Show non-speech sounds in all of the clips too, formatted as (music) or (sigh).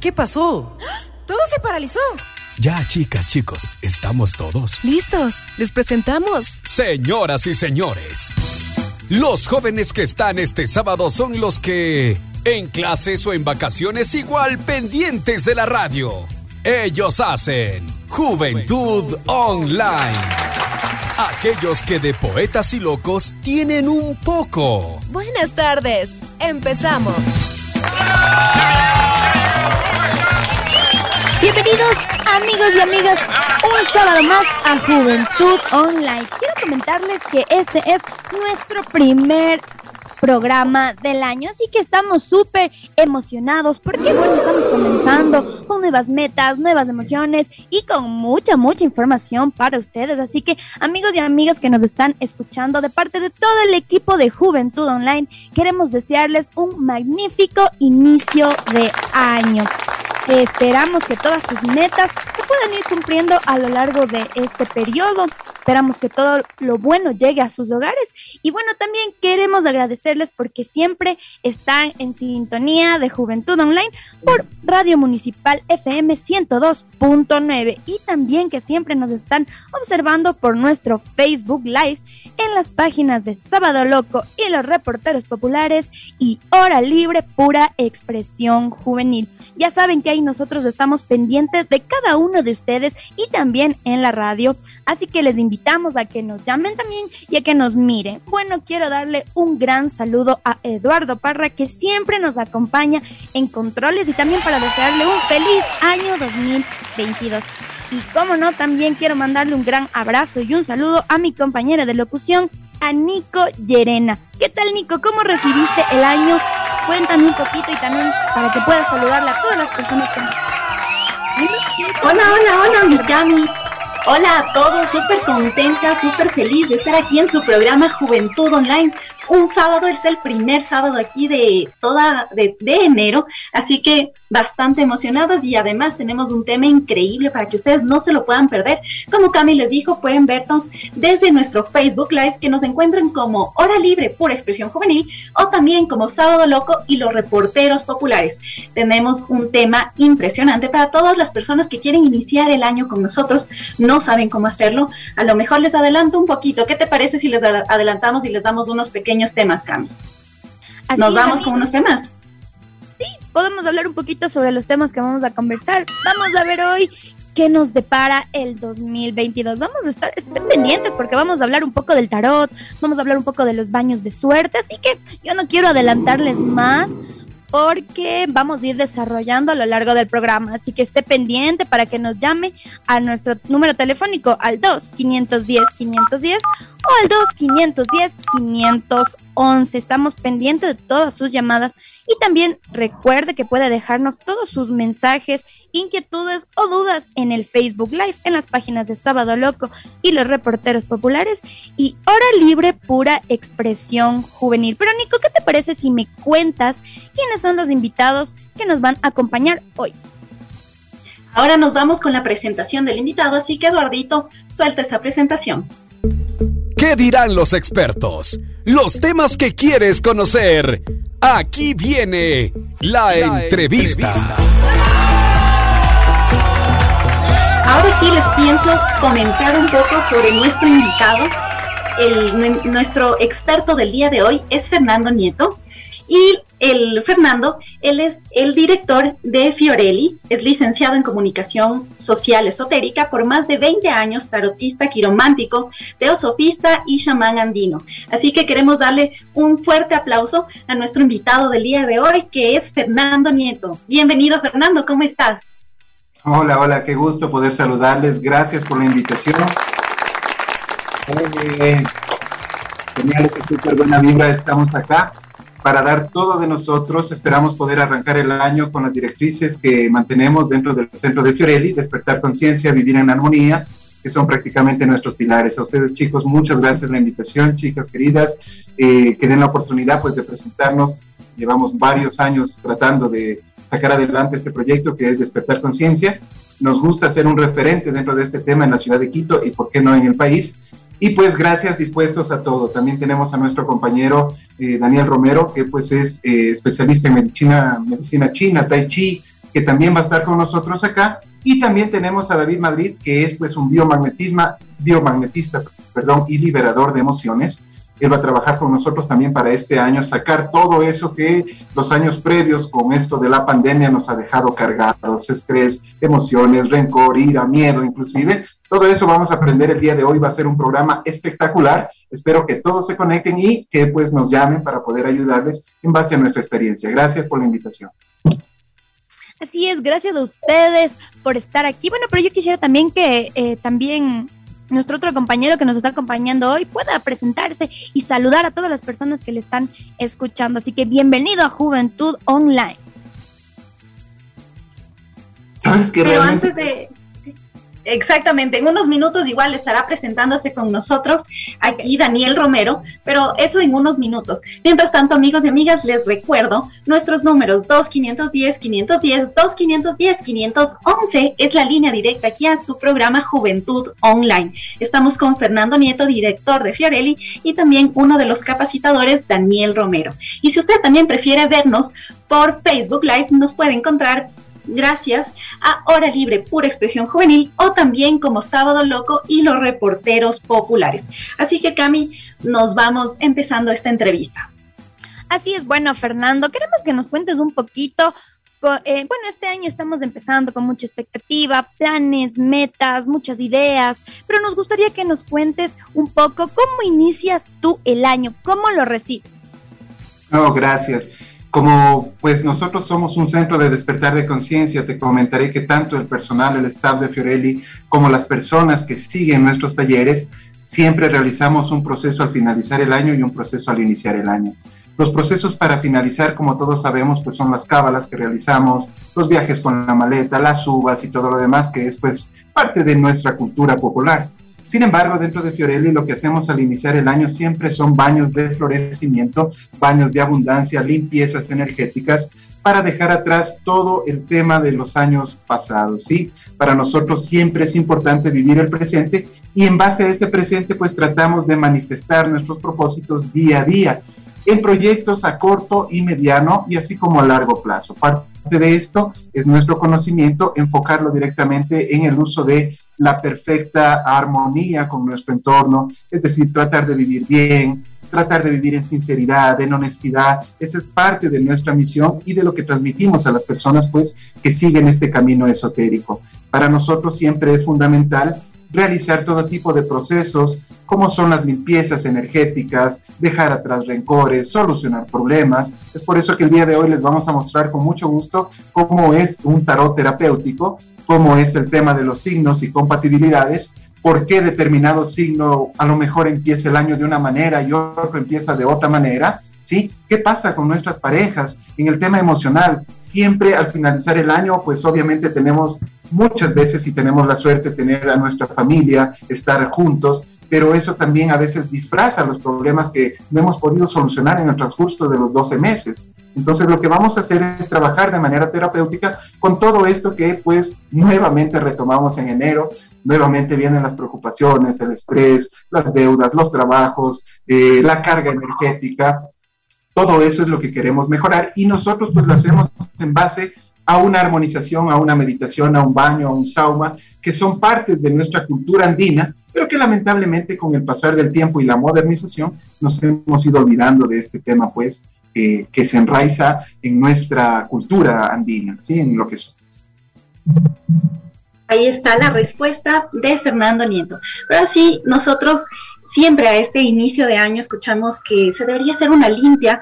¿Qué pasó? Todo se paralizó. Ya, chicas, chicos, ¿estamos todos? Listos, les presentamos. Señoras y señores, los jóvenes que están este sábado son los que, en clases o en vacaciones, igual pendientes de la radio. Ellos hacen Juventud Online. Aquellos que de poetas y locos tienen un poco. Buenas tardes, empezamos. Bienvenidos amigos y amigas un sábado más a Juventud Online. Quiero comentarles que este es nuestro primer programa del año, así que estamos súper emocionados porque bueno, estamos comenzando con nuevas metas, nuevas emociones y con mucha, mucha información para ustedes. Así que amigos y amigas que nos están escuchando de parte de todo el equipo de Juventud Online, queremos desearles un magnífico inicio de año. Esperamos que todas sus metas se puedan ir cumpliendo a lo largo de este periodo. Esperamos que todo lo bueno llegue a sus hogares. Y bueno, también queremos agradecerles porque siempre están en sintonía de Juventud Online por Radio Municipal FM 102.9 y también que siempre nos están observando por nuestro Facebook Live en las páginas de Sábado Loco y los reporteros populares y Hora Libre Pura Expresión Juvenil. Ya saben que ahí nosotros estamos pendientes de cada uno de ustedes y también en la radio, así que les invitamos a que nos llamen también y a que nos miren. Bueno, quiero darle un gran saludo a Eduardo Parra que siempre nos acompaña en controles y también para desearle un feliz año 2022. Y como no, también quiero mandarle un gran abrazo y un saludo a mi compañera de locución, a Nico Llerena. ¿Qué tal, Nico? ¿Cómo recibiste el año? Cuéntame un poquito y también para que puedas saludarle a todas las personas que Hola, hola, hola, Mikami. Hola a todos, súper contenta, súper feliz de estar aquí en su programa Juventud Online un sábado, es el primer sábado aquí de toda, de, enero, así que bastante emocionados y además tenemos un tema increíble para que ustedes no se lo puedan perder. Como Cami les dijo, pueden vernos desde nuestro Facebook Live que nos encuentran como Hora Libre por Expresión Juvenil o también como Sábado Loco y los reporteros populares. Tenemos un tema impresionante para todas las personas que quieren iniciar el año con nosotros, no saben cómo hacerlo. A lo mejor les adelanto un poquito. ¿Qué te parece si les adelantamos y les damos unos pequeños temas, Cami. ¿Nos vamos con unos temas? Sí, podemos hablar un poquito sobre los temas que vamos a conversar. Vamos a ver hoy qué nos depara el 2022. Vamos a estar pendientes porque vamos a hablar un poco del tarot, vamos a hablar un poco de los baños de suerte, así que yo no quiero adelantarles más porque vamos a ir desarrollando a lo largo del programa. Así que esté pendiente para que nos llame a nuestro número telefónico al 2-510-510 o al 2-510-511. Estamos pendientes de todas sus llamadas y también recuerde que puede dejarnos todos sus mensajes, inquietudes o dudas en el Facebook Live, en las páginas de Sábado Loco y los reporteros populares y Hora Libre Pura Expresión Juvenil. Pero Nico, ¿qué te parece si me cuentas quiénes son los invitados que nos van a acompañar hoy? Ahora nos vamos con la presentación del invitado, así que Eduardito, suelta esa presentación. ¿Qué dirán los expertos? Los temas que quieres conocer. Aquí viene la, entrevista. Ahora sí les pienso comentar un poco sobre nuestro invitado. El, nuestro experto del día de hoy es Fernando Nieto. Y el Fernando, él es el director de Fiorelli, es licenciado en comunicación social esotérica por más de 20 años, tarotista, quiromántico, teosofista y chamán andino. Así que queremos darle un fuerte aplauso a nuestro invitado del día de hoy, que es Fernando Nieto. Bienvenido, Fernando, ¿cómo estás? Hola, hola, qué gusto poder saludarles. Gracias por la invitación. Genial, es súper buena vibra, estamos acá para dar todo de nosotros. Esperamos poder arrancar el año con las directrices que mantenemos dentro del centro de Fiorelli, despertar conciencia, vivir en armonía, que son prácticamente nuestros pilares. A ustedes chicos, muchas gracias la invitación, chicas queridas, eh, que den la oportunidad pues de presentarnos. Llevamos varios años tratando de sacar adelante este proyecto que es despertar conciencia. Nos gusta ser un referente dentro de este tema en la ciudad de Quito y por qué no en el país. Y pues gracias, dispuestos a todo. También tenemos a nuestro compañero eh, Daniel Romero, que pues es eh, especialista en medicina, medicina china, tai chi, que también va a estar con nosotros acá. Y también tenemos a David Madrid, que es pues un biomagnetisma, biomagnetista perdón, y liberador de emociones. Él va a trabajar con nosotros también para este año, sacar todo eso que los años previos con esto de la pandemia nos ha dejado cargados, estrés, emociones, rencor, ira, miedo inclusive. Todo eso vamos a aprender el día de hoy, va a ser un programa espectacular. Espero que todos se conecten y que pues nos llamen para poder ayudarles en base a nuestra experiencia. Gracias por la invitación. Así es, gracias a ustedes por estar aquí. Bueno, pero yo quisiera también que eh, también nuestro otro compañero que nos está acompañando hoy pueda presentarse y saludar a todas las personas que le están escuchando. Así que bienvenido a Juventud Online. ¿Sabes qué? Pero antes de, Exactamente, en unos minutos igual estará presentándose con nosotros aquí Daniel Romero, pero eso en unos minutos. Mientras tanto, amigos y amigas, les recuerdo nuestros números 2510 510 2510 511 es la línea directa aquí a su programa Juventud Online. Estamos con Fernando Nieto, director de Fiorelli, y también uno de los capacitadores, Daniel Romero. Y si usted también prefiere vernos por Facebook Live, nos puede encontrar gracias a Hora Libre Pura Expresión Juvenil o también como Sábado Loco y los reporteros populares. Así que Cami, nos vamos empezando esta entrevista. Así es, bueno, Fernando, queremos que nos cuentes un poquito. Eh, bueno, este año estamos empezando con mucha expectativa, planes, metas, muchas ideas, pero nos gustaría que nos cuentes un poco cómo inicias tú el año, cómo lo recibes. No, gracias. Como pues nosotros somos un centro de despertar de conciencia, te comentaré que tanto el personal, el staff de Fiorelli, como las personas que siguen nuestros talleres, siempre realizamos un proceso al finalizar el año y un proceso al iniciar el año. Los procesos para finalizar, como todos sabemos, pues son las cábalas que realizamos, los viajes con la maleta, las uvas y todo lo demás, que es pues parte de nuestra cultura popular. Sin embargo, dentro de Fiorelli lo que hacemos al iniciar el año siempre son baños de florecimiento, baños de abundancia, limpiezas energéticas para dejar atrás todo el tema de los años pasados, ¿sí? Para nosotros siempre es importante vivir el presente y en base a ese presente pues tratamos de manifestar nuestros propósitos día a día en proyectos a corto y mediano y así como a largo plazo. Parte de esto es nuestro conocimiento, enfocarlo directamente en el uso de la perfecta armonía con nuestro entorno, es decir, tratar de vivir bien, tratar de vivir en sinceridad, en honestidad. Esa es parte de nuestra misión y de lo que transmitimos a las personas, pues, que siguen este camino esotérico. Para nosotros siempre es fundamental realizar todo tipo de procesos, como son las limpiezas energéticas, dejar atrás rencores, solucionar problemas. Es por eso que el día de hoy les vamos a mostrar con mucho gusto cómo es un tarot terapéutico cómo es el tema de los signos y compatibilidades, por qué determinado signo a lo mejor empieza el año de una manera y otro empieza de otra manera, ¿sí? ¿Qué pasa con nuestras parejas en el tema emocional? Siempre al finalizar el año, pues obviamente tenemos muchas veces y tenemos la suerte de tener a nuestra familia, estar juntos, pero eso también a veces disfraza los problemas que no hemos podido solucionar en el transcurso de los 12 meses. Entonces lo que vamos a hacer es trabajar de manera terapéutica con todo esto que pues nuevamente retomamos en enero, nuevamente vienen las preocupaciones, el estrés, las deudas, los trabajos, eh, la carga energética, todo eso es lo que queremos mejorar y nosotros pues lo hacemos en base a una armonización, a una meditación, a un baño, a un sauma, que son partes de nuestra cultura andina pero que lamentablemente con el pasar del tiempo y la modernización nos hemos ido olvidando de este tema, pues, que se enraiza en nuestra cultura andina, en lo que somos. Ahí está la respuesta de Fernando Nieto. Pero sí, nosotros siempre a este inicio de año escuchamos que se debería hacer una limpia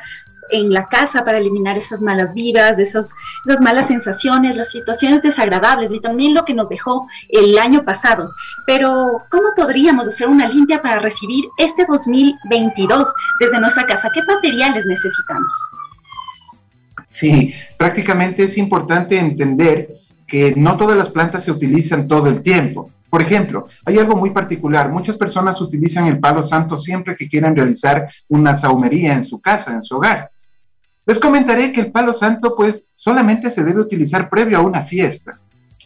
en la casa para eliminar esas malas vibras, esas, esas malas sensaciones, las situaciones desagradables y también lo que nos dejó el año pasado. Pero, ¿cómo podríamos hacer una limpia para recibir este 2022 desde nuestra casa? ¿Qué materiales necesitamos? Sí, prácticamente es importante entender que no todas las plantas se utilizan todo el tiempo. Por ejemplo, hay algo muy particular. Muchas personas utilizan el palo santo siempre que quieren realizar una saumería en su casa, en su hogar. Les comentaré que el palo santo pues solamente se debe utilizar previo a una fiesta,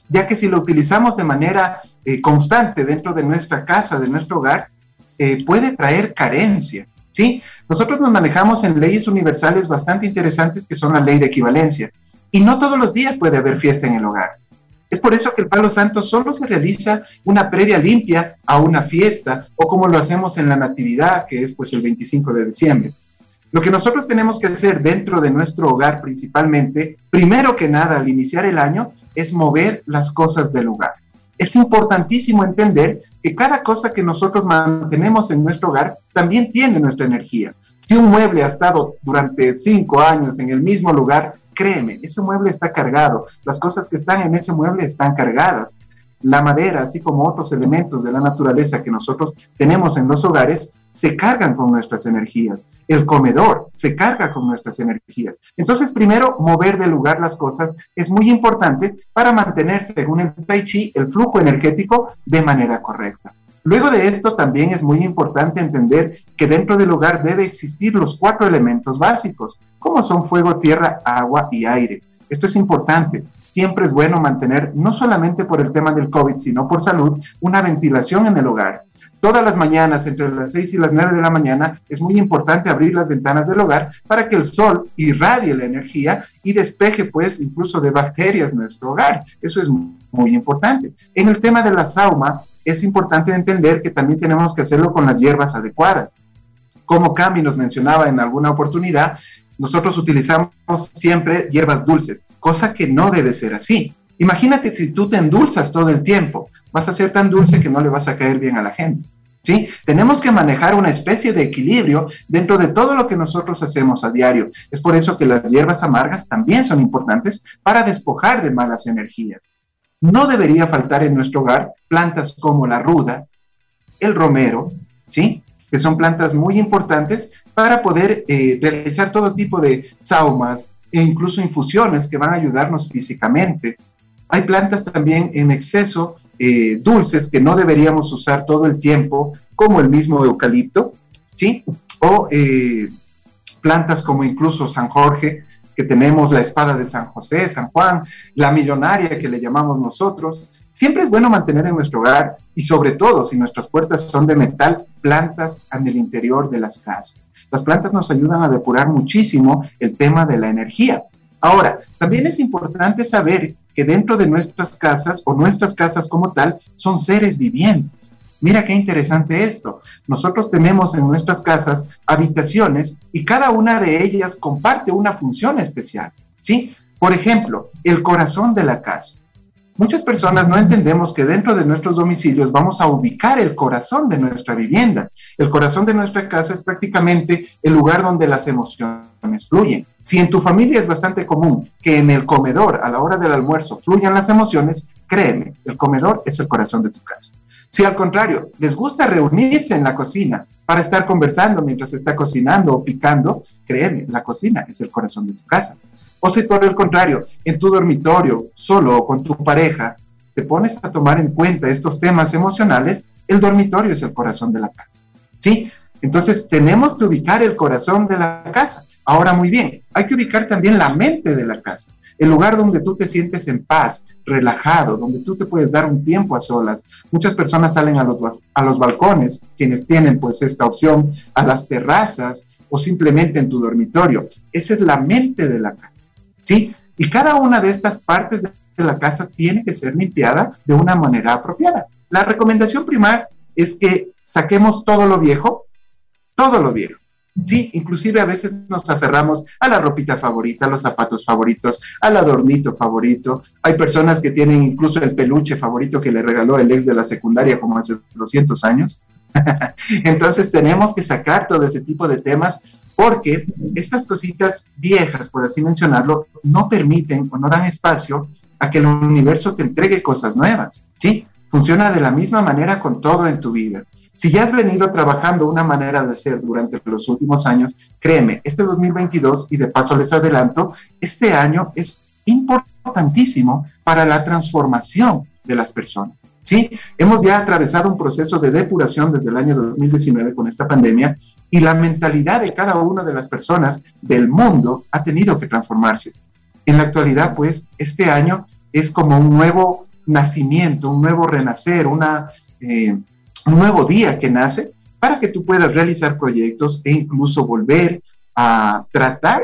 ya que si lo utilizamos de manera eh, constante dentro de nuestra casa, de nuestro hogar, eh, puede traer carencia. ¿sí? Nosotros nos manejamos en leyes universales bastante interesantes que son la ley de equivalencia. Y no todos los días puede haber fiesta en el hogar. Es por eso que el Palo Santo solo se realiza una previa limpia a una fiesta o como lo hacemos en la Natividad, que es pues el 25 de diciembre. Lo que nosotros tenemos que hacer dentro de nuestro hogar principalmente, primero que nada al iniciar el año, es mover las cosas del lugar. Es importantísimo entender que cada cosa que nosotros mantenemos en nuestro hogar también tiene nuestra energía. Si un mueble ha estado durante cinco años en el mismo lugar, créeme, ese mueble está cargado. Las cosas que están en ese mueble están cargadas. La madera, así como otros elementos de la naturaleza que nosotros tenemos en los hogares, se cargan con nuestras energías. El comedor se carga con nuestras energías. Entonces, primero, mover de lugar las cosas es muy importante para mantener, según el Tai Chi, el flujo energético de manera correcta. Luego de esto, también es muy importante entender que dentro del hogar debe existir los cuatro elementos básicos, como son fuego, tierra, agua y aire. Esto es importante. Siempre es bueno mantener, no solamente por el tema del COVID, sino por salud, una ventilación en el hogar. Todas las mañanas, entre las 6 y las 9 de la mañana, es muy importante abrir las ventanas del hogar para que el sol irradie la energía y despeje, pues, incluso de bacterias nuestro hogar. Eso es muy importante. En el tema de la sauma, es importante entender que también tenemos que hacerlo con las hierbas adecuadas. Como Cami nos mencionaba en alguna oportunidad, nosotros utilizamos siempre hierbas dulces, cosa que no debe ser así. Imagínate si tú te endulzas todo el tiempo, vas a ser tan dulce que no le vas a caer bien a la gente. ¿Sí? Tenemos que manejar una especie de equilibrio dentro de todo lo que nosotros hacemos a diario. Es por eso que las hierbas amargas también son importantes para despojar de malas energías. No debería faltar en nuestro hogar plantas como la ruda, el romero, ¿sí? que son plantas muy importantes para poder eh, realizar todo tipo de saumas e incluso infusiones que van a ayudarnos físicamente. Hay plantas también en exceso eh, dulces que no deberíamos usar todo el tiempo, como el mismo eucalipto, ¿sí? O eh, plantas como incluso San Jorge, que tenemos la espada de San José, San Juan, la millonaria que le llamamos nosotros. Siempre es bueno mantener en nuestro hogar y sobre todo si nuestras puertas son de metal, plantas en el interior de las casas. Las plantas nos ayudan a depurar muchísimo el tema de la energía. Ahora, también es importante saber que dentro de nuestras casas o nuestras casas como tal son seres vivientes. Mira qué interesante esto. Nosotros tenemos en nuestras casas habitaciones y cada una de ellas comparte una función especial. ¿sí? Por ejemplo, el corazón de la casa. Muchas personas no entendemos que dentro de nuestros domicilios vamos a ubicar el corazón de nuestra vivienda. El corazón de nuestra casa es prácticamente el lugar donde las emociones fluyen. Si en tu familia es bastante común que en el comedor a la hora del almuerzo fluyan las emociones, créeme, el comedor es el corazón de tu casa. Si al contrario, les gusta reunirse en la cocina para estar conversando mientras está cocinando o picando, créeme, la cocina es el corazón de tu casa. O si por el contrario, en tu dormitorio, solo o con tu pareja, te pones a tomar en cuenta estos temas emocionales, el dormitorio es el corazón de la casa. ¿Sí? Entonces tenemos que ubicar el corazón de la casa. Ahora muy bien, hay que ubicar también la mente de la casa el lugar donde tú te sientes en paz, relajado, donde tú te puedes dar un tiempo a solas. Muchas personas salen a los, a los balcones, quienes tienen pues esta opción, a las terrazas o simplemente en tu dormitorio. Esa es la mente de la casa, ¿sí? Y cada una de estas partes de la casa tiene que ser limpiada de una manera apropiada. La recomendación primaria es que saquemos todo lo viejo, todo lo viejo, Sí, inclusive a veces nos aferramos a la ropita favorita, a los zapatos favoritos, al adornito favorito. Hay personas que tienen incluso el peluche favorito que le regaló el ex de la secundaria como hace 200 años. (laughs) Entonces tenemos que sacar todo ese tipo de temas porque estas cositas viejas, por así mencionarlo, no permiten o no dan espacio a que el universo te entregue cosas nuevas. Sí, funciona de la misma manera con todo en tu vida. Si ya has venido trabajando una manera de ser durante los últimos años, créeme, este 2022, y de paso les adelanto, este año es importantísimo para la transformación de las personas. ¿sí? Hemos ya atravesado un proceso de depuración desde el año 2019 con esta pandemia y la mentalidad de cada una de las personas del mundo ha tenido que transformarse. En la actualidad, pues, este año es como un nuevo nacimiento, un nuevo renacer, una, eh, un nuevo día que nace para que tú puedas realizar proyectos e incluso volver a tratar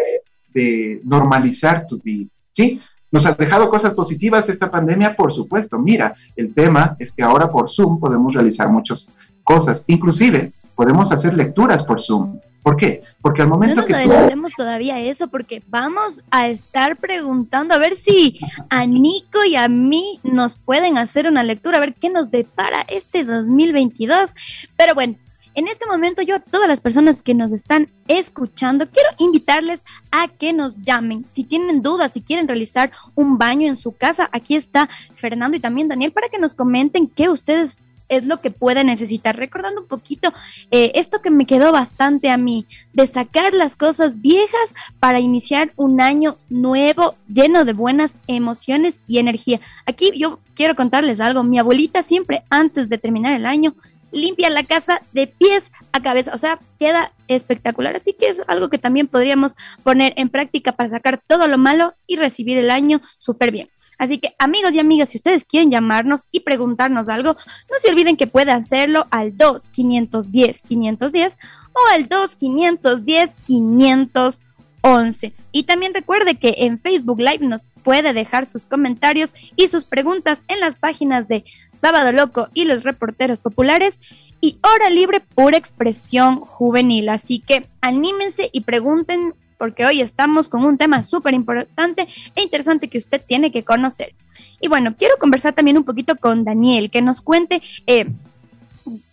de normalizar tu vida. ¿sí? ¿Nos ha dejado cosas positivas esta pandemia? Por supuesto. Mira, el tema es que ahora por Zoom podemos realizar muchas cosas. Inclusive podemos hacer lecturas por Zoom. ¿Por qué? Porque al momento no nos que adelantemos todavía eso, porque vamos a estar preguntando a ver si a Nico y a mí nos pueden hacer una lectura, a ver qué nos depara este 2022. Pero bueno, en este momento yo a todas las personas que nos están escuchando, quiero invitarles a que nos llamen. Si tienen dudas, si quieren realizar un baño en su casa, aquí está Fernando y también Daniel para que nos comenten qué ustedes es lo que puede necesitar. Recordando un poquito eh, esto que me quedó bastante a mí, de sacar las cosas viejas para iniciar un año nuevo lleno de buenas emociones y energía. Aquí yo quiero contarles algo. Mi abuelita siempre antes de terminar el año limpia la casa de pies a cabeza, o sea, queda espectacular. Así que es algo que también podríamos poner en práctica para sacar todo lo malo y recibir el año súper bien. Así que amigos y amigas, si ustedes quieren llamarnos y preguntarnos algo, no se olviden que pueden hacerlo al 2 510 510 o al 2 510 511. Y también recuerde que en Facebook Live nos puede dejar sus comentarios y sus preguntas en las páginas de Sábado Loco y los reporteros populares y Hora Libre Pura Expresión Juvenil. Así que anímense y pregunten porque hoy estamos con un tema súper importante e interesante que usted tiene que conocer. Y bueno, quiero conversar también un poquito con Daniel, que nos cuente, eh,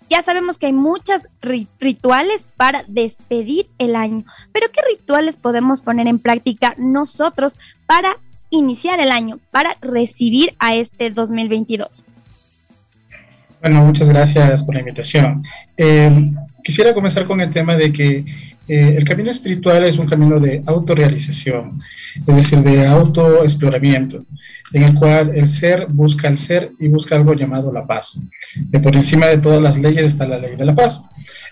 ya sabemos que hay muchos rituales para despedir el año, pero ¿qué rituales podemos poner en práctica nosotros para iniciar el año, para recibir a este 2022? Bueno, muchas gracias por la invitación. Eh, quisiera comenzar con el tema de que eh, el camino espiritual es un camino de autorrealización, es decir, de autoexploramiento, en el cual el ser busca el ser y busca algo llamado la paz. Que por encima de todas las leyes está la ley de la paz.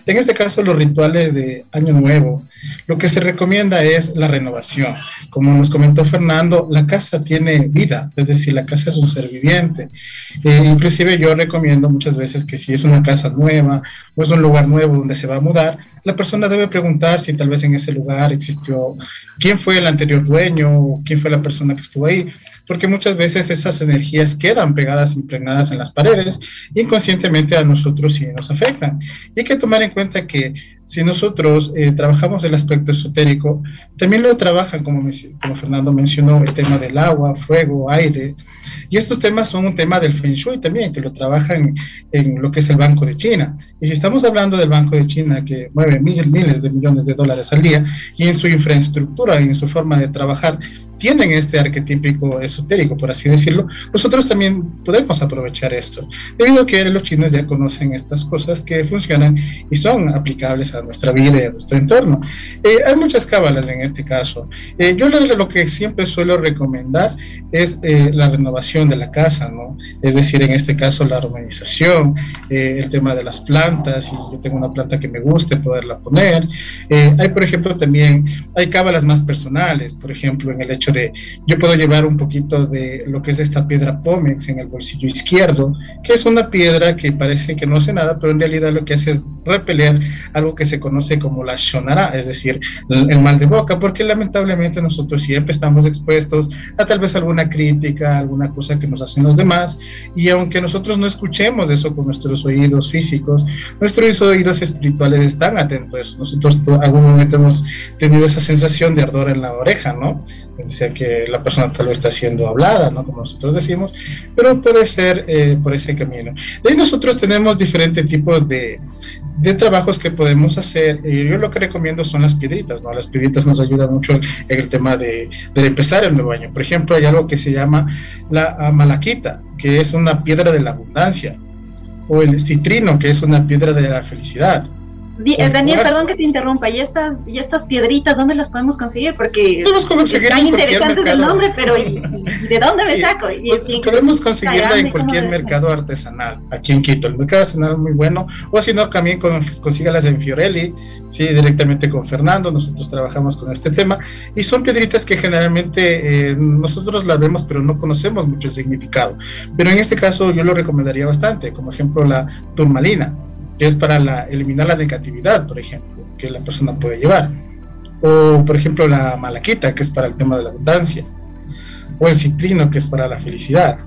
En este caso, los rituales de Año Nuevo, lo que se recomienda es la renovación. Como nos comentó Fernando, la casa tiene vida, es decir, la casa es un ser viviente. Eh, inclusive yo recomiendo muchas veces que si es una casa nueva o es un lugar nuevo donde se va a mudar, la persona debe preguntar si tal vez en ese lugar existió quién fue el anterior dueño o quién fue la persona que estuvo ahí porque muchas veces esas energías quedan pegadas, impregnadas en las paredes inconscientemente a nosotros sí nos afectan. Y hay que tomar en cuenta que si nosotros eh, trabajamos el aspecto esotérico, también lo trabajan, como, como Fernando mencionó, el tema del agua, fuego, aire. Y estos temas son un tema del Feng Shui también, que lo trabajan en lo que es el Banco de China. Y si estamos hablando del Banco de China, que mueve miles, miles de millones de dólares al día, y en su infraestructura, en su forma de trabajar, tienen este arquetípico esotérico, por así decirlo, nosotros también podemos aprovechar esto, debido a que los chinos ya conocen estas cosas que funcionan y son aplicables a nuestra vida y a nuestro entorno. Eh, hay muchas cábalas en este caso. Eh, yo lo, que siempre suelo recomendar es eh, la renovación de la casa, ¿no? Es decir, en este caso la armonización, el tema de las plantas, si yo tengo una planta que me guste, poderla poner. hay, por ejemplo, también, hay cábalas más personales, por ejemplo, en el hecho de, yo puedo llevar un poquito de lo que es esta piedra Pómex en el bolsillo izquierdo, que es una piedra que parece que no hace nada, pero en realidad lo que hace es repeler algo que se conoce como la shonara, es decir, el, mal de boca, porque lamentablemente nosotros siempre estamos expuestos a tal vez alguna crítica, alguna cosa que nos hacen los demás, y aunque nosotros no escuchemos eso con nuestros oídos físicos, nuestros oídos espirituales están atentos a eso. Nosotros algún momento hemos tenido esa sensación de ardor en la oreja, ¿no? Decía que la persona tal vez está siendo hablada, ¿no? Como nosotros decimos, pero puede ser eh, por ese camino. De ahí nosotros tenemos diferentes tipos de, de trabajos que podemos hacer. y yo lo que recomiendo son las piedritas, ¿no? Las piedritas nos ayudan mucho en el tema de, de empezar el nuevo año. Por ejemplo, hay algo que se llama la malaquita, que es una piedra de la abundancia, o el citrino, que es una piedra de la felicidad eh, Daniel, perdón que te interrumpa, ¿y estas, y estas piedritas dónde las podemos conseguir? Porque están interesantes el nombre, pero ¿y, de dónde me saco? podemos conseguirla en cualquier mercado artesanal, aquí en Quito. El mercado artesanal es muy bueno, o si no, también con, consígalas en Fiorelli, sí, directamente con Fernando, nosotros trabajamos con este tema, y son piedritas que generalmente eh, nosotros las vemos, pero no conocemos mucho el significado. Pero en este caso yo lo recomendaría bastante, como ejemplo la turmalina que es para la, eliminar la negatividad, por ejemplo, que la persona puede llevar. O, por ejemplo, la malaquita, que es para el tema de la abundancia. o el citrino, que es para la felicidad.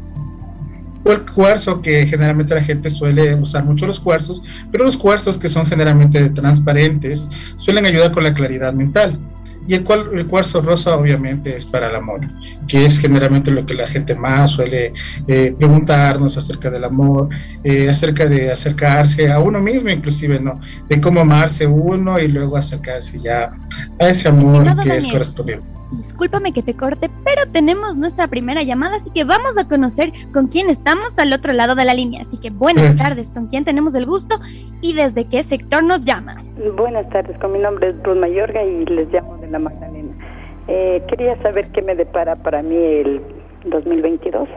O el cuarzo, que generalmente la gente suele usar mucho los cuarzos, pero los cuarzos que son generalmente transparentes suelen ayudar con la claridad mental. Y el, cual, el cuarzo rosa obviamente es para el amor, que es generalmente lo que la gente más suele eh, preguntarnos acerca del amor, eh, acerca de acercarse a uno mismo inclusive, ¿no? De cómo amarse uno y luego acercarse ya a ese amor que es correspondiente. Discúlpame que te corte, pero tenemos nuestra primera llamada, así que vamos a conocer con quién estamos al otro lado de la línea. Así que buenas tardes, ¿con quién tenemos el gusto y desde qué sector nos llama? Buenas tardes, con mi nombre es Ruth Mayorga y les llamo de la Magdalena. Eh, quería saber qué me depara para mí el 2022.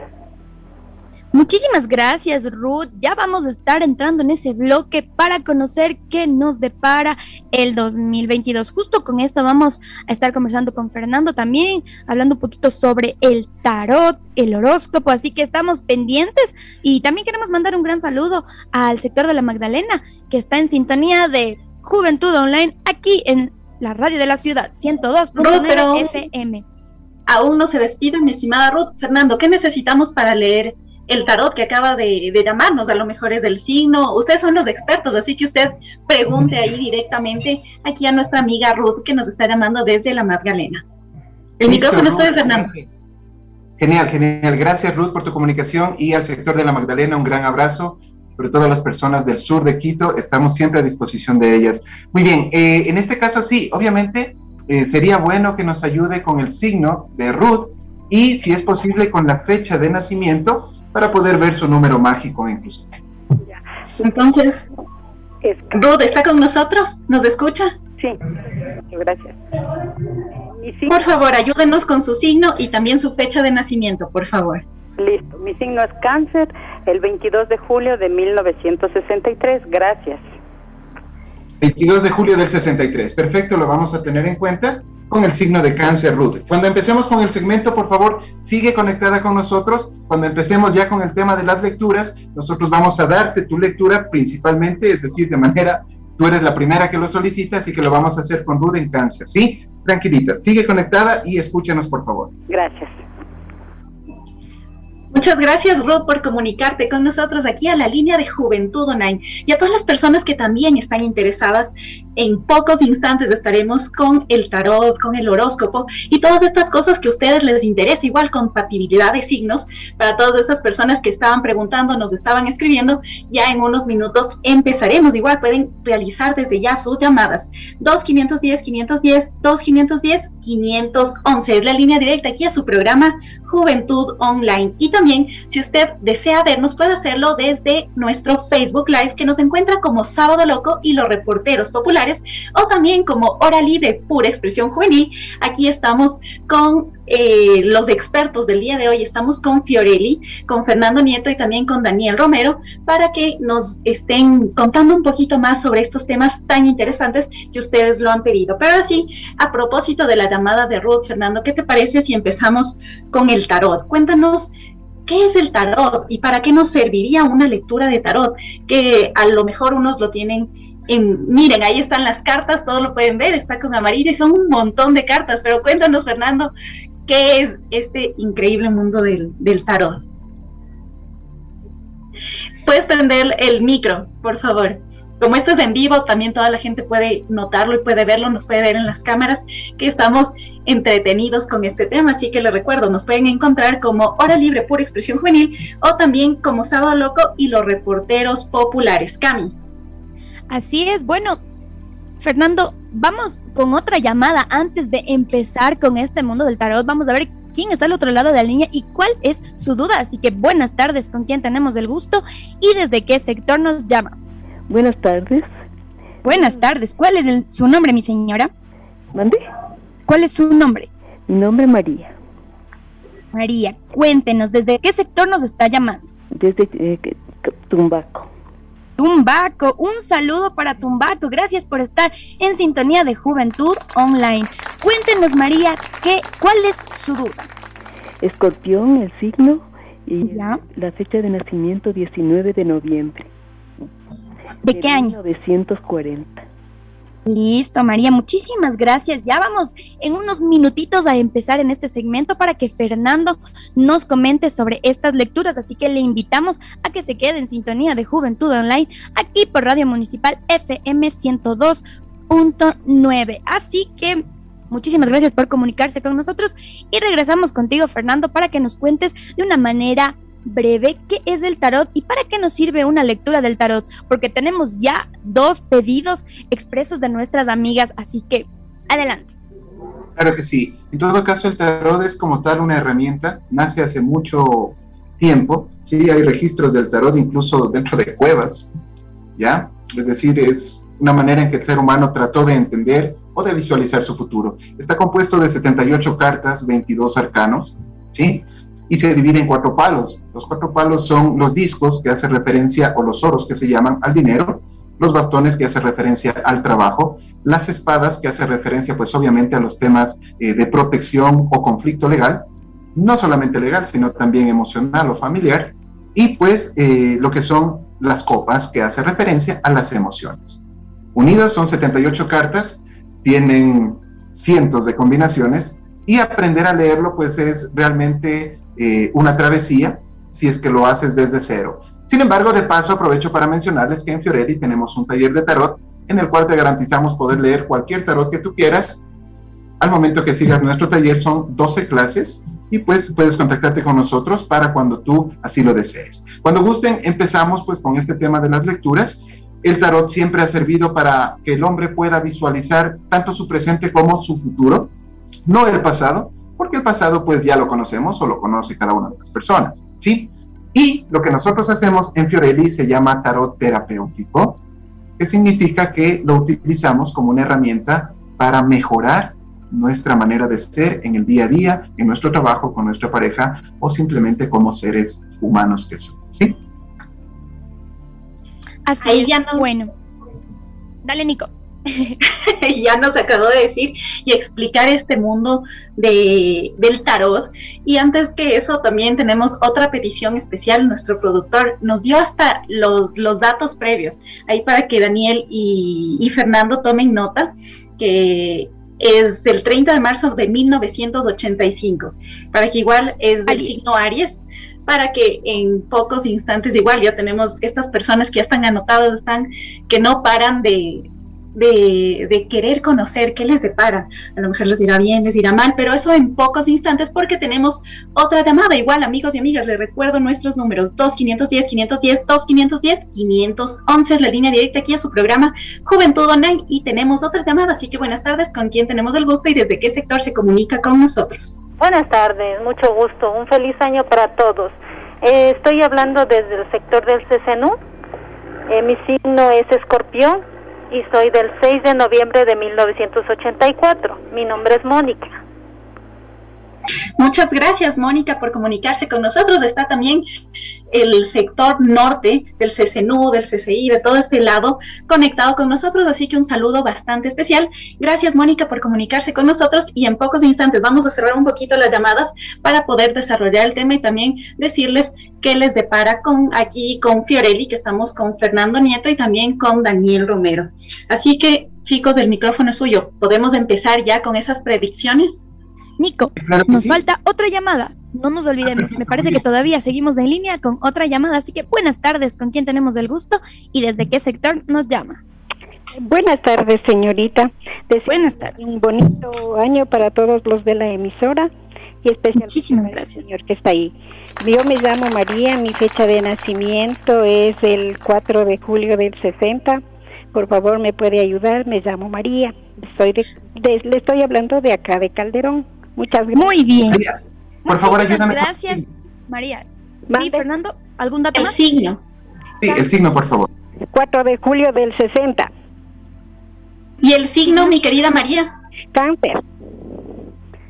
Muchísimas gracias, Ruth. Ya vamos a estar entrando en ese bloque para conocer qué nos depara el 2022. Justo con esto vamos a estar conversando con Fernando también, hablando un poquito sobre el tarot, el horóscopo, así que estamos pendientes y también queremos mandar un gran saludo al sector de la Magdalena, que está en sintonía de Juventud Online aquí en la radio de la ciudad, 102.9 FM. Aún no se despide, mi estimada Ruth. Fernando, ¿qué necesitamos para leer? El tarot que acaba de, llamarnos, a lo mejor es del signo. Ustedes son los expertos, así que usted pregunte ahí directamente aquí a nuestra amiga Ruth que nos está llamando desde la Magdalena. El micrófono es de Fernando. Genial, genial. Gracias Ruth por tu comunicación y al sector de la Magdalena un gran abrazo. Sobre todo las personas del sur de Quito, estamos siempre a disposición de ellas. Muy bien, eh, en este caso sí, obviamente eh, sería bueno que nos ayude con el signo de Ruth y si es posible con la fecha de nacimiento para poder ver su número mágico incluso. Entonces, Ruth, ¿está con nosotros? ¿Nos escucha? Sí, gracias. Por favor, ayúdenos con su signo y también su fecha de nacimiento, por favor. Listo, mi signo es cáncer, el 22 de julio de 1963, gracias. 22 de julio del 63, perfecto, lo vamos a tener en cuenta con el signo de cáncer, Ruth. Cuando empecemos con el segmento, por favor, sigue conectada con nosotros. Cuando empecemos ya con el tema de las lecturas, nosotros vamos a darte tu lectura principalmente, es decir, de manera, tú eres la primera que lo solicita, así que lo vamos a hacer con Ruth en cáncer, ¿sí? Tranquilita, sigue conectada y escúchanos, por favor. Gracias. Muchas gracias, Ruth, por comunicarte con nosotros aquí a la línea de Juventud Online y a todas las personas que también están interesadas. En pocos instantes estaremos con el tarot, con el horóscopo y todas estas cosas que a ustedes les interesa, igual compatibilidad de signos. Para todas esas personas que estaban preguntando, nos estaban escribiendo, ya en unos minutos empezaremos. Igual pueden realizar desde ya sus llamadas. 2510 510 2510 511 es la línea directa aquí a su programa Juventud Online. Y también, si usted desea vernos, puede hacerlo desde nuestro Facebook Live que nos encuentra como Sábado Loco y los reporteros populares o también como Hora Libre Pura Expresión Juvenil. Aquí estamos con eh, los expertos del día de hoy. Estamos con Fiorelli, con Fernando Nieto y también con Daniel Romero para que nos estén contando un poquito más sobre estos temas tan interesantes que ustedes lo han pedido. Pero así, a propósito de la llamada de Ruth, Fernando, ¿qué te parece si empezamos con el tarot? Cuéntanos ¿Qué es el tarot y para qué nos serviría una lectura de tarot? Que a lo mejor unos lo tienen en, miren, ahí están las cartas, todos lo pueden ver, está con amarillo y son un montón de cartas, pero cuéntanos, Fernando, ¿qué es este increíble mundo del, del tarot? Puedes prender el micro, por favor como esto es en vivo, también toda la gente puede notarlo y puede verlo, nos puede ver en las cámaras que estamos entretenidos con este tema. Así que les recuerdo, nos pueden encontrar como Hora Libre Pura Expresión Juvenil o también como Sábado Loco y los reporteros populares. Cami. Así es, bueno, Fernando, vamos con otra llamada antes de empezar con este mundo del tarot. Vamos a ver quién está al otro lado de la línea y cuál es su duda. Así que buenas tardes, con quién tenemos el gusto y desde qué sector nos llama. Buenas tardes. Buenas tardes. ¿Cuál es su nombre, mi señora? ¿Mande? ¿Cuál es su nombre? Mi nombre es María. María, cuéntenos, ¿desde qué sector nos está llamando? Desde eh, Tumbaco. Tumbaco, un saludo para Tumbaco. Gracias por estar en sintonía de Juventud Online. Cuéntenos, María, ¿qué, ¿cuál es su duda? Escorpión, el signo y la fecha de nacimiento 19 de noviembre. ¿De qué año? 1940. Listo, María, muchísimas gracias. Ya vamos en unos minutitos a empezar en este segmento para que Fernando nos comente sobre estas lecturas, así que le invitamos a que se quede en sintonía de Juventud Online aquí por Radio Municipal FM 102.9. Así que muchísimas gracias por comunicarse con nosotros y regresamos contigo, Fernando, para que nos cuentes de una manera breve qué es el tarot y para qué nos sirve una lectura del tarot, porque tenemos ya dos pedidos expresos de nuestras amigas, así que adelante. Claro que sí. En todo caso, el tarot es como tal una herramienta, nace hace mucho tiempo, sí, hay registros del tarot incluso dentro de cuevas, ¿ya? Es decir, es una manera en que el ser humano trató de entender o de visualizar su futuro. Está compuesto de 78 cartas, 22 arcanos, ¿sí? Y se divide en cuatro palos. Los cuatro palos son los discos que hacen referencia, o los oros que se llaman al dinero, los bastones que hacen referencia al trabajo, las espadas que hacen referencia pues obviamente a los temas eh, de protección o conflicto legal, no solamente legal, sino también emocional o familiar, y pues eh, lo que son las copas que hacen referencia a las emociones. Unidas son 78 cartas, tienen cientos de combinaciones y aprender a leerlo pues es realmente eh, una travesía si es que lo haces desde cero. Sin embargo, de paso aprovecho para mencionarles que en Fiorelli tenemos un taller de tarot en el cual te garantizamos poder leer cualquier tarot que tú quieras. Al momento que sigas nuestro taller son 12 clases y pues puedes contactarte con nosotros para cuando tú así lo desees. Cuando gusten, empezamos pues con este tema de las lecturas. El tarot siempre ha servido para que el hombre pueda visualizar tanto su presente como su futuro, no el pasado, porque el pasado pues ya lo conocemos o lo conoce cada una de las personas, ¿sí? Y lo que nosotros hacemos en Fiorelli se llama tarot terapéutico, que significa que lo utilizamos como una herramienta para mejorar nuestra manera de ser en el día a día, en nuestro trabajo con nuestra pareja o simplemente como seres humanos que somos, ¿sí? Así ya no... Bueno. Dale, Nico. (laughs) ya nos acabó de decir y explicar este mundo de, del tarot. Y antes que eso, también tenemos otra petición especial. Nuestro productor nos dio hasta los, los datos previos, ahí para que Daniel y, y Fernando tomen nota, que es del 30 de marzo de 1985, para que igual es del signo Aries, para que en pocos instantes igual ya tenemos estas personas que ya están anotadas, están que no paran de, de, querer conocer qué les depara. A lo mejor les dirá bien, les dirá mal, pero eso en pocos instantes porque tenemos otra llamada. Igual, amigos y amigas, les recuerdo nuestros números 2510, 510, 2510, 511 es la línea directa aquí a su programa Juventud Online y tenemos otra llamada. Así que buenas tardes, ¿con quién tenemos el gusto y desde qué sector se comunica con nosotros? Buenas tardes, mucho gusto, un feliz año para todos. Eh, estoy hablando desde el sector del CCNU. Eh, mi signo es escorpión y soy del 6 de noviembre de 1984. Mi nombre es Mónica. Muchas gracias, Mónica, por comunicarse con nosotros. Está también el sector norte del CCNU, del CCI, de todo este lado conectado con nosotros, así que un saludo bastante especial. Gracias, Mónica, por comunicarse con nosotros y en pocos instantes vamos a cerrar un poquito las llamadas para poder desarrollar el tema y también decirles qué les depara con aquí con Fiorelli, que estamos con Fernando Nieto y también con Daniel Romero. Así que, chicos, el micrófono es suyo. ¿Podemos empezar ya con esas predicciones? Nico, nos falta otra llamada. No nos olvidemos, me parece que todavía seguimos en línea con otra llamada, así que buenas tardes, ¿con quién tenemos el gusto y desde qué sector nos llama? Buenas tardes, señorita. buenas tardes. Un bonito año para todos los de la emisora y especialmente Muchísimas gracias. señor que está ahí. Yo me llamo María, mi fecha de nacimiento es el 4 de julio del 60. Por favor, me puede ayudar, me llamo María. Soy le estoy hablando de acá de Calderón. Muchas gracias. Muy bien. por favor, ayúdame. Gracias, María. Sí, Fernando, ¿algún dato el signo. Sí, el signo, por favor. 4 de julio del 60. ¿Y el signo, mi querida María? Cáncer.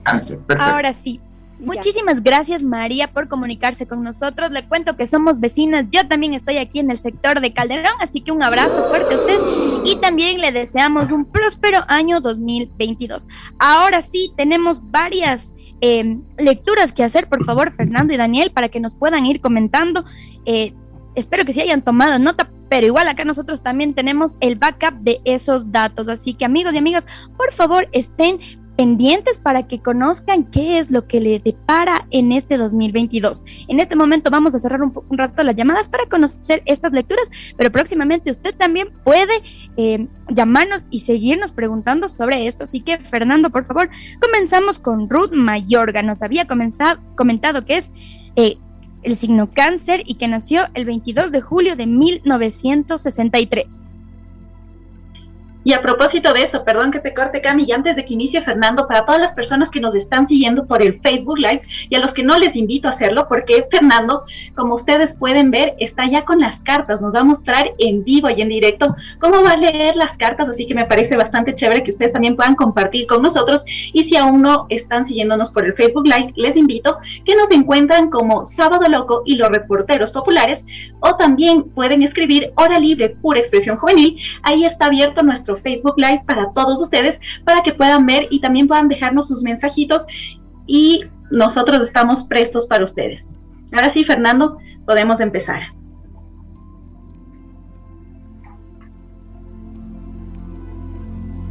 Cáncer, perfecto. Ahora sí, Muchísimas gracias María por comunicarse con nosotros. Le cuento que somos vecinas. Yo también estoy aquí en el sector de Calderón, así que un abrazo fuerte a usted y también le deseamos un próspero año 2022. Ahora sí, tenemos varias em, lecturas que hacer, por favor, Fernando y Daniel, para que nos puedan ir comentando. Eh, espero que sí hayan tomado nota, pero igual acá nosotros también tenemos el backup de esos datos. Así que amigos y amigas, por favor estén pendientes para que conozcan qué es lo que le depara en este 2022. En este momento vamos a cerrar un, rato las llamadas para conocer estas lecturas, pero próximamente usted también puede eh, llamarnos y seguirnos preguntando sobre esto. Así que, Fernando, por favor, comenzamos con Ruth Mayorga. Nos había comenzado, comentado que es eh, el signo cáncer y que nació el 22 de julio de 1963. Y a propósito de eso, perdón que te corte, Cami, y antes de que inicie Fernando, para todas las personas que nos están siguiendo por el Facebook Live y a los que no les invito a hacerlo, porque Fernando, como ustedes pueden ver, está ya con las cartas, nos va a mostrar en vivo y en directo cómo va a leer las cartas, así que me parece bastante chévere que ustedes también puedan compartir con nosotros. Y si aún no están siguiéndonos por el Facebook Live, les invito que nos encuentran como Sábado Loco y los reporteros populares, o también pueden escribir Hora Libre, pura expresión juvenil. Ahí está abierto nuestro Facebook Live para todos ustedes, para que puedan ver y también puedan dejarnos sus mensajitos y nosotros estamos prestos para ustedes. Ahora sí, Fernando, podemos empezar.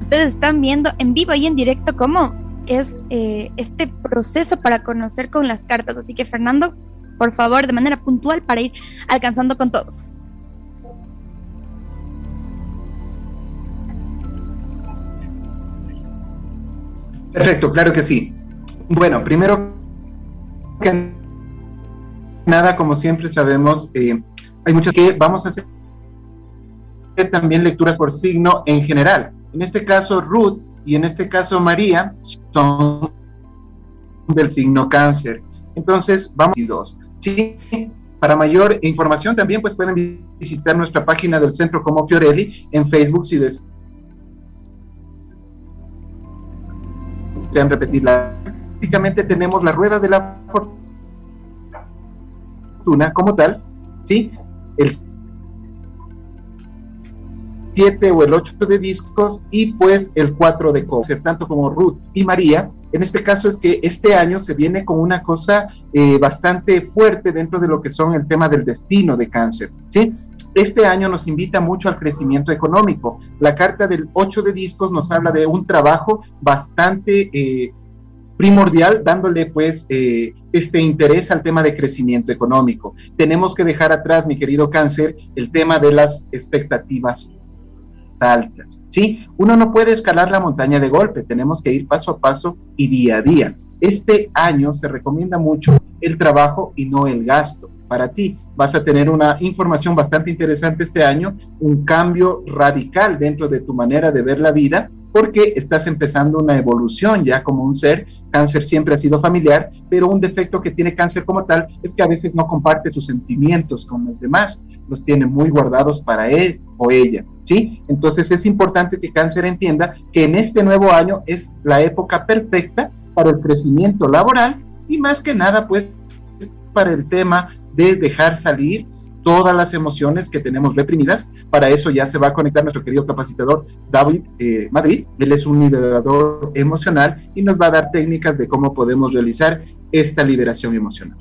Ustedes están viendo en vivo y en directo cómo es eh, este proceso para conocer con las cartas. Así que Fernando, por favor, de manera puntual para ir alcanzando con todos. Perfecto, claro que sí. Bueno, primero que nada, como siempre sabemos, eh, hay muchas que vamos a hacer también lecturas por signo en general. En este caso, Ruth y en este caso María son del signo cáncer. Entonces, vamos a dos. Sí, para mayor información también pues pueden visitar nuestra página del Centro como Fiorelli en Facebook si desean desean repetirla. Prácticamente tenemos la rueda de la fortuna como tal, ¿sí? El 7 o el 8 de discos y pues el 4 de cáncer, tanto como Ruth y María. En este caso es que este año se viene con una cosa eh, bastante fuerte dentro de lo que son el tema del destino de cáncer, ¿sí? Este año nos invita mucho al crecimiento económico. La carta del 8 de discos nos habla de un trabajo bastante eh, primordial, dándole pues eh, este interés al tema de crecimiento económico. Tenemos que dejar atrás, mi querido cáncer, el tema de las expectativas altas. ¿sí? Uno no puede escalar la montaña de golpe, tenemos que ir paso a paso y día a día. Este año se recomienda mucho el trabajo y no el gasto para ti. Vas a tener una información bastante interesante este año, un cambio radical dentro de tu manera de ver la vida, porque estás empezando una evolución ya como un ser. Cáncer siempre ha sido familiar, pero un defecto que tiene cáncer como tal es que a veces no comparte sus sentimientos con los demás, los tiene muy guardados para él o ella, ¿sí? Entonces es importante que cáncer entienda que en este nuevo año es la época perfecta para el crecimiento laboral y más que nada pues para el tema de dejar salir todas las emociones que tenemos reprimidas. Para eso ya se va a conectar nuestro querido capacitador David eh, Madrid. Él es un liberador emocional y nos va a dar técnicas de cómo podemos realizar esta liberación emocional.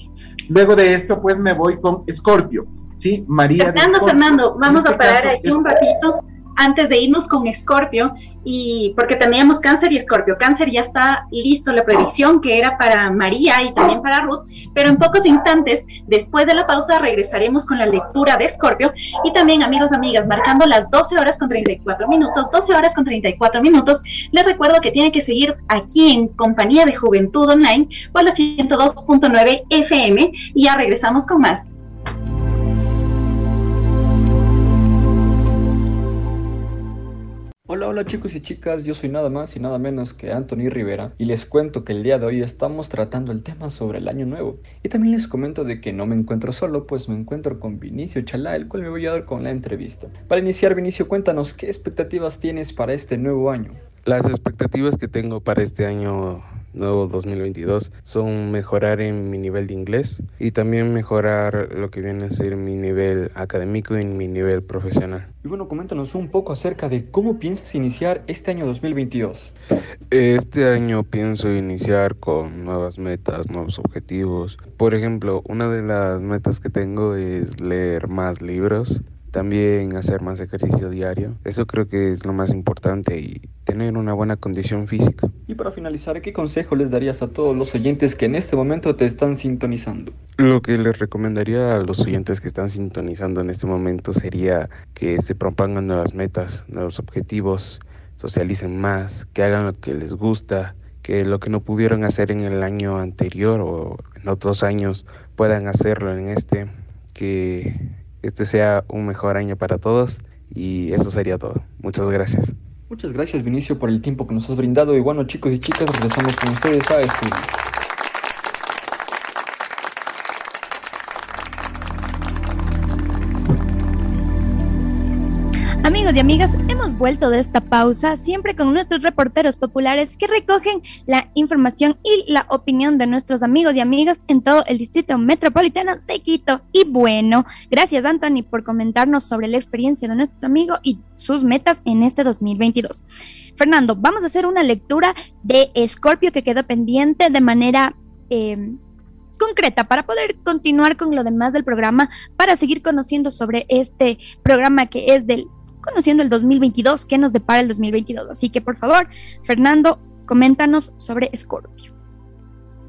Luego de esto, pues me voy con Escorpio. ¿sí? María. Fernando, Fernando, vamos a este parar aquí un ratito antes de irnos con Escorpio, y porque teníamos cáncer y Escorpio. Cáncer ya está listo la predicción que era para María y también para Ruth, pero en pocos instantes, después de la pausa, regresaremos con la lectura de Escorpio y también, amigos, amigas, marcando las 12 horas con 34 minutos, 12 horas con 34 minutos. Les recuerdo que tienen que seguir aquí en Compañía de Juventud Online por la 102.9 FM y ya regresamos con más. Hola, hola chicos y chicas, yo soy nada más y nada menos que Anthony Rivera y les cuento que el día de hoy estamos tratando el tema sobre el año nuevo y también les comento de que no me encuentro solo, pues me encuentro con Vinicio Chalá, el cual me voy a dar con la entrevista. Para iniciar Vinicio, cuéntanos qué expectativas tienes para este nuevo año. Las expectativas que tengo para este año nuevo 2022 son mejorar en mi nivel de inglés y también mejorar lo que viene a ser mi nivel académico y mi nivel profesional. Y bueno, coméntanos un poco acerca de cómo piensas iniciar este año 2022. Este año pienso iniciar con nuevas metas, nuevos objetivos. Por ejemplo, una de las metas que tengo es leer más libros también hacer más ejercicio diario. Eso creo que es lo más importante y tener una buena condición física. Y para finalizar, ¿qué consejo les darías a todos los oyentes que en este momento te están sintonizando? Lo que les recomendaría a los oyentes que están sintonizando en este momento sería que se propongan nuevas metas, nuevos objetivos, socialicen más, que hagan lo que les gusta, que lo que no pudieron hacer en el año anterior o en otros años puedan hacerlo en este, que este sea un mejor año para todos y eso sería todo. Muchas gracias. Muchas gracias Vinicio por el tiempo que nos has brindado y bueno chicos y chicas regresamos con ustedes a estudio. Y amigas, hemos vuelto de esta pausa siempre con nuestros reporteros populares que recogen la información y la opinión de nuestros amigos y amigas en todo el distrito metropolitano de Quito. Y bueno, gracias Anthony por comentarnos sobre la experiencia de nuestro amigo y sus metas en este 2022. Fernando, vamos a hacer una lectura de Scorpio que quedó pendiente de manera... Eh, concreta para poder continuar con lo demás del programa, para seguir conociendo sobre este programa que es del conociendo el 2022, qué nos depara el 2022. Así que por favor, Fernando, coméntanos sobre Scorpio.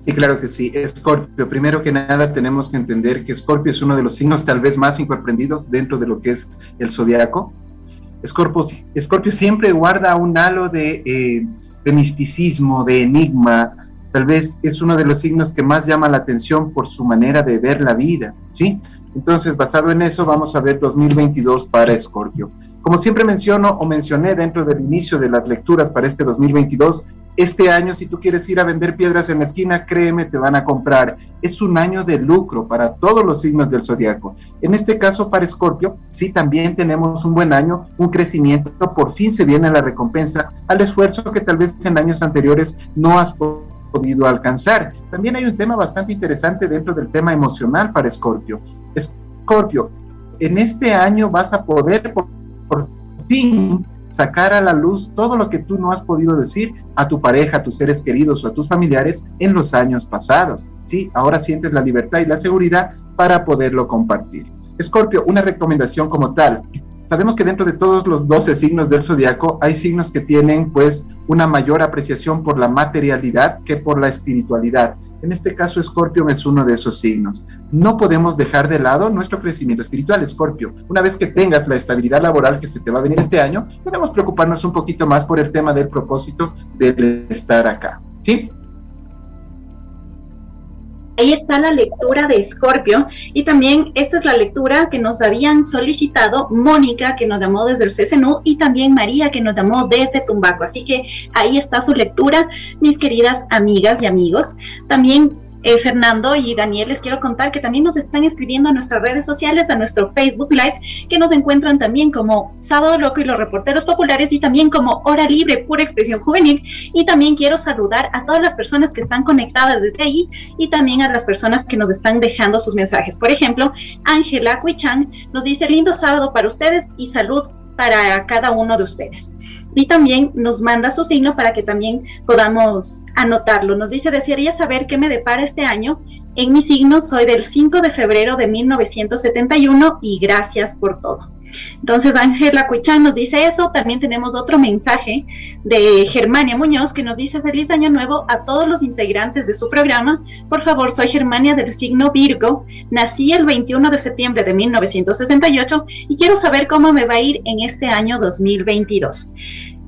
Sí, claro que sí. Scorpio, primero que nada tenemos que entender que Scorpio es uno de los signos tal vez más incomprendidos dentro de lo que es el zodiaco. Scorpio, Scorpio siempre guarda un halo de, eh, de misticismo, de enigma. Tal vez es uno de los signos que más llama la atención por su manera de ver la vida, ¿sí? Entonces, basado en eso, vamos a ver 2022 para Scorpio. Como siempre menciono o mencioné dentro del inicio de las lecturas para este 2022, este año si tú quieres ir a vender piedras en la esquina, créeme, te van a comprar. Es un año de lucro para todos los signos del zodiaco. En este caso para Escorpio, sí también tenemos un buen año, un crecimiento, por fin se viene la recompensa al esfuerzo que tal vez en años anteriores no has podido alcanzar. También hay un tema bastante interesante dentro del tema emocional para Escorpio. Escorpio, en este año vas a poder por fin sacar a la luz todo lo que tú no has podido decir a tu pareja, a tus seres queridos o a tus familiares en los años pasados. ¿sí? Ahora sientes la libertad y la seguridad para poderlo compartir. Escorpio, una recomendación como tal. Sabemos que dentro de todos los 12 signos del zodiaco hay signos que tienen pues una mayor apreciación por la materialidad que por la espiritualidad. En este caso, Escorpio es uno de esos signos. No podemos dejar de lado nuestro crecimiento espiritual, Escorpio. Una vez que tengas la estabilidad laboral que se te va a venir este año, debemos preocuparnos un poquito más por el tema del propósito de estar acá. ¿Sí? Ahí está la lectura de Escorpio y también esta es la lectura que nos habían solicitado Mónica, que nos llamó desde el CCNU, y también María, que nos llamó desde Tumbaco. Así que ahí está su lectura, mis queridas amigas y amigos. También eh, Fernando y Daniel, les quiero contar que también nos están escribiendo a nuestras redes sociales, a nuestro Facebook Live, que nos encuentran también como Sábado Loco y los Reporteros Populares y también como Hora Libre, Pura Expresión Juvenil. Y también quiero saludar a todas las personas que están conectadas desde ahí y también a las personas que nos están dejando sus mensajes. Por ejemplo, Ángela Cuichan nos dice lindo sábado para ustedes y salud para cada uno de ustedes y también nos manda su signo para que también podamos anotarlo. Nos dice, desearía saber qué me depara este año. En mi signo soy del 5 de febrero de 1971 y gracias por todo. Entonces Ángela Cuichán nos dice eso. También tenemos otro mensaje de Germania Muñoz que nos dice feliz año nuevo a todos los integrantes de su programa. Por favor, soy Germania del signo Virgo. Nací el 21 de septiembre de 1968 y quiero saber cómo me va a ir en este año 2022.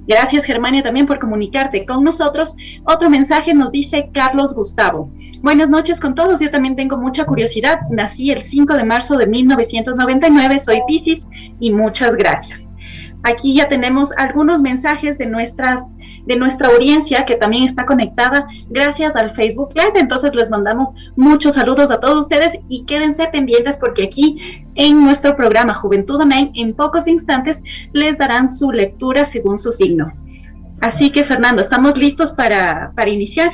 Gracias Germania también por comunicarte con nosotros. Otro mensaje nos dice Carlos Gustavo. Buenas noches con todos. Yo también tengo mucha curiosidad. Nací el 5 de marzo de 1999. Soy Pisces y muchas gracias. Aquí ya tenemos algunos mensajes de nuestras de nuestra audiencia que también está conectada gracias al Facebook Live. Entonces les mandamos muchos saludos a todos ustedes y quédense pendientes porque aquí en nuestro programa Juventud Online en pocos instantes les darán su lectura según su signo. Así que Fernando, ¿estamos listos para, para iniciar?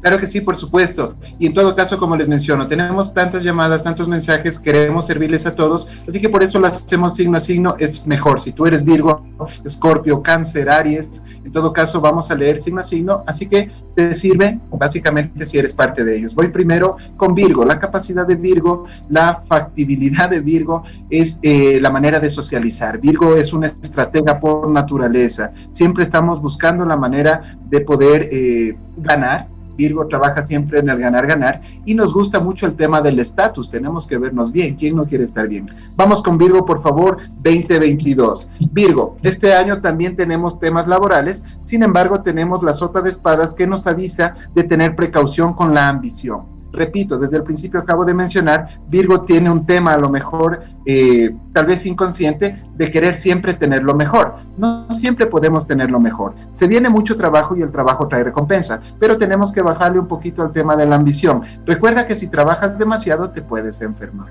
Claro que sí, por supuesto. Y en todo caso, como les menciono, tenemos tantas llamadas, tantos mensajes, queremos servirles a todos, así que por eso lo hacemos signo a signo, es mejor. Si tú eres Virgo, Escorpio, Cáncer, Aries, en todo caso vamos a leer signo a signo, así que te sirve básicamente si eres parte de ellos. Voy primero con Virgo. La capacidad de Virgo, la factibilidad de Virgo es eh, la manera de socializar. Virgo es una estratega por naturaleza. Siempre estamos buscando la manera de poder eh, ganar Virgo trabaja siempre en el ganar-ganar y nos gusta mucho el tema del estatus. Tenemos que vernos bien. ¿Quién no quiere estar bien? Vamos con Virgo, por favor, 2022. Virgo, este año también tenemos temas laborales, sin embargo, tenemos la sota de espadas que nos avisa de tener precaución con la ambición repito, desde el principio acabo de mencionar, Virgo tiene un tema a lo mejor, eh, tal vez inconsciente, de querer siempre tener lo mejor. No siempre podemos tener lo mejor. Se viene mucho trabajo y el trabajo trae recompensa, pero tenemos que bajarle un poquito al tema de la ambición. Recuerda que si trabajas demasiado te puedes enfermar.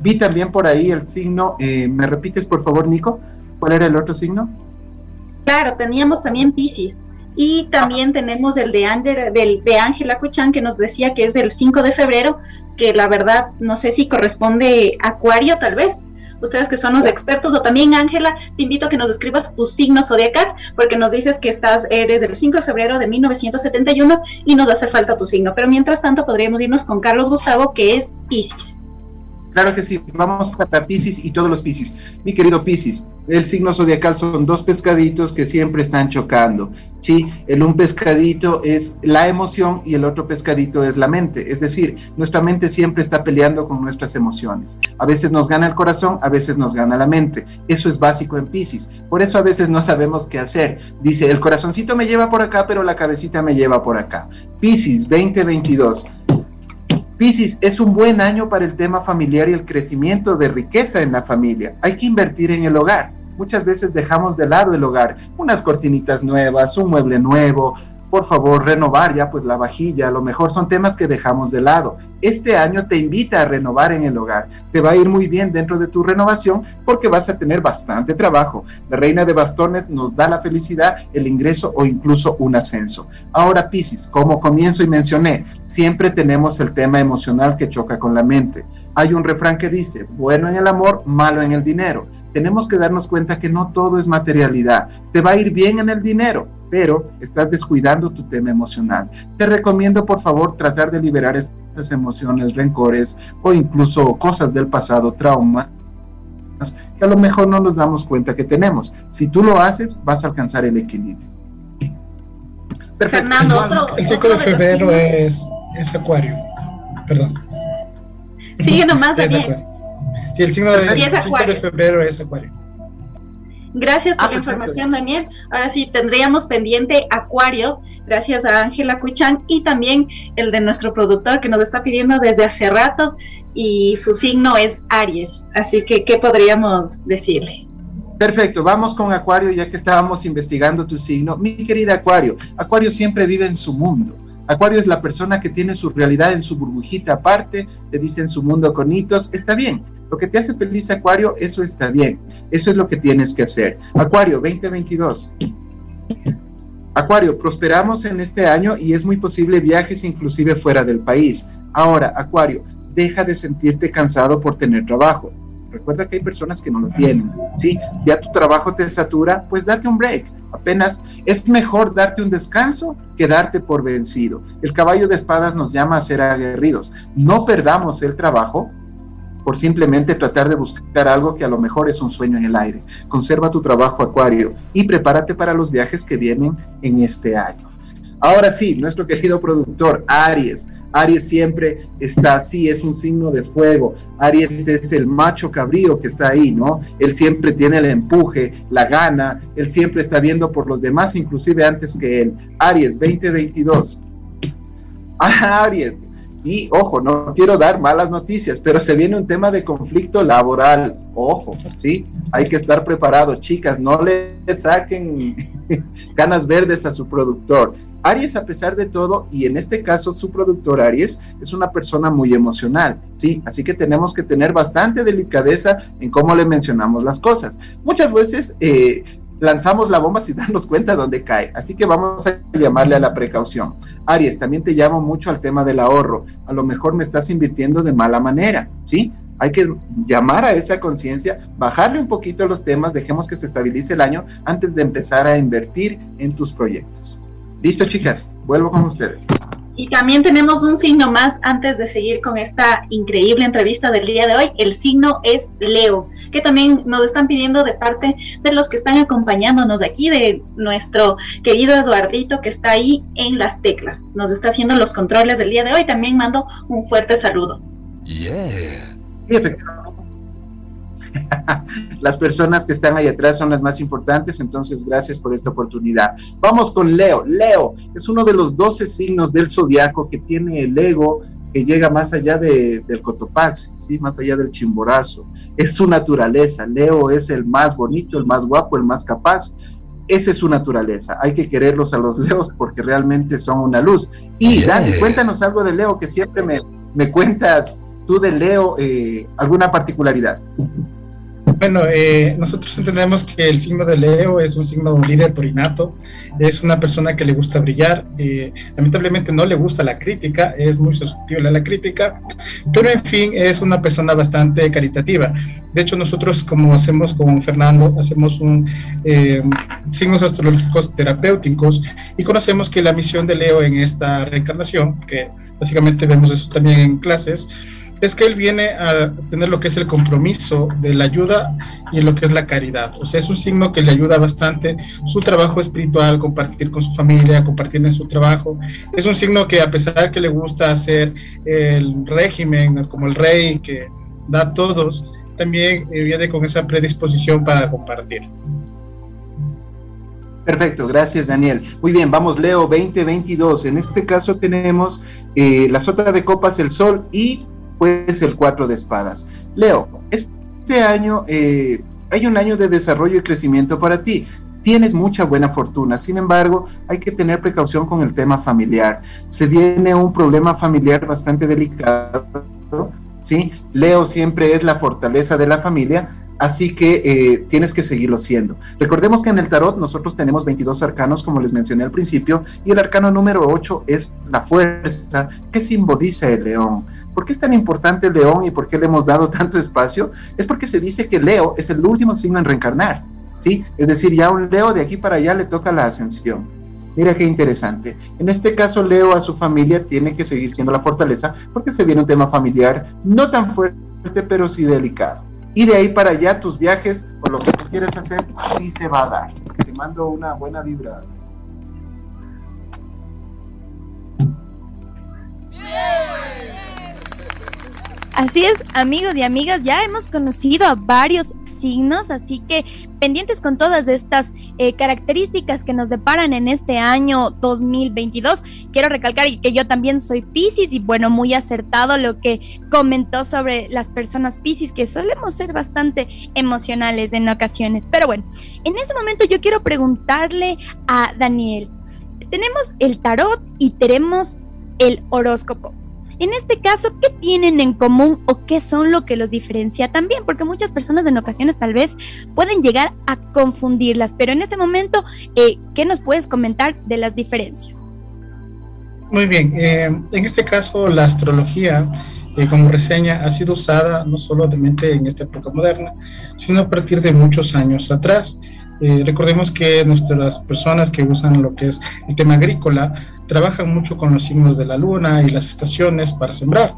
Vi también por ahí el signo, eh, ¿me repites por favor, Nico? ¿Cuál era el otro signo? Claro, teníamos también Pisces. Y también tenemos el de, del, de Ángela Cuchán, que nos decía que es del 5 de febrero, que la verdad no sé si corresponde a Acuario tal vez. Ustedes que son los expertos, o también Ángela, te invito a que nos escribas tu signo zodiacal, porque nos dices que estás, eres del 5 de febrero de 1971 y nos hace falta tu signo. Pero mientras tanto podríamos irnos con Carlos Gustavo, que es Pisces. Claro que sí, vamos para Pisces y todos los Pisces. Mi querido Pisces, el signo zodiacal son dos pescaditos que siempre están chocando. Sí, el un pescadito es la emoción y el otro pescadito es la mente. Es decir, nuestra mente siempre está peleando con nuestras emociones. A veces nos gana el corazón, a veces nos gana la mente. Eso es básico en Pisces. Por eso a veces no sabemos qué hacer. Dice, el corazoncito me lleva por acá, pero la cabecita me lleva por acá. Pisces 2022 Piscis, es un buen año para el tema familiar y el crecimiento de riqueza en la familia. Hay que invertir en el hogar. Muchas veces dejamos de lado el hogar, unas cortinitas nuevas, un mueble nuevo, por favor, renovar ya pues la vajilla, a lo mejor son temas que dejamos de lado. Este año te invita a renovar en el hogar. Te va a ir muy bien dentro de tu renovación porque vas a tener bastante trabajo. La reina de bastones nos da la felicidad, el ingreso o incluso un ascenso. Ahora, Piscis, como comienzo y mencioné, siempre tenemos el tema emocional que choca con la mente. Hay un refrán que dice, bueno en el amor, malo en el dinero tenemos que darnos cuenta que no todo es materialidad. Te va a ir bien en el dinero, pero estás descuidando tu tema emocional. Te recomiendo, por favor, tratar de liberar esas emociones, rencores o incluso cosas del pasado, traumas que a lo mejor no nos damos cuenta que tenemos. Si tú lo haces, vas a alcanzar el equilibrio. Perfecto. el 5 de febrero es, es Acuario. Perdón. Sigue nomás, (laughs) sí, Sí, el signo de, 5 de febrero es Acuario. Gracias por ah, la información, Daniel. Ahora sí, tendríamos pendiente Acuario, gracias a Ángela Cuichan, y también el de nuestro productor que nos está pidiendo desde hace rato, y su signo es Aries. Así que, ¿qué podríamos decirle? Perfecto, vamos con Acuario ya que estábamos investigando tu signo. Mi querida Acuario, Acuario siempre vive en su mundo. Acuario es la persona que tiene su realidad en su burbujita aparte, te dicen su mundo con hitos, está bien, lo que te hace feliz, Acuario, eso está bien. Eso es lo que tienes que hacer. Acuario 2022. Acuario, prosperamos en este año y es muy posible viajes inclusive fuera del país. Ahora, Acuario, deja de sentirte cansado por tener trabajo. Recuerda que hay personas que no lo tienen, ¿sí? Ya tu trabajo te satura, pues date un break. Apenas es mejor darte un descanso que darte por vencido. El caballo de espadas nos llama a ser aguerridos. No perdamos el trabajo por simplemente tratar de buscar algo que a lo mejor es un sueño en el aire. Conserva tu trabajo acuario y prepárate para los viajes que vienen en este año. Ahora sí, nuestro querido productor Aries. Aries siempre está así, es un signo de fuego. Aries es el macho cabrío que está ahí, ¿no? Él siempre tiene el empuje, la gana, él siempre está viendo por los demás, inclusive antes que él. Aries 2022. (laughs) Ah, Aries, y ojo, no quiero dar malas noticias, pero se viene un tema de conflicto laboral. Ojo, ¿sí? Hay que estar preparado, chicas, no le saquen (laughs) ganas verdes a su productor. Aries, a pesar de todo, y en este caso su productor Aries, es una persona muy emocional, ¿sí? Así que tenemos que tener bastante delicadeza en cómo le mencionamos las cosas. Muchas veces eh, lanzamos la bomba (laughs) sin darnos cuenta dónde cae. Así que vamos a llamarle a la precaución. Aries, también te llamo mucho al tema del ahorro. A lo mejor me estás invirtiendo de mala manera, ¿sí? Hay que llamar a esa conciencia, bajarle un poquito los temas, dejemos que se estabilice el año antes de empezar a invertir en tus proyectos. Listo, chicas, vuelvo con ustedes. Y también tenemos un signo más antes de seguir con esta increíble entrevista del día de hoy. El signo es Leo, que también nos están pidiendo de parte de los que están acompañándonos aquí, de nuestro querido Eduardito que está ahí en las teclas. Nos está haciendo los controles del día de hoy. También mando un fuerte saludo. Yeah. (laughs) las personas que están ahí atrás son las más importantes, entonces gracias por esta oportunidad. Vamos con Leo. Leo es uno de los 12 signos del zodiaco que tiene el ego que llega más allá de, del Cotopaxi, ¿sí? más allá del chimborazo. Es su naturaleza. Leo es el más bonito, el más guapo, el más capaz. Esa es su naturaleza. Hay que quererlos a los leos porque realmente son una luz. Y Dani, cuéntanos algo de Leo que siempre me, me cuentas tú de Leo, eh, alguna particularidad. Bueno, eh, nosotros entendemos que el signo de Leo es un signo líder por innato, es una persona que le gusta brillar, eh, lamentablemente no le gusta la crítica, es muy susceptible a la crítica, pero en fin, es una persona bastante caritativa. De hecho, nosotros como hacemos con Fernando, hacemos un, eh, signos astrológicos terapéuticos y conocemos que la misión de Leo en esta reencarnación, que básicamente vemos eso también en clases, es que él viene a tener lo que es el compromiso de la ayuda y lo que es la caridad. O sea, es un signo que le ayuda bastante su trabajo espiritual, compartir con su familia, compartir en su trabajo. Es un signo que a pesar que le gusta hacer el régimen como el rey que da a todos, también eh, viene con esa predisposición para compartir. Perfecto, gracias Daniel. Muy bien, vamos Leo 2022. En este caso tenemos eh, la sota de copas, el sol y pues el cuatro de espadas. Leo, este año eh, hay un año de desarrollo y crecimiento para ti. Tienes mucha buena fortuna, sin embargo, hay que tener precaución con el tema familiar. Se viene un problema familiar bastante delicado, ¿sí? Leo siempre es la fortaleza de la familia, Así que eh, tienes que seguirlo siendo. Recordemos que en el tarot nosotros tenemos 22 arcanos, como les mencioné al principio, y el arcano número 8 es la fuerza que simboliza el león. ¿Por qué es tan importante león y por qué le hemos dado tanto espacio? Es porque se dice que Leo es el último signo en reencarnar. ¿sí? Es decir, ya un Leo de aquí para allá le toca la ascensión. Mira qué interesante. En este caso, Leo a su familia tiene que seguir siendo la fortaleza porque se viene un tema familiar no tan fuerte, pero sí delicado y de ahí para allá tus viajes o lo que tú quieres hacer, sí se va a dar. Te mando una buena vibra. Así es, amigos y amigas, ya hemos conocido a varios signos, así que pendientes con todas estas eh, características que nos deparan en este año 2022. Quiero recalcar que yo también soy Pisces y bueno, muy acertado lo que comentó sobre las personas Pisces, que solemos ser bastante emocionales en ocasiones. Pero bueno, en este momento yo quiero preguntarle a Daniel, tenemos el tarot y tenemos el horóscopo. En este caso, ¿qué tienen en común o qué son lo que los diferencia también? Porque muchas personas en ocasiones tal vez pueden llegar a confundirlas, pero en este momento, eh, ¿qué nos puedes comentar de las diferencias? Muy bien, eh, en este caso la astrología eh, como reseña ha sido usada no solamente en esta época moderna, sino a partir de muchos años atrás. Eh, recordemos que nuestras personas que usan lo que es el tema agrícola trabajan mucho con los signos de la luna y las estaciones para sembrar.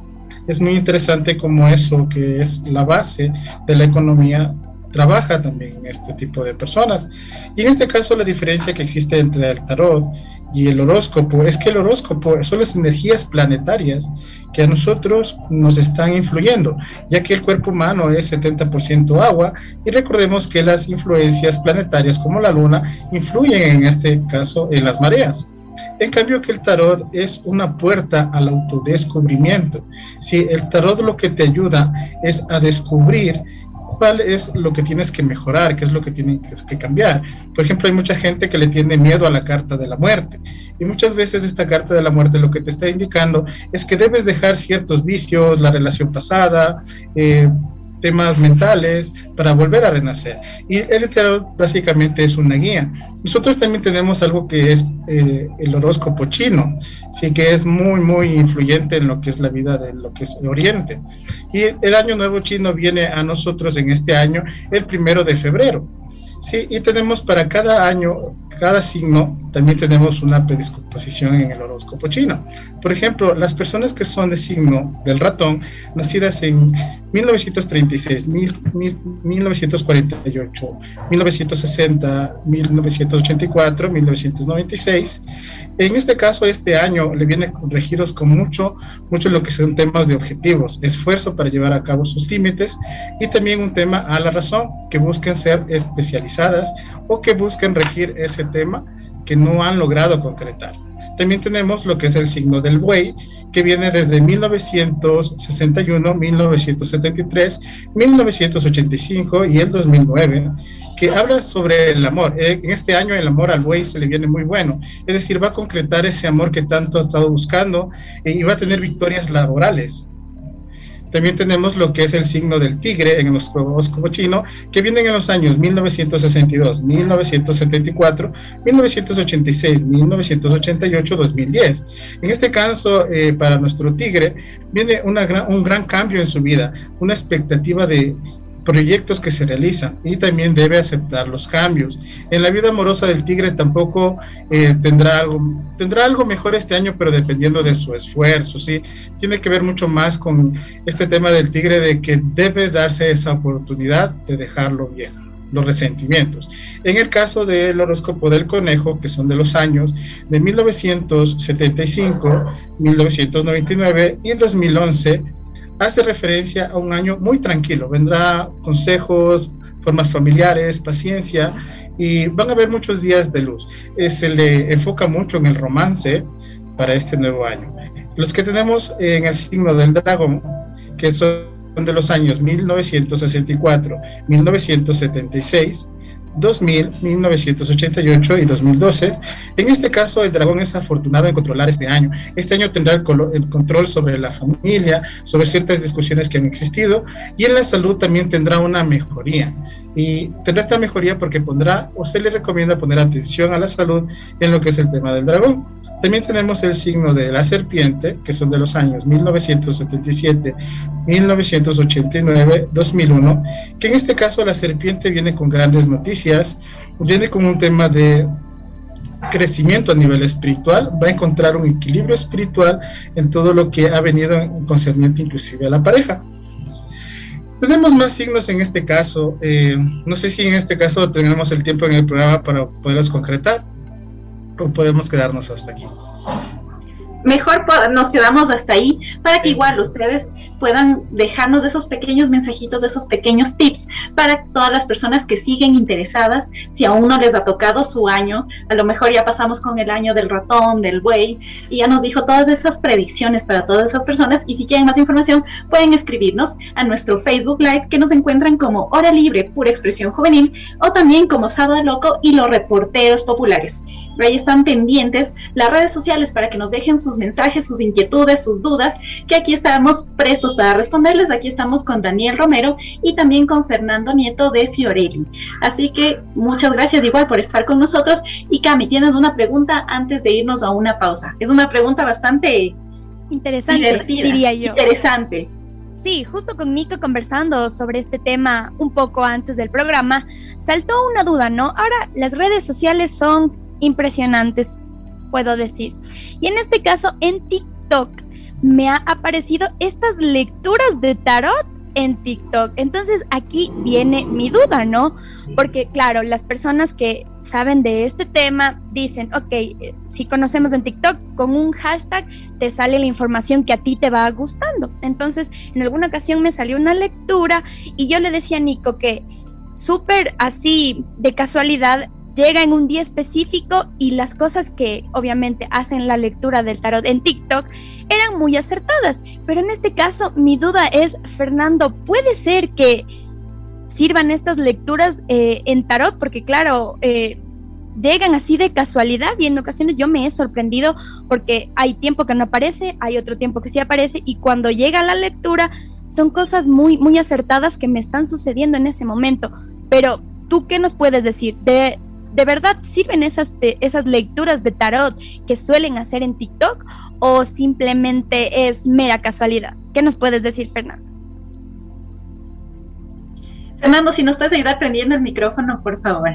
Es muy interesante como eso, que es la base de la economía, trabaja también este tipo de personas. Y en este caso la diferencia que existe entre el tarot y el horóscopo es que el horóscopo son las energías planetarias que a nosotros nos están influyendo, ya que el cuerpo humano es 70% agua y recordemos que las influencias planetarias como la luna influyen en este caso en las mareas. En cambio que el tarot es una puerta al autodescubrimiento. Si el tarot lo que te ayuda es a descubrir cuál es lo que tienes que mejorar, qué es lo que tienes que cambiar. Por ejemplo, hay mucha gente que le tiene miedo a la carta de la muerte y muchas veces esta carta de la muerte lo que te está indicando es que debes dejar ciertos vicios, la relación pasada, eh, temas mentales, para volver a renacer. Y el tarot básicamente es una guía. Nosotros también tenemos algo que es eh, el horóscopo chino, sí que es muy, muy influyente en lo que es la vida de lo que es Oriente. Y el año nuevo chino viene a nosotros en este año el primero de febrero. Sí, y tenemos para cada año cada signo también tenemos una predisposición en el horóscopo chino. Por ejemplo, las personas que son de signo del ratón, nacidas en 1936, 1948, 1960, 1984, 1996, en este caso, este año le viene regidos con mucho, mucho lo que son temas de objetivos, esfuerzo para llevar a cabo sus límites y también un tema a la razón, que busquen ser especializadas o que busquen regir ese tema que no han logrado concretar. También tenemos lo que es el signo del buey, que viene desde 1961, 1973, 1985 y el 2009, que habla sobre el amor. Eh, en este año el amor al buey se le viene muy bueno, es decir, va a concretar ese amor que tanto ha estado buscando eh, y va a tener victorias laborales. También tenemos lo que es el signo del tigre en nuestro horóscopo chino, que viene en los años 1962, 1974, 1986, 1988, 2010. En este caso, eh, para nuestro tigre, viene una un gran cambio en su vida, una expectativa de proyectos que se realizan y también debe aceptar los cambios. En la vida amorosa del tigre tampoco eh, tendrá, algo, tendrá algo mejor este año, pero dependiendo de su esfuerzo, ¿sí? Tiene que ver mucho más con este tema del tigre de que debe darse esa oportunidad de dejarlo bien los resentimientos. En el caso del horóscopo del conejo, que son de los años de 1975, 1999 y 2011, hace referencia a un año muy tranquilo. Vendrá consejos, formas familiares, paciencia y van a haber muchos días de luz. Eh, se le enfoca mucho en el romance para este nuevo año. Los que tenemos en el signo del dragón, que son de los años 1964, 1976, 2000, 1988 y 2012. En este caso, el dragón es afortunado en controlar este año. Este año tendrá el, control sobre la familia, sobre ciertas discusiones que han existido y en la salud también tendrá una mejoría. Y tendrá esta mejoría porque pondrá o se le recomienda poner atención a la salud en lo que es el tema del dragón. También tenemos el signo de la serpiente, que son de los años 1977, 1989, 2001, que en este caso la serpiente viene con grandes noticias, viene con un tema de crecimiento a nivel espiritual, va a encontrar un equilibrio espiritual en todo lo que ha venido concerniente inclusive a la pareja. Tenemos más signos en este caso, eh, no sé si en este caso tenemos el tiempo en el programa para poderlos concretar o podemos quedarnos hasta aquí mejor nos quedamos hasta ahí para que igual ustedes puedan dejarnos de esos pequeños mensajitos, de esos pequeños tips para todas las personas que siguen interesadas, si aún no les ha tocado su año, a lo mejor ya pasamos con el año del ratón, del buey, y ya nos dijo todas esas predicciones para todas esas personas, y si quieren más información pueden escribirnos a nuestro Facebook Live que nos encuentran como Hora Libre, Pura Expresión Juvenil, o también como Sábado Loco y los reporteros populares. Ahí están pendientes las redes sociales para que nos dejen sus mensajes, sus inquietudes, sus dudas, que aquí estamos prestos para responderles. Aquí estamos con Daniel Romero y también con Fernando Nieto de Fiorelli. Así que muchas gracias igual por estar con nosotros. Y Cami, tienes una pregunta antes de irnos a una pausa. Es una pregunta bastante interesante, diría yo. Interesante. Sí, justo con Nico conversando sobre este tema un poco antes del programa, saltó una duda, ¿no? Ahora las redes sociales son impresionantes puedo decir. Y en este caso, en TikTok me ha aparecido estas lecturas de tarot en TikTok. Entonces aquí viene mi duda, ¿no? Porque claro, las personas que saben de este tema dicen, ok, eh, si conocemos en TikTok, con un hashtag te sale la información que a ti te va gustando. Entonces, en alguna ocasión me salió una lectura y yo le decía a Nico que súper así de casualidad llega en un día específico y las cosas que obviamente hacen la lectura del tarot en TikTok eran muy acertadas. Pero en este caso mi duda es, Fernando, ¿puede ser que sirvan estas lecturas eh, en tarot? Porque claro, eh, llegan así de casualidad y en ocasiones yo me he sorprendido porque hay tiempo que no aparece, hay otro tiempo que sí aparece y cuando llega la lectura son cosas muy, muy acertadas que me están sucediendo en ese momento. Pero, ¿tú qué nos puedes decir? ¿De, de verdad sirven esas, esas lecturas de tarot que suelen hacer en TikTok o simplemente es mera casualidad? ¿Qué nos puedes decir, Fernando? Fernando, si nos puedes ayudar prendiendo el micrófono, por favor.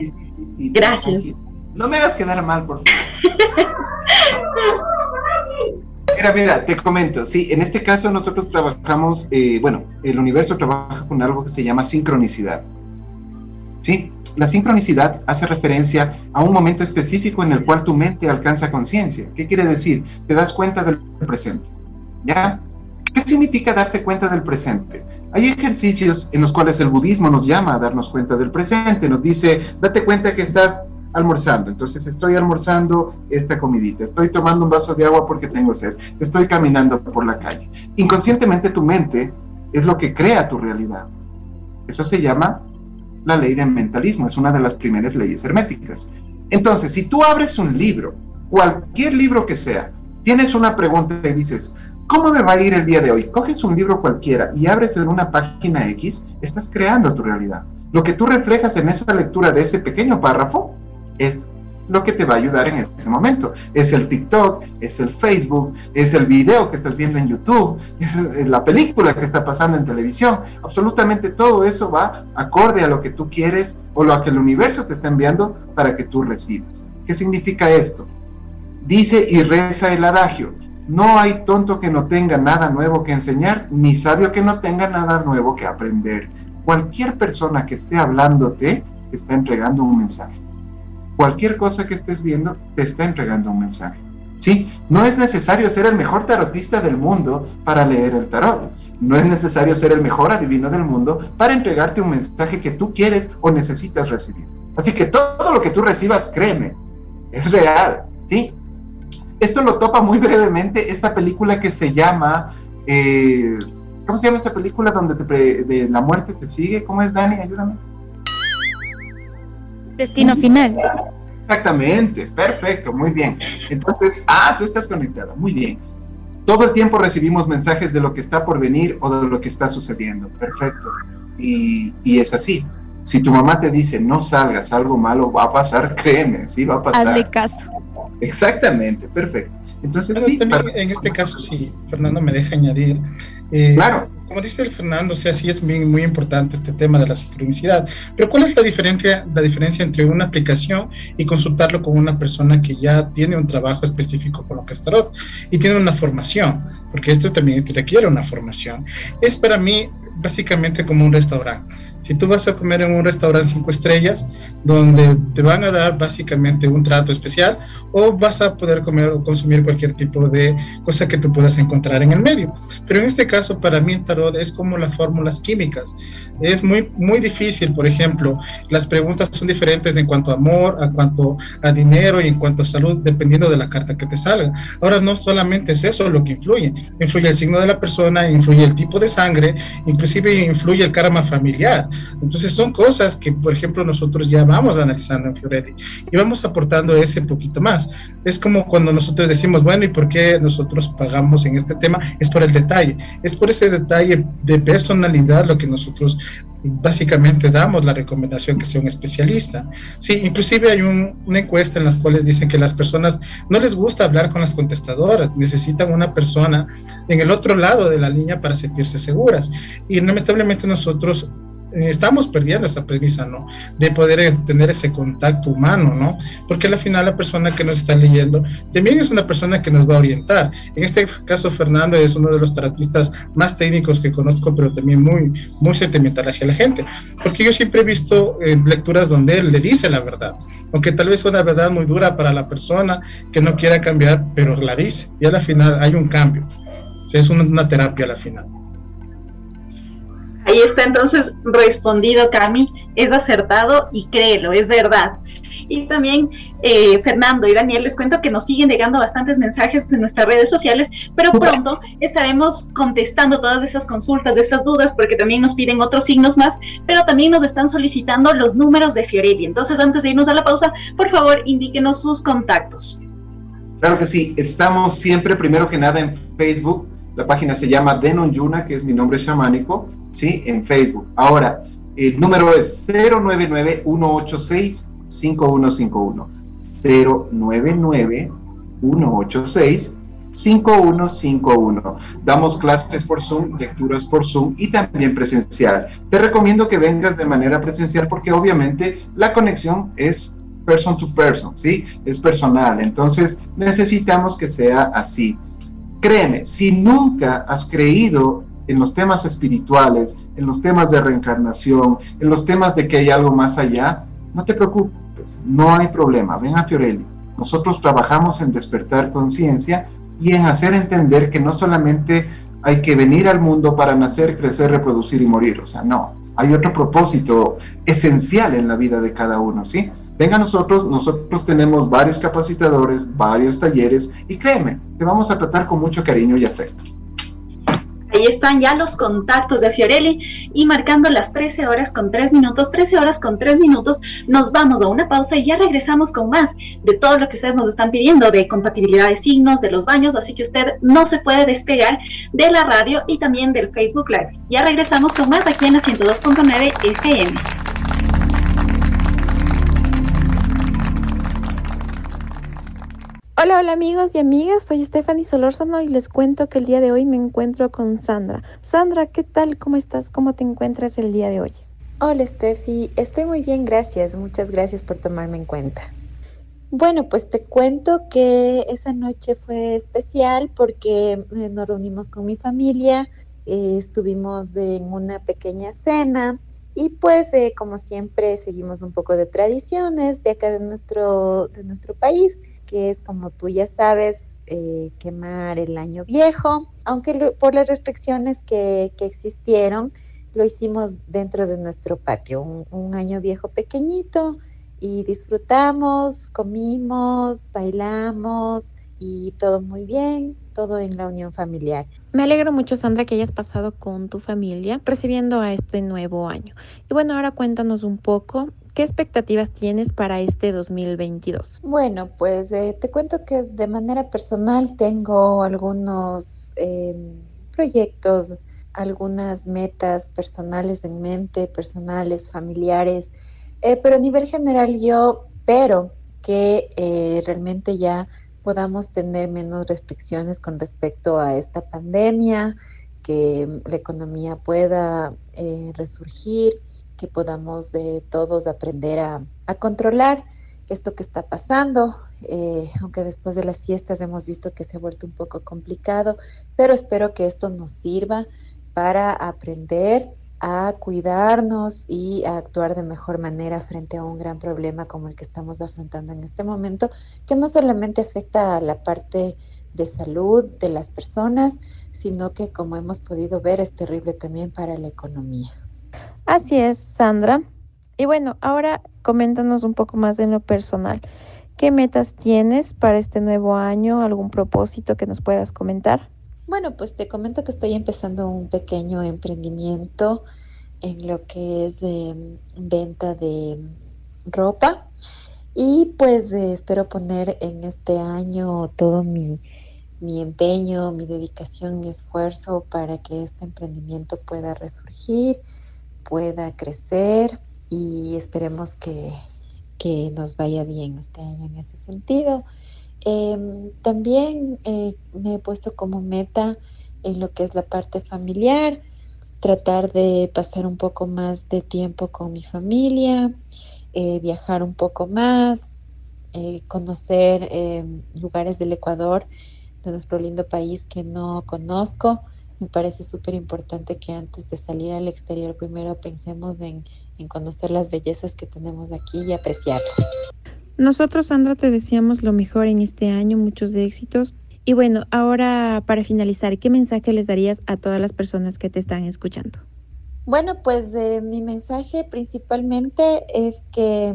Gracias. No me hagas quedar mal, por favor. (laughs) Mira, mira, te comento, sí, en este caso nosotros trabajamos, eh, bueno, el universo trabaja con algo que se llama sincronicidad. ¿Sí? La sincronicidad hace referencia a un momento específico en el cual tu mente alcanza conciencia. ¿Qué quiere decir? Te das cuenta del presente. ¿Ya? ¿Qué significa darse cuenta del presente? Hay ejercicios en los cuales el budismo nos llama a darnos cuenta del presente, nos dice, date cuenta que estás almorzando, entonces estoy almorzando esta comidita, estoy tomando un vaso de agua porque tengo sed, estoy caminando por la calle. Inconscientemente tu mente es lo que crea tu realidad. Eso se llama la ley del mentalismo, es una de las primeras leyes herméticas. Entonces, si tú abres un libro, cualquier libro que sea, tienes una pregunta y dices, ¿Cómo me va a ir el día de hoy? Coges un libro cualquiera y abres en una página X, estás creando tu realidad. Lo que tú reflejas en esa lectura de ese pequeño párrafo es lo que te va a ayudar en ese momento. Es el TikTok, es el Facebook, es el video que estás viendo en YouTube, es la película que está pasando en televisión. Absolutamente todo eso va acorde a lo que tú quieres o lo que el universo te está enviando para que tú recibas. ¿Qué significa esto? Dice y reza el adagio, no hay tonto que no tenga nada nuevo que enseñar, ni sabio que no tenga nada nuevo que aprender. Cualquier persona que esté hablándote te está entregando un mensaje. Cualquier cosa que estés viendo te está entregando un mensaje. Sí, no es necesario ser el mejor tarotista del mundo para leer el tarot. No es necesario ser el mejor adivino del mundo para entregarte un mensaje que tú quieres o necesitas recibir. Así que todo lo que tú recibas, créeme, es real, ¿sí? Esto lo topa muy brevemente esta película que se llama... Eh, ¿Cómo se llama esa película donde de la muerte te sigue? ¿Cómo es, Dani? Ayúdame. Destino final. Exactamente, perfecto, muy bien. Entonces, ah, tú estás conectada, muy bien. Todo el tiempo recibimos mensajes de lo que está por venir o de lo que está sucediendo, perfecto. Y, y es así. Si tu mamá te dice no salgas, algo malo va a pasar, (laughs) créeme, sí va a pasar. Hazle caso. Exactamente, perfecto. Entonces, sí, en este caso, si Fernando me deja añadir. Eh, claro. Como dice el Fernando, o sea, sí es muy, muy importante este tema de la sincronicidad. Pero ¿cuál es la diferencia, la diferencia entre una aplicación y consultarlo con una persona que ya tiene un trabajo específico con lo que es tarot y tiene una formación? Porque esto también requiere una formación. Es para mí básicamente como un restaurante. Si tú vas a comer en un restaurante cinco estrellas, donde te van a dar básicamente un trato especial, o vas a poder comer o consumir cualquier tipo de cosa que tú puedas encontrar en el medio. Pero en este caso, para mí, el tarot es como las fórmulas químicas. Es muy, muy difícil, por ejemplo, las preguntas son diferentes en cuanto a amor, en cuanto a dinero y en cuanto a salud, dependiendo de la carta que te salga. Ahora, no solamente es eso lo que influye, influye el signo de la persona, influye el tipo de sangre, inclusive influye el karma familiar. Entonces son cosas que, por ejemplo, nosotros ya vamos analizando en Fiorelli y vamos aportando ese poquito más. Es como cuando nosotros decimos, bueno, ¿y por qué nosotros pagamos en este tema? Es por el detalle, es por ese detalle de personalidad lo que nosotros básicamente damos la recomendación que sea un especialista. Sí, inclusive hay una encuesta en las cuales dicen que las personas no les gusta hablar con las contestadoras, necesitan una persona en el otro lado de la línea para sentirse seguras. Y lamentablemente nosotros estamos perdiendo esa premisa, ¿no? De poder eh, tener ese contacto humano, ¿no? Porque al final la persona que nos está leyendo también es una persona que nos va a orientar. En este caso, Fernando es uno de los terapistas más técnicos que conozco, pero también muy, muy sentimental hacia la gente. Porque yo siempre he visto eh, lecturas donde él le dice la verdad, aunque tal vez una verdad muy dura para la persona que no quiera cambiar, pero la dice. Y al final hay un cambio. es una, una terapia al final. Ahí está entonces respondido, Cami, es acertado y créelo, es verdad. Y también eh, Fernando y Daniel les cuento que nos siguen llegando bastantes mensajes en nuestras redes sociales, pero pronto estaremos contestando todas esas consultas, de esas dudas, porque también nos piden otros signos más, pero también nos están solicitando los números de Fiorelli. Entonces, antes de irnos a la pausa, por favor, indíquenos sus contactos. Claro que sí, estamos siempre, primero que nada, en Facebook La página se llama Denon Yuna, que es mi nombre chamánico, ¿sí? En Facebook. Ahora, el número es 099-186-5151. 099-186-5151. Damos clases por Zoom, lecturas por Zoom y también presencial. Te recomiendo que vengas de manera presencial porque obviamente la conexión es person to person, ¿sí? Es personal. Entonces necesitamos que sea así. Créeme, si nunca has creído en los temas espirituales, en los temas de reencarnación, en los temas de que hay algo más allá, no te preocupes, no hay problema, ven a Fiorelli. Nosotros trabajamos en despertar conciencia y en hacer entender que no solamente hay que venir al mundo para nacer, crecer, reproducir y morir, o sea, no, hay otro propósito esencial en la vida de cada uno, ¿sí? Venga nosotros, nosotros tenemos varios capacitadores, varios talleres y créeme, te vamos a tratar con mucho cariño y afecto. Ahí están ya los contactos de Fiorelli y marcando las 13 horas con 3 minutos, 13 horas con 3 minutos, nos vamos a una pausa y ya regresamos con más de todo lo que ustedes nos están pidiendo, de compatibilidad de signos, de los baños, así que usted no se puede despegar de la radio y también del Facebook Live. Ya regresamos con más aquí en la 102.9 FM. Hola, hola amigos y amigas, soy Stephanie Solórzano y les cuento que el día de hoy me encuentro con Sandra. Sandra, ¿qué tal? ¿Cómo estás? ¿Cómo te encuentras el día de hoy? Hola Steffi, estoy muy bien, gracias. Muchas gracias por tomarme en cuenta. Bueno, pues te cuento que esa noche fue especial porque eh, nos reunimos con mi familia, eh, estuvimos en una pequeña cena y pues eh, como siempre seguimos un poco de tradiciones de acá de nuestro, de nuestro país que es, como tú ya sabes, eh, quemar el año viejo, aunque por las restricciones que, existieron, lo hicimos dentro de nuestro patio, un, año viejo pequeñito, y disfrutamos, comimos, bailamos y todo muy bien, todo en la unión familiar. Me alegro mucho, Sandra, que hayas pasado con tu familia recibiendo a este nuevo año. Y bueno, ahora cuéntanos un poco ¿Qué expectativas tienes para este 2022? Bueno, pues eh, te cuento que de manera personal tengo algunos em, proyectos, algunas metas personales en mente, personales, familiares, eh, pero a nivel general yo espero que eh, realmente ya podamos tener menos restricciones con respecto a esta pandemia, que la economía pueda resurgir que podamos eh, todos aprender a, controlar esto que está pasando, eh, aunque después de las fiestas hemos visto que se ha vuelto un poco complicado, pero espero que esto nos sirva para aprender a cuidarnos y a actuar de mejor manera frente a un gran problema como el que estamos afrontando en este momento, que no solamente afecta a la parte de salud de las personas, sino que como hemos podido ver es terrible también para la economía. Así es, Sandra. Y bueno, ahora coméntanos un poco más en lo personal. ¿Qué metas tienes para este nuevo año? ¿Algún propósito que nos puedas comentar? Bueno, pues te comento que estoy empezando un pequeño emprendimiento en lo que es em, venta de ropa y pues eh, espero poner en este año todo mi, mi empeño, mi dedicación, mi esfuerzo para que este emprendimiento pueda resurgir pueda crecer y esperemos que, nos vaya bien este año en ese sentido. Em, también eh, me he puesto como meta en lo que es la parte familiar, tratar de pasar un poco más de tiempo con mi familia, eh, viajar un poco más, eh, conocer em, lugares del Ecuador, de nuestro lindo país que no conozco me parece súper importante que antes de salir al exterior primero pensemos en, conocer las bellezas que tenemos aquí y apreciarlas. Nosotros, Sandra, te deseamos lo mejor en este año, muchos éxitos. Y bueno, ahora para finalizar, ¿qué mensaje les darías a todas las personas que te están escuchando? Bueno, pues mi mensaje principalmente es que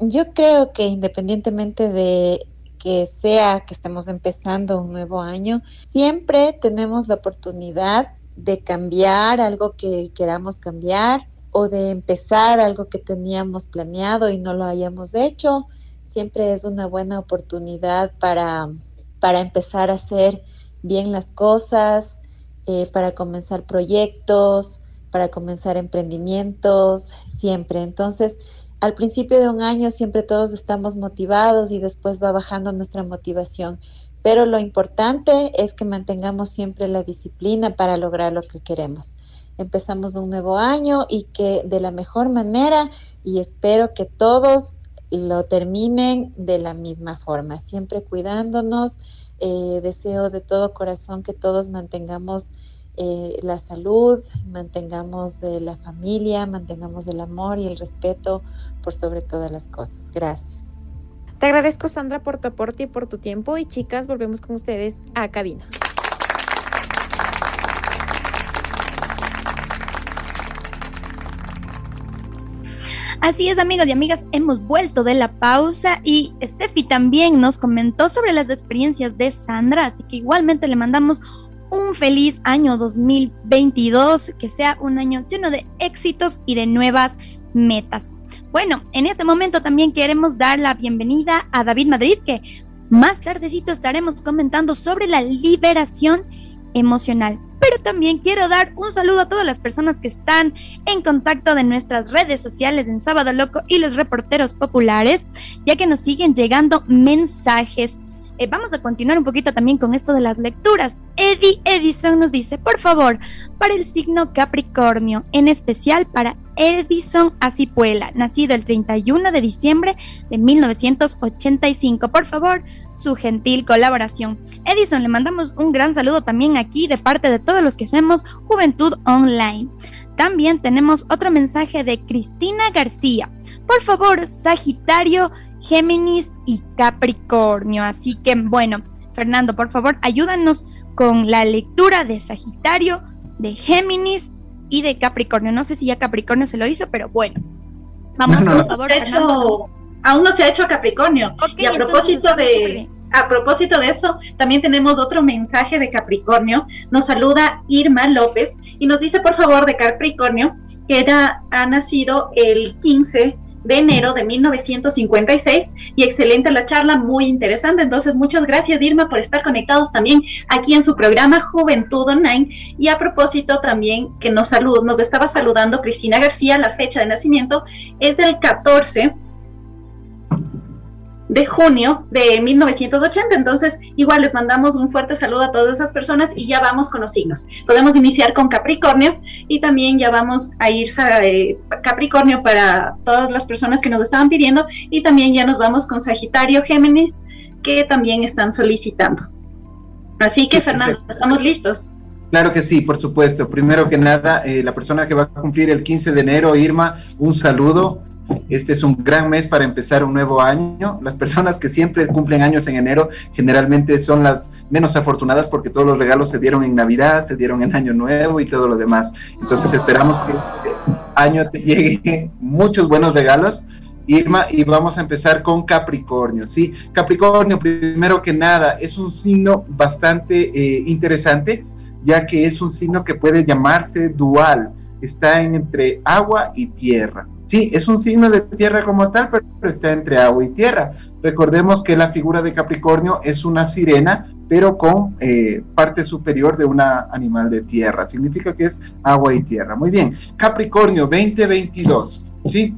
mm, yo creo que independientemente de que sea que estemos empezando un nuevo año, siempre tenemos la oportunidad de cambiar algo que queramos cambiar o de empezar algo que teníamos planeado y no lo hayamos hecho. Siempre es una buena oportunidad para, para empezar a hacer bien las cosas, eh, para comenzar proyectos, para comenzar emprendimientos, siempre. Entonces, al principio de un año siempre todos estamos motivados y después va bajando nuestra motivación. Pero lo importante es que mantengamos siempre la disciplina para lograr lo que queremos. Empezamos un nuevo año y que de la mejor manera y espero que todos lo terminen de la misma forma, siempre cuidándonos. Eh, deseo de todo corazón que todos mantengamos eh, la salud, mantengamos de la familia, mantengamos el amor y el respeto por sobre todas las cosas. Gracias. Te agradezco Sandra por tu aporte y por tu tiempo y chicas, volvemos con ustedes a cabina. Así es, amigos y amigas, hemos vuelto de la pausa y Steffi también nos comentó sobre las experiencias de Sandra, así que igualmente le mandamos un feliz año 2022, que sea un año lleno de éxitos y de nuevas metas. Bueno, en este momento también queremos dar la bienvenida a David Madrid, que más tardecito estaremos comentando sobre la liberación emocional. Pero también quiero dar un saludo a todas las personas que están en contacto de nuestras redes sociales en Sábado Loco y los reporteros populares, ya que nos siguen llegando mensajes eh, vamos a continuar un poquito también con esto de las lecturas. Eddie Edison nos dice, por favor, para el signo Capricornio, en especial para Edison Acipuela, nacido el 31 de diciembre de 1985. Por favor, su gentil colaboración. Edison, le mandamos un gran saludo también aquí de parte de todos los que hacemos Juventud Online. También tenemos otro mensaje de Cristina García. Por favor, Sagitario, Géminis y Capricornio. Así que, bueno, Fernando, por favor, ayúdanos con la lectura de Sagitario, de Géminis y de Capricornio. No sé si ya Capricornio se lo hizo, pero bueno. Vamos, por favor, aún no se ha hecho Capricornio. y a propósito de a propósito de eso, también tenemos otro mensaje de Capricornio. Nos saluda Irma López y nos dice, por favor, de Capricornio, que era, ha nacido el 15 de enero de 1956 y excelente la charla, muy interesante. Entonces, muchas gracias Irma por estar conectados también aquí en su programa Juventud Online. Y a propósito también que nos salud, nos estaba saludando Cristina García, la fecha de nacimiento es del 14 de junio de 1980. Entonces, igual les mandamos un fuerte saludo a todas esas personas y ya vamos con los signos. Podemos iniciar con Capricornio y también ya vamos a ir a eh, Capricornio para todas las personas que nos estaban pidiendo y también ya nos vamos con Sagitario, Géminis, que también están solicitando. Así que, Fernando, estamos listos. Claro que sí, por supuesto. Primero que nada, eh, la persona que va a cumplir el 15 de enero, Irma, un saludo este es un gran mes para empezar un nuevo año. Las personas que siempre cumplen años en enero generalmente son las menos afortunadas porque todos los regalos se dieron en Navidad, se dieron en Año Nuevo y todo lo demás. Entonces esperamos que este año te (laughs) lleguen muchos buenos regalos. Irma, y vamos a empezar con Capricornio, ¿sí? Capricornio, primero que nada, es un signo bastante eh, interesante, ya que es un signo que puede llamarse dual, está entre agua y tierra. Sí, es un signo de tierra como tal, pero está entre agua y tierra. Recordemos que la figura de Capricornio es una sirena, pero con eh, parte superior de un animal de tierra. Significa que es agua y tierra. Muy bien. Capricornio 2022. Sí.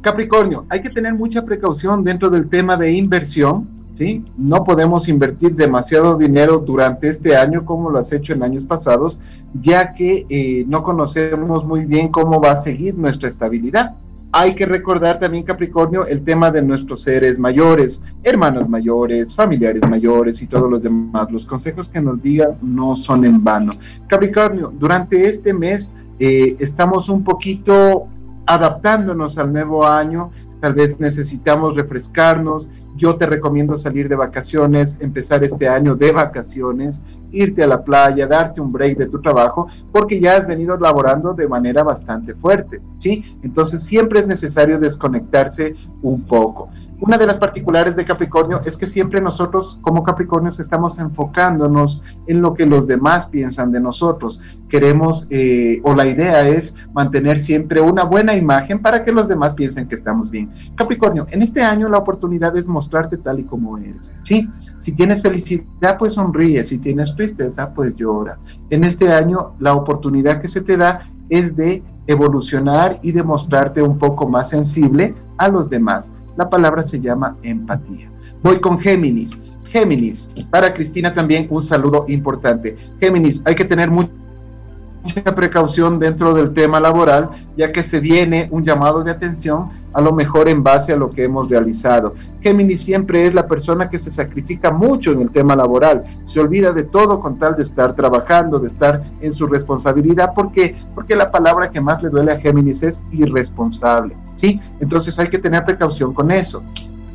Capricornio, hay que tener mucha precaución dentro del tema de inversión ¿sí? No podemos invertir demasiado dinero durante este año como lo has hecho en años pasados, ya que eh, no conocemos muy bien cómo va a seguir nuestra estabilidad. Hay que recordar también, Capricornio, el tema de nuestros seres mayores, hermanos mayores, familiares mayores y todos los demás. Los consejos que nos digan no son en vano. Capricornio, durante este mes eh, estamos un poquito adaptándonos al nuevo año, tal vez necesitamos refrescarnos. Yo te recomiendo salir de vacaciones, empezar este año de vacaciones, irte a la playa, darte un break de tu trabajo, porque ya has venido laborando de manera bastante fuerte, ¿sí? Entonces siempre es necesario desconectarse un poco. Una de las particulares de Capricornio es que siempre nosotros como Capricornios estamos enfocándonos en lo que los demás piensan de nosotros. Queremos, eh, o la idea es mantener siempre una buena imagen para que los demás piensen que estamos bien. Capricornio, en este año la oportunidad es mostrarte tal y como eres. ¿sí? Si tienes felicidad, pues sonríe. Si tienes tristeza, pues llora. En este año la oportunidad que se te da es de evolucionar y demostrarte un poco más sensible a los demás. La palabra se llama empatía. Voy con Géminis. Géminis, para Cristina también un saludo importante. Géminis, hay que tener mucha precaución dentro del tema laboral, ya que se viene un llamado de atención, a lo mejor en base a lo que hemos realizado. Géminis siempre es la persona que se sacrifica mucho en el tema laboral, se olvida de todo con tal de estar trabajando, de estar en su responsabilidad. ¿Por qué? Porque la palabra que más le duele a Géminis es irresponsable. ¿Sí? Entonces hay que tener precaución con eso.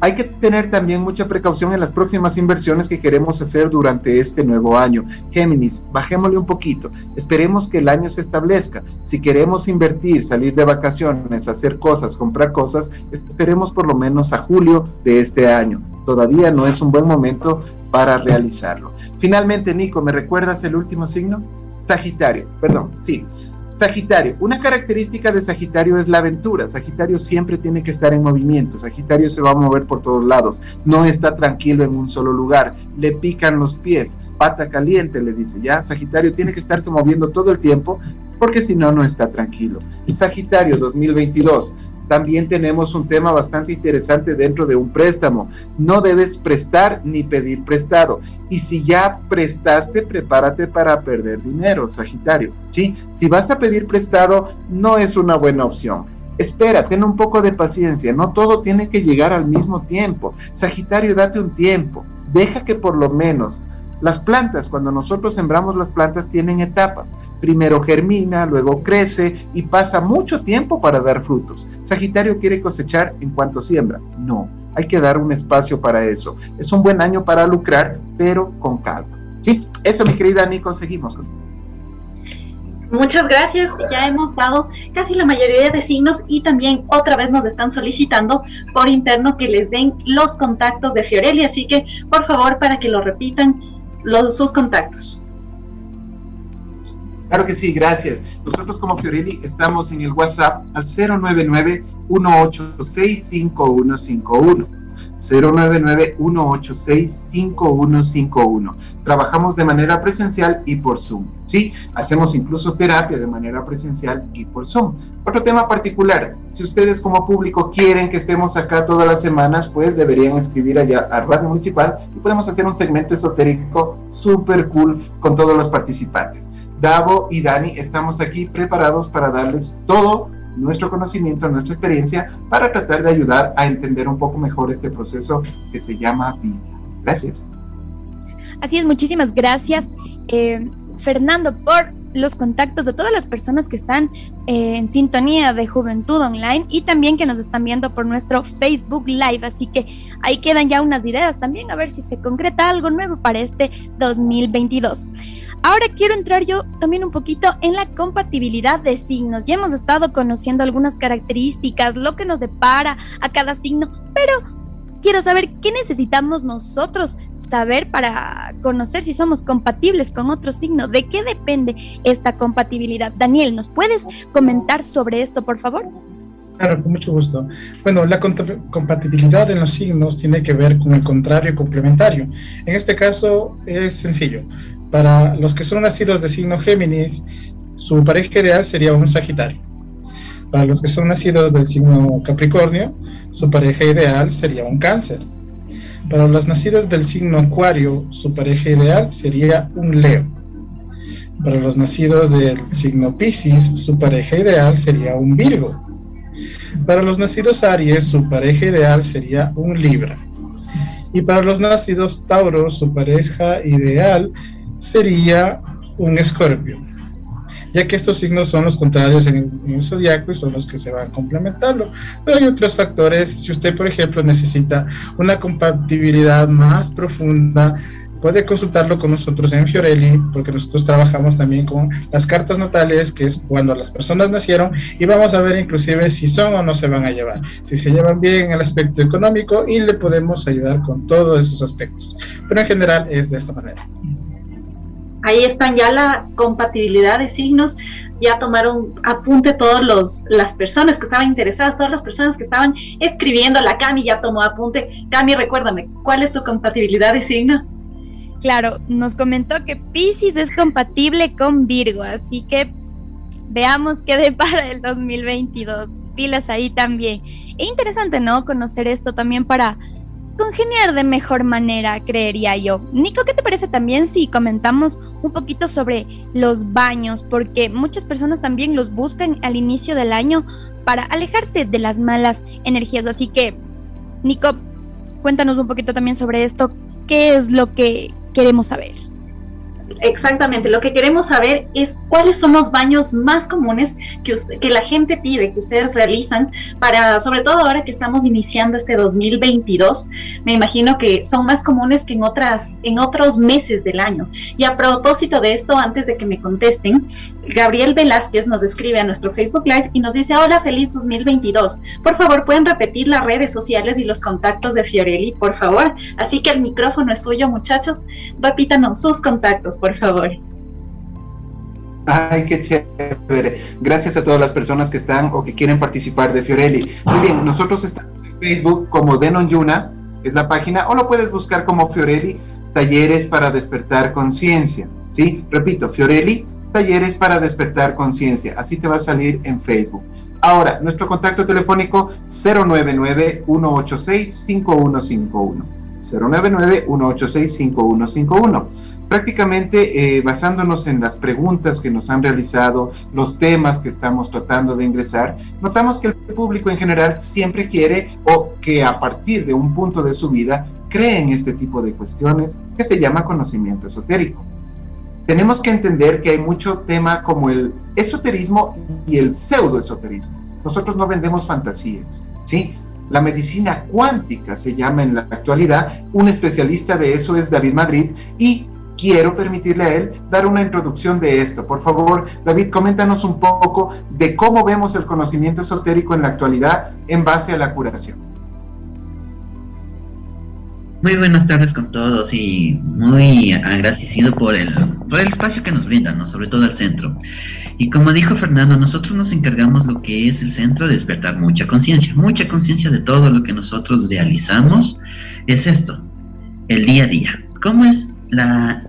Hay que tener también mucha precaución en las próximas inversiones que queremos hacer durante este nuevo año. Géminis, bajémosle un poquito. Esperemos que el año se establezca. Si queremos invertir, salir de vacaciones, hacer cosas, comprar cosas, esperemos por lo menos a julio de este año. Todavía no es un buen momento para realizarlo. Finalmente, Nico, ¿me recuerdas el último signo? Sagitario, perdón, sí. Sagitario, una característica de Sagitario es la aventura. Sagitario siempre tiene que estar en movimiento. Sagitario se va a mover por todos lados. No está tranquilo en un solo lugar. Le pican los pies. Pata caliente, le dice. Ya, Sagitario tiene que estarse moviendo todo el tiempo porque si no, no está tranquilo. Sagitario 2022 también tenemos un tema bastante interesante dentro de un préstamo. No debes prestar ni pedir prestado. Y si ya prestaste, prepárate para perder dinero, Sagitario. ¿sí? Si vas a pedir prestado, no es una buena opción. Espera, ten un poco de paciencia. No todo tiene que llegar al mismo tiempo. Sagitario, date un tiempo. Deja que por lo menos las plantas, cuando nosotros sembramos las plantas, tienen etapas. Primero germina, luego crece y pasa mucho tiempo para dar frutos. Sagitario quiere cosechar en cuanto siembra. No, hay que dar un espacio para eso. Es un buen año para lucrar, pero con calma. Sí, eso mi querida Ani, conseguimos. Muchas gracias. Ya hemos dado casi la mayoría de signos y también otra vez nos están solicitando por interno que les den los contactos de Fiorelli. Así que, por favor, para que lo repitan, los, sus contactos. Claro que sí, gracias. Nosotros como Fiorelli estamos en el WhatsApp al 099-186-5151. 099-186-5151. Trabajamos de manera presencial y por Zoom. ¿sí? Hacemos incluso terapia de manera presencial y por Zoom. Otro tema particular, si ustedes como público quieren que estemos acá todas las semanas, pues deberían escribir allá a Radio Municipal y podemos hacer un segmento esotérico súper cool con todos los participantes. Davo y Dani estamos aquí preparados para darles todo nuestro conocimiento, nuestra experiencia, para tratar de ayudar a entender un poco mejor este proceso que se llama vida. Gracias. Así es, muchísimas gracias, eh, Fernando, por los contactos de todas las personas que están eh, en sintonía de Juventud Online y también que nos están viendo por nuestro Facebook Live. Así que ahí quedan ya unas ideas también a ver si se concreta algo nuevo para este 2022. Ahora quiero entrar yo también un poquito en la compatibilidad de signos. Ya hemos estado conociendo algunas características, lo que nos depara a cada signo, pero quiero saber qué necesitamos nosotros saber para conocer si somos compatibles con otro signo. ¿De qué depende esta compatibilidad? Daniel, ¿nos puedes comentar sobre esto, por favor? Claro, con mucho gusto. Bueno, la compatibilidad en los signos tiene que ver con el contrario complementario. En este caso es sencillo. Para los que son nacidos de signo Géminis, su pareja ideal sería un Sagitario. Para los que son nacidos del signo Capricornio, su pareja ideal sería un Cáncer. Para los nacidos del signo Acuario, su pareja ideal sería un Leo. Para los nacidos del signo Pisces, su pareja ideal sería un Virgo. Para los nacidos Aries, su pareja ideal sería un Libra. Y para los nacidos Tauro, su pareja ideal sería un Escorpio. Ya que estos signos son los contrarios en el, zodiaco y son los que se van complementando. Pero hay otros factores. Si usted, por ejemplo, necesita una compatibilidad más profunda puede consultarlo con nosotros en Fiorelli, porque nosotros trabajamos también con las cartas natales, que es cuando las personas nacieron, y vamos a ver inclusive si son o no se van a llevar, si se llevan bien en el aspecto económico y le podemos ayudar con todos esos aspectos. Pero en general es de esta manera. Ahí están ya la compatibilidad de signos, ya tomaron apunte todas las personas que estaban interesadas, todas las personas que estaban escribiendo, la Cami ya tomó apunte. Cami, recuérdame, ¿cuál es tu compatibilidad de signo? Claro, nos comentó que Pisces es compatible con Virgo, así que veamos qué depara el 2022. Pilas ahí también. E interesante, ¿no? Conocer esto también para congeniar de mejor manera, creería yo. Nico, ¿qué te parece también si comentamos un poquito sobre los baños? Porque muchas personas también los buscan al inicio del año para alejarse de las malas energías. Así que, Nico, cuéntanos un poquito también sobre esto. ¿Qué es lo que queremos saber? Exactamente, lo que queremos saber es cuáles son los baños más comunes que, que la gente pide, que ustedes realizan, para, sobre todo ahora que estamos iniciando este 2022, me imagino que son más comunes que en, otras, en otros meses del año. Y a propósito de esto, antes de que me contesten, Gabriel Velázquez nos escribe a nuestro Facebook Live y nos dice, hola, feliz 2022. Por favor, pueden repetir las redes sociales y los contactos de Fiorelli, por favor. Así que el micrófono es suyo, muchachos. Repítanos sus contactos, por favor. Ay, qué chévere. Gracias a todas las personas que están o que quieren participar de Fiorelli. Muy bien, nosotros estamos en Facebook como Denon Yuna, es la página, o lo puedes buscar como Fiorelli, Talleres para Despertar Conciencia. ¿Sí? Repito, Fiorelli, Talleres para Despertar Conciencia. Así te va a salir en Facebook. Ahora, nuestro contacto telefónico 099-186-5151. 099-186-5151 prácticamente eh, basándonos en las preguntas que nos han realizado, los temas que estamos tratando de ingresar, notamos que el público en general siempre quiere o que a partir de un punto de su vida cree en este tipo de cuestiones que se llama conocimiento esotérico. Tenemos que entender que hay mucho tema como el esoterismo y el pseudoesoterismo. Nosotros no vendemos fantasías, ¿sí? La medicina cuántica se llama en la actualidad. Un especialista de eso es David Madrid y quiero permitirle a él dar una introducción de esto. Por favor, David, coméntanos un poco de cómo vemos el conocimiento esotérico en la actualidad en base a la curación. Muy buenas tardes con todos y muy agradecido por el, por el espacio que nos brindan, ¿no? sobre todo al centro. Y como dijo Fernando, nosotros nos encargamos lo que es el centro de despertar mucha conciencia, mucha conciencia de todo lo que nosotros realizamos. Es esto, el día a día. ¿Cómo es la,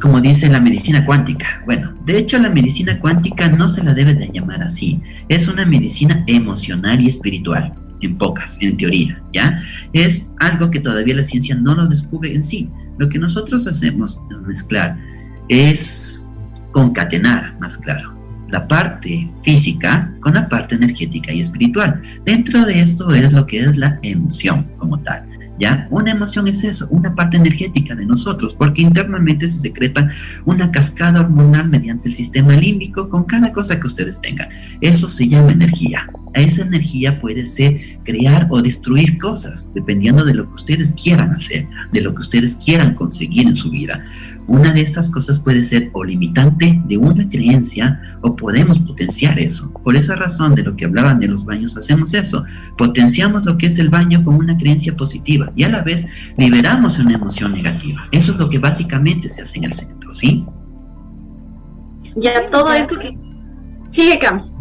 como dice la medicina cuántica. Bueno, de hecho la medicina cuántica no se la debe de llamar así. Es una medicina emocional y espiritual, en pocas, en teoría, ¿ya? Es algo que todavía la ciencia no lo descubre en sí. Lo que nosotros hacemos es mezclar, es concatenar, más claro, la parte física con la parte energética y espiritual. Dentro de esto es lo que es la emoción como tal. Una emoción es eso, una parte energética de nosotros, porque internamente se secreta una cascada hormonal mediante el sistema límbico con cada cosa que ustedes tengan. Eso se llama energía. Esa energía puede ser crear o destruir cosas, dependiendo de lo que ustedes quieran hacer, de lo que ustedes quieran conseguir en su vida. Una de estas cosas puede ser o limitante de una creencia o podemos potenciar eso. Por esa razón de lo que hablaban de los baños hacemos eso. Potenciamos lo que es el baño con una creencia positiva y a la vez liberamos una emoción negativa. Eso es lo que básicamente se hace en el centro, ¿sí? Ya todo esto que... Sigue, Cam.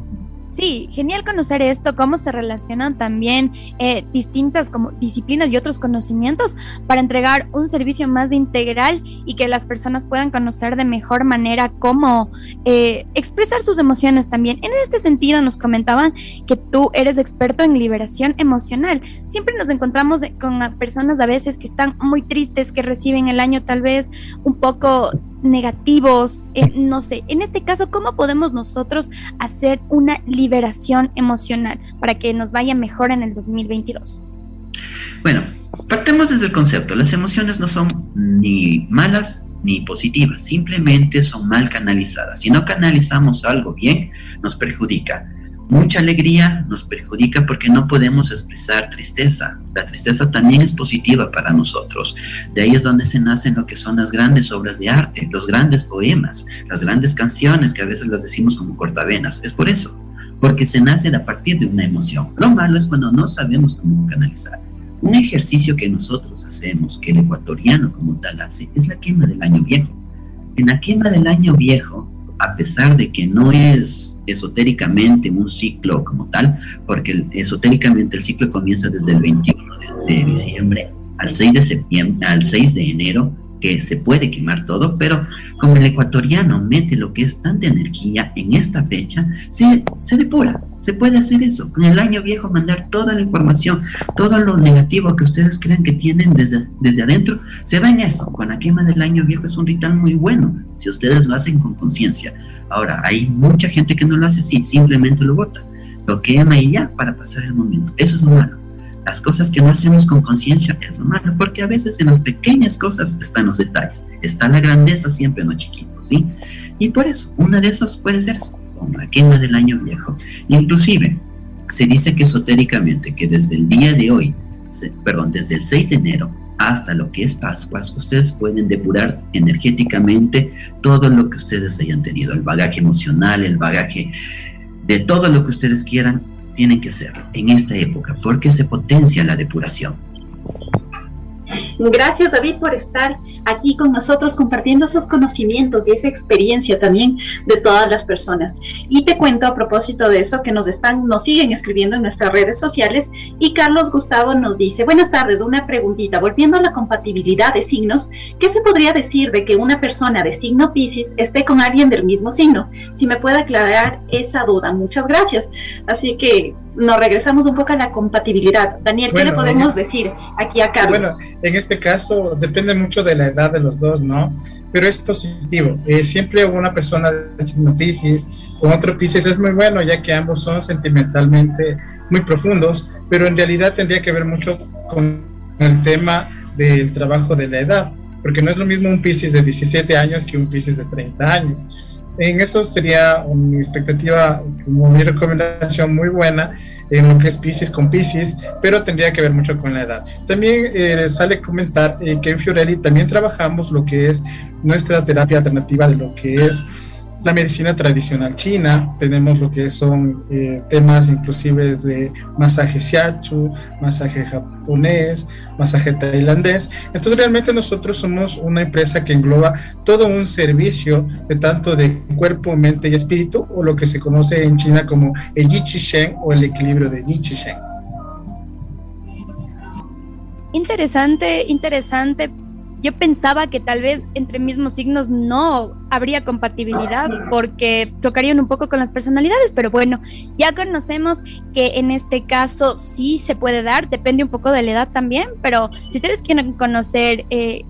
Sí, genial conocer esto, cómo se relacionan también eh, distintas como disciplinas y otros conocimientos para entregar un servicio más integral y que las personas puedan conocer de mejor manera cómo eh, expresar sus emociones también. En este sentido nos comentaban que tú eres experto en liberación emocional. Siempre nos encontramos con personas a veces que están muy tristes, que reciben el año tal vez un poco negativos, eh, (laughs) no sé, en este caso, ¿cómo podemos nosotros hacer una liberación emocional para que nos vaya mejor en el 2022? Bueno, partemos desde el concepto, las emociones no son ni malas ni positivas, simplemente son mal canalizadas. Si no canalizamos algo bien, nos perjudica. Mucha alegría nos perjudica porque no podemos expresar tristeza. La tristeza también es positiva para nosotros. De ahí es donde se nacen lo que son las grandes obras de arte, los grandes poemas, las grandes canciones que a veces las decimos como cortavenas. Es por eso, porque se nace a partir de una emoción. Lo malo es cuando no sabemos cómo canalizar. Un ejercicio que nosotros hacemos, que el ecuatoriano como tal hace, es la quema del año viejo. En la quema del año viejo, a pesar de que no es esotéricamente un ciclo como tal, porque esotéricamente el ciclo comienza desde el 21 de, de diciembre al 6 de septiembre, al 6 de enero, que se puede quemar todo, pero como el ecuatoriano mete lo que es tanta energía en esta fecha, se, se depura. Se puede hacer eso. Con el año viejo mandar toda la información, todo lo negativo que ustedes crean que tienen desde, desde adentro, se va en eso. Con la quema del año viejo es un ritual muy bueno, si ustedes lo hacen con conciencia. Ahora, hay mucha gente que no lo hace así, simplemente lo bota. Lo quema y ya para pasar el momento. Eso es lo malo las cosas que no hacemos con conciencia es lo malo, porque a veces en las pequeñas cosas están los detalles, está la grandeza siempre en lo chiquito, ¿sí? Y por eso, una de esas puede ser como la quema del año viejo. Inclusive, se dice que esotéricamente, que desde el día de hoy, perdón, desde el 6 de enero hasta lo que es Pascua, ustedes pueden depurar energéticamente todo lo que ustedes hayan tenido, el bagaje emocional, el bagaje de todo lo que ustedes quieran, tienen que hacerlo en esta época porque se potencia la depuración. Gracias David por estar aquí con nosotros compartiendo esos conocimientos y esa experiencia también de todas las personas. Y te cuento a propósito de eso que nos están, nos siguen escribiendo en nuestras redes sociales y Carlos Gustavo nos dice, buenas tardes, una preguntita, volviendo a la compatibilidad de signos, ¿qué se podría decir de que una persona de signo Pisces esté con alguien del mismo signo? Si me puede aclarar esa duda, muchas gracias. Así que nos regresamos un poco a la compatibilidad. Daniel, ¿qué le podemos decir aquí a Carlos? Bueno, en este caso depende mucho de la edad de los dos, ¿no? Pero es positivo. Eh, siempre una persona de signo Pisces con otro Pisces es muy bueno, ya que ambos son sentimentalmente muy profundos, pero en realidad tendría que ver mucho con el tema del trabajo de la edad, porque no es lo mismo un Pisces de 17 años que un Pisces de 30 años en eso sería mi expectativa, como mi recomendación muy buena en lo que es Pisces con Pisces, pero tendría que ver mucho con la edad. También eh, sale comentar eh, que en Fiorelli también trabajamos lo que es nuestra terapia alternativa de lo que es la medicina tradicional china, tenemos lo que son eh, temas inclusive de masaje shiatsu, masaje japonés, masaje tailandés. Entonces realmente nosotros somos una empresa que engloba todo un servicio de tanto de cuerpo, mente y espíritu, o lo que se conoce en China como el Yi Shen o el equilibrio de Yi Shen. Interesante, interesante yo pensaba que tal vez entre mismos signos no habría compatibilidad porque tocarían un poco con las personalidades, pero bueno, ya conocemos que en este caso sí se puede dar, depende un poco de la edad también, pero si ustedes quieren conocer eh,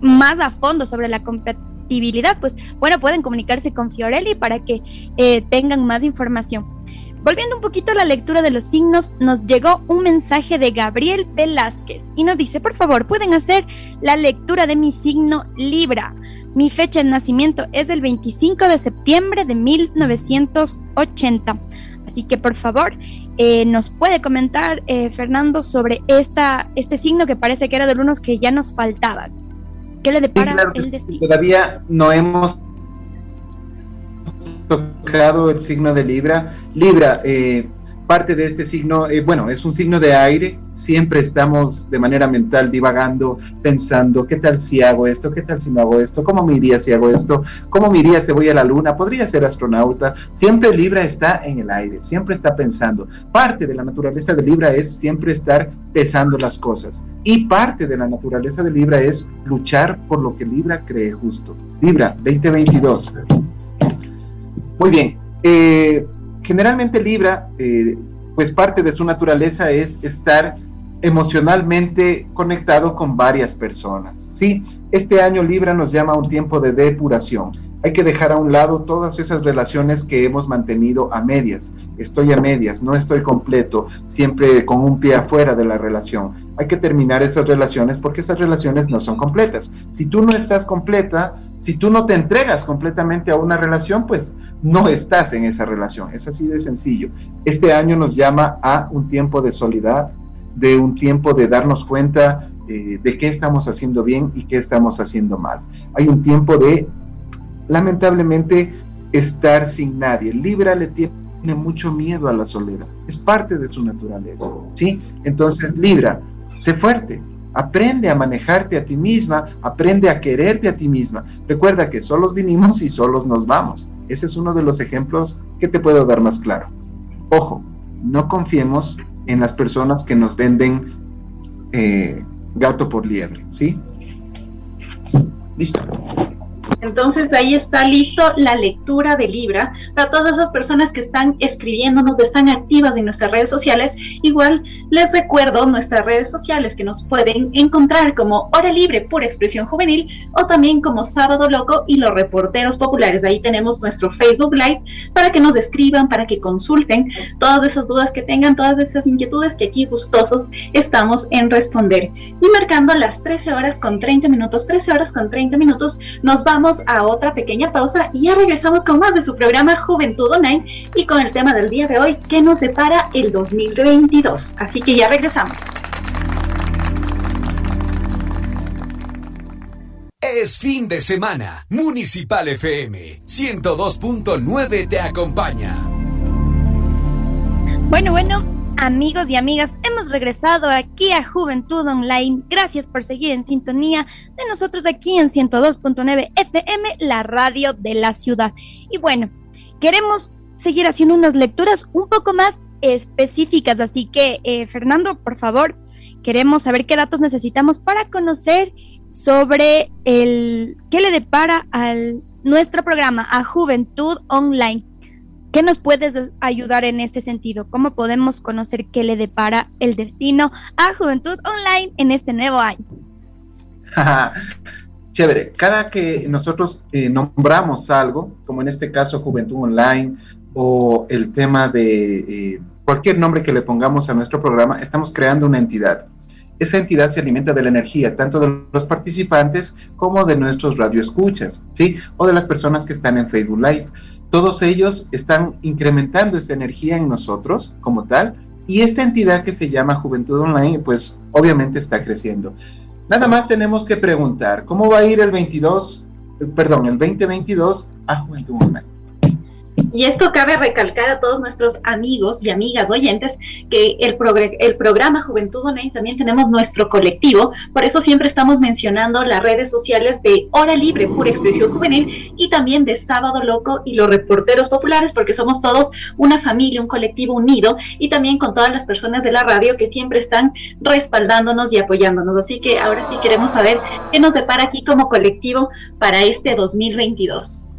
más a fondo sobre la compatibilidad, pues bueno, pueden comunicarse con Fiorelli para que eh, tengan más información. Volviendo un poquito a la lectura de los signos, nos llegó un mensaje de Gabriel Velázquez y nos dice, por favor, pueden hacer la lectura de mi signo Libra. Mi fecha de nacimiento es el 25 de septiembre de 1980. Así que por favor, eh, nos puede comentar eh, Fernando sobre esta, este signo que parece que era de unos que ya nos faltaba. ¿Qué le depara el destino? Todavía no hemos tocado el signo de Libra. Libra, eh, parte de este signo, eh, bueno, es un signo de aire, siempre estamos de manera mental divagando, pensando, ¿qué tal si hago esto? ¿Qué tal si no hago esto? ¿Cómo me iría si hago esto? ¿Cómo me iría si voy a la luna? ¿Podría ser astronauta? Siempre Libra está en el aire, siempre está pensando. Parte de la naturaleza de Libra es siempre estar pesando las cosas. Y parte de la naturaleza de Libra es luchar por lo que Libra cree justo. Libra 2022. Muy bien. Eh, generalmente Libra, eh, pues parte de su naturaleza es estar emocionalmente conectado con varias personas. Sí, este año Libra nos llama a un tiempo de depuración. Hay que dejar a un lado todas esas relaciones que hemos mantenido a medias. Estoy a medias, no estoy completo, siempre con un pie afuera de la relación. Hay que terminar esas relaciones porque esas relaciones no son completas. Si tú no estás completa, si tú no te entregas completamente a una relación, pues no estás en esa relación. Es así de sencillo. Este año nos llama a un tiempo de soledad, de un tiempo de darnos cuenta eh, de qué estamos haciendo bien y qué estamos haciendo mal. Hay un tiempo de lamentablemente estar sin nadie. Libra le tiene mucho miedo a la soledad, es parte de su naturaleza, ¿sí? Entonces, Libra, sé fuerte, aprende a manejarte a ti misma, aprende a quererte a ti misma. Recuerda que solos vinimos y solos nos vamos. Ese es uno de los ejemplos que te puedo dar más claro. Ojo, no confiemos en las personas que nos venden eh, gato por liebre, ¿sí? Listo. Entonces ahí está listo la lectura de Libra para todas esas personas que están escribiéndonos, están activas en nuestras redes sociales. Igual les recuerdo nuestras redes sociales que nos pueden encontrar como Hora Libre, Pura Expresión Juvenil o también como Sábado Loco y los Reporteros Populares. Ahí tenemos nuestro Facebook Live para que nos escriban, para que consulten todas esas dudas que tengan, todas esas inquietudes que aquí gustosos estamos en responder. Y marcando las 13 horas con 30 minutos, 13 horas con 30 minutos, nos vamos a otra pequeña pausa y ya regresamos con más de su programa Juventud Online y con el tema del día de hoy que nos depara el 2022. Así que ya regresamos. Es fin de semana. Municipal FM 102.9 te acompaña. Bueno, bueno, Amigos y amigas, hemos regresado aquí a Juventud Online. Gracias por seguir en sintonía de nosotros aquí en 102.9 FM, la radio de la ciudad. Y bueno, queremos seguir haciendo unas lecturas un poco más específicas, así que eh, Fernando, por favor, queremos saber qué datos necesitamos para conocer sobre el qué le depara al nuestro programa a Juventud Online. ¿Qué nos puedes ayudar en este sentido? ¿Cómo podemos conocer qué le depara el destino a Juventud Online en este nuevo año? (laughs) Chévere, cada que nosotros eh, nombramos algo, como en este caso Juventud Online o el tema de eh, cualquier nombre que le pongamos a nuestro programa, estamos creando una entidad. Esa entidad se alimenta de la energía tanto de los participantes como de nuestros radioescuchas, ¿sí? O de las personas que están en Facebook Live todos ellos están incrementando esa energía en nosotros como tal, y esta entidad que se llama Juventud Online, pues obviamente está creciendo. Nada más tenemos que preguntar, ¿cómo va a ir el 22, perdón, el 2022 a Juventud Online? Y esto cabe recalcar a todos nuestros amigos y amigas oyentes que el, el programa Juventud Online también tenemos nuestro colectivo, por eso siempre estamos mencionando las redes sociales de Hora Libre, Pura Expresión Juvenil, y también de Sábado Loco y los reporteros populares, porque somos todos una familia, un colectivo unido, y también con todas las personas de la radio que siempre están respaldándonos y apoyándonos. Así que ahora sí queremos saber qué nos depara aquí como colectivo para este 2022.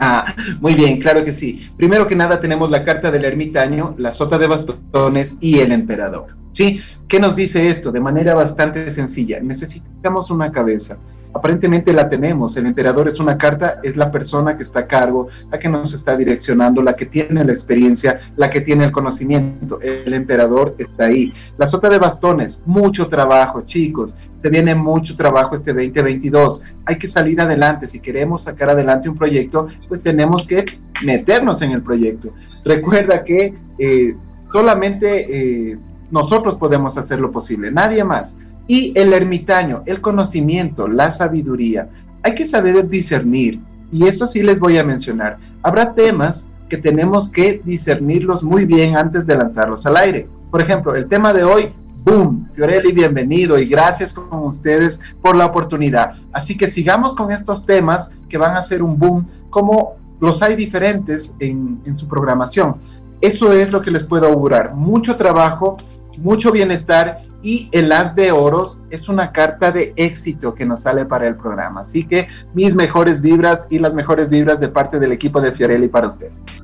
(laughs) Ah, muy bien, claro que sí. Primero que nada tenemos la carta del ermitaño, la sota de bastones y el emperador. ¿Sí? ¿Qué nos dice esto? De manera bastante sencilla. Necesitamos una cabeza. Aparentemente la tenemos. El emperador es una carta, es la persona que está a cargo, la que nos está direccionando, la que tiene la experiencia, la que tiene el conocimiento. El emperador está ahí. La sota de bastones, mucho trabajo, chicos. Se viene mucho trabajo este 2022. Hay que salir adelante. Si queremos sacar adelante un proyecto, pues tenemos que meternos en el proyecto. Recuerda que eh, solamente... Eh, nosotros podemos hacer lo posible, nadie más. Y el ermitaño, el conocimiento, la sabiduría. Hay que saber discernir. Y esto sí les voy a mencionar. Habrá temas que tenemos que discernirlos muy bien antes de lanzarlos al aire. Por ejemplo, el tema de hoy, boom, Fiorelli, bienvenido y gracias con ustedes por la oportunidad. Así que sigamos con estos temas que van a ser un boom, como los hay diferentes en, su programación. Eso es lo que les puedo augurar. Mucho trabajo, mucho bienestar y el as de oros es una carta de éxito que nos sale para el programa. Así que mis mejores vibras y las mejores vibras de parte del equipo de Fiorelli para ustedes.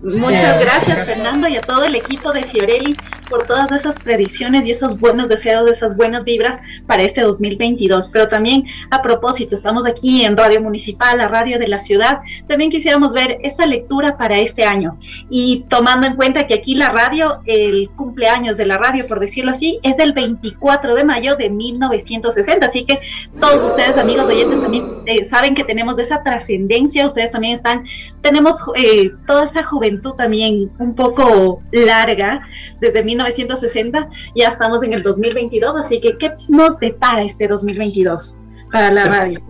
Muchas gracias Fernando y a todo el equipo de Fiorelli por todas esas predicciones y esos buenos deseos, esas buenas vibras para este 2022. Pero también a propósito, estamos aquí en Radio Municipal, la radio de la ciudad. También quisiéramos ver esa lectura para este año. Y tomando en cuenta que aquí la radio, el cumpleaños de la radio, por decirlo así, es del 24 de mayo de 1960. Así que todos ustedes, amigos oyentes, también eh, saben que tenemos esa trascendencia. Ustedes también están, tenemos eh, toda esa juventud también un poco larga desde 1960, ya estamos en el 2022, así que ¿qué nos depara este 2022 para la (laughs) radio?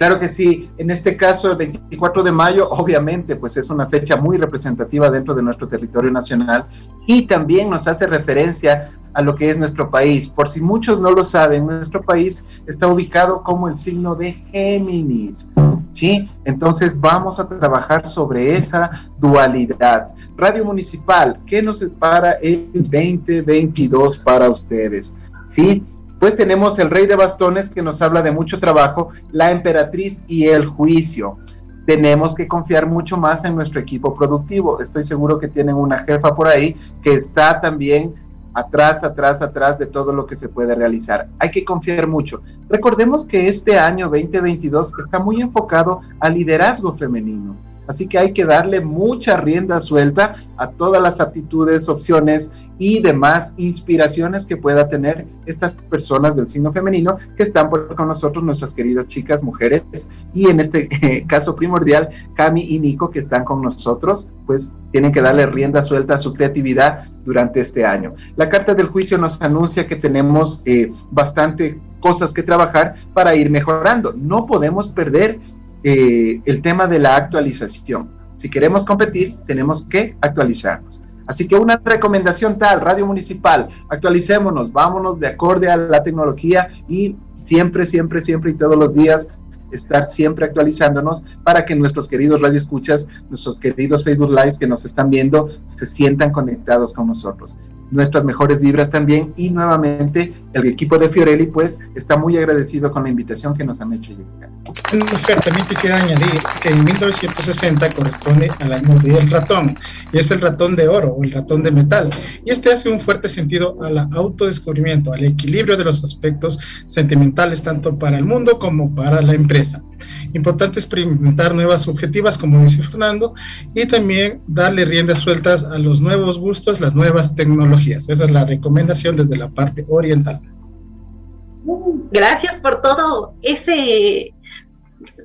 Claro que sí, en este caso el 24 de mayo obviamente pues es una fecha muy representativa dentro de nuestro territorio nacional y también nos hace referencia a lo que es nuestro país. Por si muchos no lo saben, nuestro país está ubicado como el signo de Géminis. ¿sí? Entonces vamos a trabajar sobre esa dualidad. Radio Municipal, ¿qué nos separa el 2022 para ustedes? ¿Sí? Pues tenemos el Rey de Bastones que nos habla de mucho trabajo, la Emperatriz y el Juicio. Tenemos que confiar mucho más en nuestro equipo productivo. Estoy seguro que tienen una jefa por ahí que está también atrás, atrás, atrás de todo lo que se puede realizar. Hay que confiar mucho. Recordemos que este año 2022 está muy enfocado al liderazgo femenino. Así que hay que darle mucha rienda suelta a todas las aptitudes, opciones y demás inspiraciones que pueda tener estas personas del signo femenino que están con nosotros, nuestras queridas chicas, mujeres, y en este (laughs) eh, caso primordial, Cami y Nico que están con nosotros, pues tienen que darle rienda suelta a su creatividad durante este año. La carta del juicio nos anuncia que tenemos eh, bastante cosas que trabajar para ir mejorando. No podemos perder eh, el tema de la actualización. Si queremos competir, tenemos que actualizarnos. Así que una recomendación tal, Radio Municipal, actualicémonos, vámonos de acorde a la tecnología y siempre, siempre, siempre y todos los días estar siempre actualizándonos para que nuestros queridos radioescuchas, nuestros queridos Facebook Lives que nos están viendo, se sientan conectados con nosotros nuestras mejores vibras también y nuevamente el equipo de Fiorelli pues está muy agradecido con la invitación que nos han hecho llegar. también quisiera añadir que en 1960 corresponde al año del ratón y es el ratón de oro o el ratón de metal y este hace un fuerte sentido al autodescubrimiento, al equilibrio de los aspectos sentimentales tanto para el mundo como para la empresa. Importante experimentar nuevas objetivas, como dice Fernando, y también darle riendas sueltas a los nuevos gustos, las nuevas tecnologías. Esa es la recomendación desde la parte oriental. Gracias por todo ese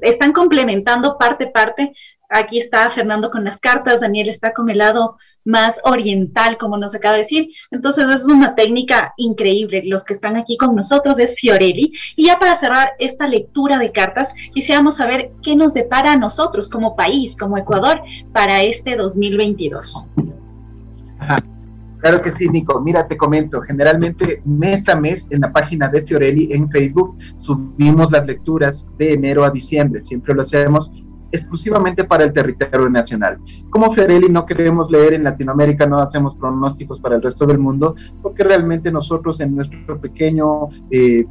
están complementando parte parte. Aquí está Fernando con las cartas, Daniel está con el lado más oriental, como nos acaba de decir. Entonces es una técnica increíble. Los que están aquí con nosotros es Fiorelli. Y ya para cerrar esta lectura de cartas, quisiéramos saber qué nos depara a nosotros como país, como Ecuador, para este 2022. Claro que sí, Nico. Mira, te comento, generalmente mes a mes en la página de Fiorelli en Facebook subimos las lecturas de enero a diciembre. Siempre lo hacemos exclusivamente para el territorio nacional. Como Fiorelli no queremos leer en Latinoamérica, no hacemos pronósticos para el resto del mundo, porque realmente nosotros en nuestro pequeño... Eh,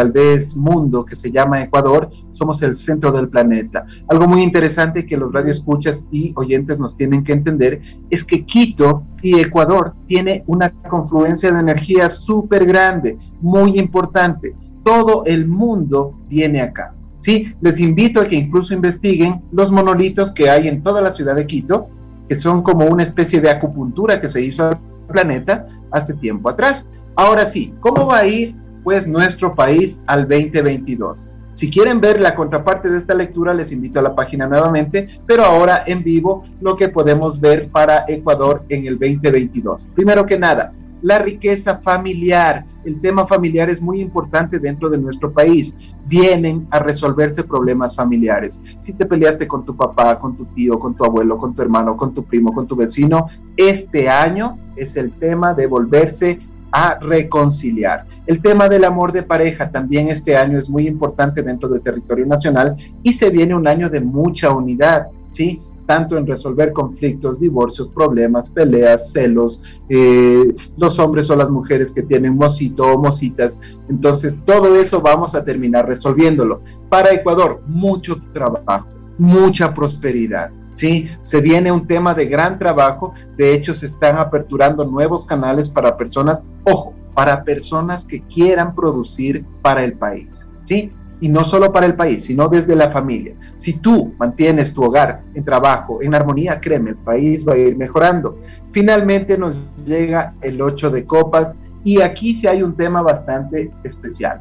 tal vez mundo que se llama Ecuador, somos el centro del planeta. Algo muy interesante que los radioescuchas y oyentes nos tienen que entender es que Quito y Ecuador tiene una confluencia de energía súper grande, muy importante. Todo el mundo viene acá. Sí, les invito a que incluso investiguen los monolitos que hay en toda la ciudad de Quito, que son como una especie de acupuntura que se hizo al planeta hace tiempo atrás. Ahora sí, ¿cómo va a ir pues nuestro país al 2022? Si quieren ver la contraparte de esta lectura, les invito a la página nuevamente, pero ahora en vivo lo que podemos ver para Ecuador en el 2022. Primero que nada, la riqueza familiar. El tema familiar es muy importante dentro de nuestro país. Vienen a resolverse problemas familiares. Si te peleaste con tu papá, con tu tío, con tu abuelo, con tu hermano, con tu primo, con tu vecino, este año es el tema de volverse a reconciliar. El tema del amor de pareja también este año es muy importante dentro del territorio nacional y se viene un año de mucha unidad, ¿sí? Tanto en resolver conflictos, divorcios, problemas, peleas, celos, eh, los hombres o las mujeres que tienen mocito o mocitas. Entonces, todo eso vamos a terminar resolviéndolo. Para Ecuador, mucho trabajo, mucha prosperidad. Sí, se viene un tema de gran trabajo. De hecho, se están aperturando nuevos canales para personas, ojo, para personas que quieran producir para el país. ¿Sí? Y no solo para el país, sino desde la familia. Si tú mantienes tu hogar en trabajo, en armonía, créeme, el país va a ir mejorando. Finalmente nos llega el 8 de copas y aquí sí hay un tema bastante especial.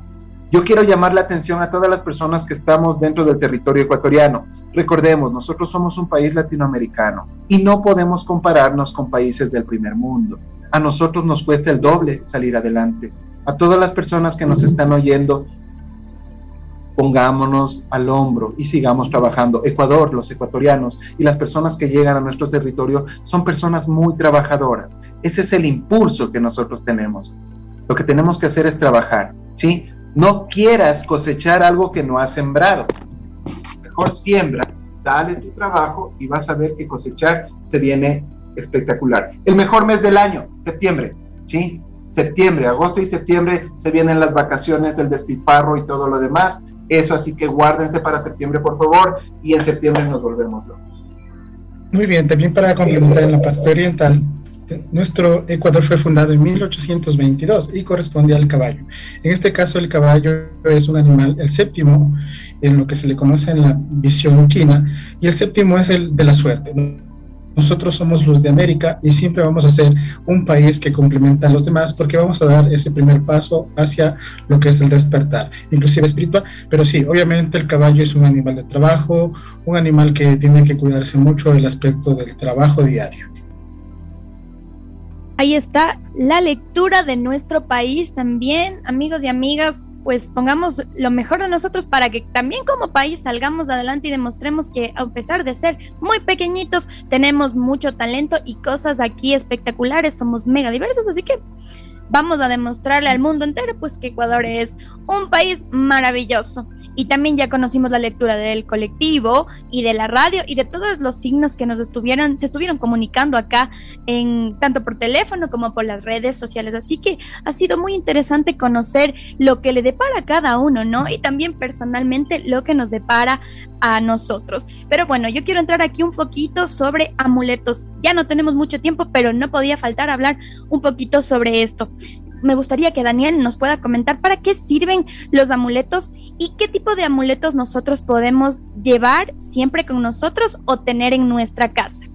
Yo quiero llamar la atención a todas las personas que estamos dentro del territorio ecuatoriano. Recordemos, nosotros somos un país latinoamericano y no podemos compararnos con países del primer mundo. A nosotros nos cuesta el doble salir adelante. A todas las personas que nos están oyendo, pongámonos al hombro y sigamos trabajando. Ecuador, los ecuatorianos y las personas que llegan a nuestro territorio son personas muy trabajadoras. Ese es el impulso que nosotros tenemos. Lo que tenemos que hacer es trabajar, ¿sí? No quieras cosechar algo que no has sembrado. Mejor siembra, dale tu trabajo y vas a ver que cosechar se viene espectacular. El mejor mes del año, septiembre, ¿sí? Septiembre, agosto y septiembre se vienen las vacaciones, el despilfarro y todo lo demás. Eso, así que guárdense para septiembre, por favor, y en septiembre nos volvemos locos. Muy bien, también para complementar en la parte oriental, nuestro Ecuador fue fundado en 1822 y corresponde al caballo. En este caso, el caballo es un animal, el séptimo, en lo que se le conoce en la visión china, y el séptimo es el de la suerte. Nosotros somos los de América y siempre vamos a ser un país que complementa a los demás porque vamos a dar ese primer paso hacia lo que es el despertar, inclusive espiritual. Pero sí, obviamente el caballo es un animal de trabajo, un animal que tiene que cuidarse mucho el aspecto del trabajo diario. Ahí está la lectura de nuestro país también, amigos y amigas pues pongamos lo mejor de nosotros para que también como país salgamos adelante y demostremos que a pesar de ser muy pequeñitos, tenemos mucho talento y cosas aquí espectaculares, somos mega diversos, así que vamos a demostrarle al mundo entero pues que Ecuador es un país maravilloso. Y también ya conocimos la lectura del colectivo y de la radio y de todos los signos que nos estuvieran, se estuvieron comunicando acá en tanto por teléfono como por las redes sociales. Así que ha sido muy interesante conocer lo que le depara a cada uno, ¿no? Y también personalmente lo que nos depara a nosotros. Pero bueno, yo quiero entrar aquí un poquito sobre amuletos. Ya no tenemos mucho tiempo, pero no podía faltar hablar un poquito sobre esto me gustaría que Daniel nos pueda comentar para qué sirven los amuletos y qué tipo de amuletos nosotros podemos llevar siempre con nosotros o tener en nuestra casa.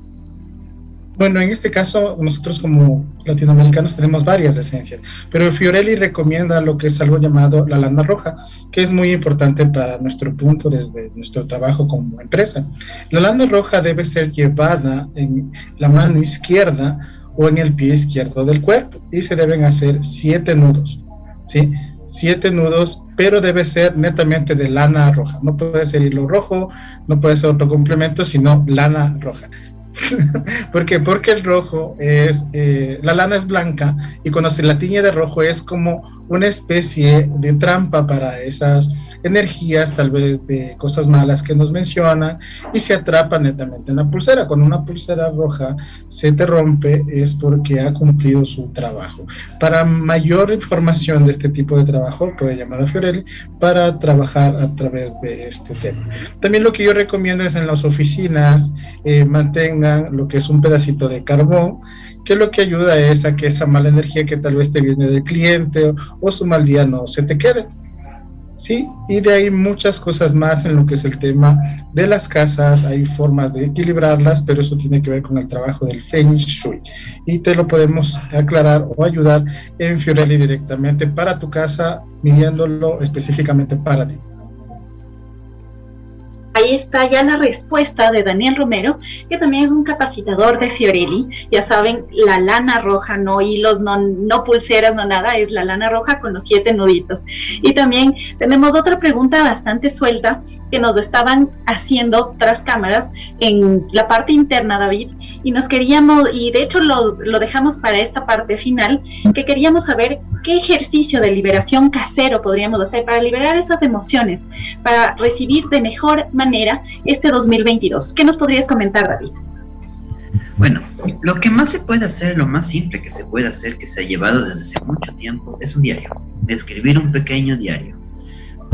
Bueno, en este caso nosotros como latinoamericanos tenemos varias esencias, pero Fiorelli recomienda lo que es algo llamado la lana roja, que es muy importante para nuestro punto desde nuestro trabajo como empresa. La lana roja debe ser llevada en la mano izquierda o en el pie izquierdo del cuerpo y se deben hacer siete nudos, ¿sí? Siete nudos, pero debe ser netamente de lana roja. No puede ser hilo rojo, no puede ser otro complemento, sino lana roja. (laughs) ¿Por qué? Porque el rojo es, eh, la lana es blanca y cuando se la tiñe de rojo es como una especie de trampa para esas energías, tal vez de cosas malas que nos mencionan, y se atrapa netamente en la pulsera. Cuando una pulsera roja se te rompe es porque ha cumplido su trabajo. Para mayor información de este tipo de trabajo, puede llamar a Fiorelli para trabajar a través de este tema. También lo que yo recomiendo es en las oficinas eh, mantengan lo que es un pedacito de carbón que lo que ayuda es a que esa mala energía que tal vez te viene del cliente o, o su mal día no se te quede. Sí, y de ahí muchas cosas más en lo que es el tema de las casas, hay formas de equilibrarlas, pero eso tiene que ver con el trabajo del Feng Shui. Y te lo podemos aclarar o ayudar en Fiorelli directamente para tu casa, midiéndolo específicamente para ti ahí está ya la respuesta de Daniel Romero, que también es un capacitador de Fiorelli. Ya saben, la lana roja, no hilos, no, no pulseras, no nada, es la lana roja con los siete nuditos. Y también tenemos otra pregunta bastante suelta que nos estaban haciendo tras cámaras en la parte interna, David, y nos queríamos, y de hecho lo, lo dejamos para esta parte final, que queríamos saber qué ejercicio de liberación casero podríamos hacer para liberar esas emociones, para recibir de mejor manera este 2022. ¿Qué nos podrías comentar, David? Bueno, lo que más se puede hacer, lo más simple que se puede hacer, que se ha llevado desde hace mucho tiempo, es un diario. Escribir un pequeño diario.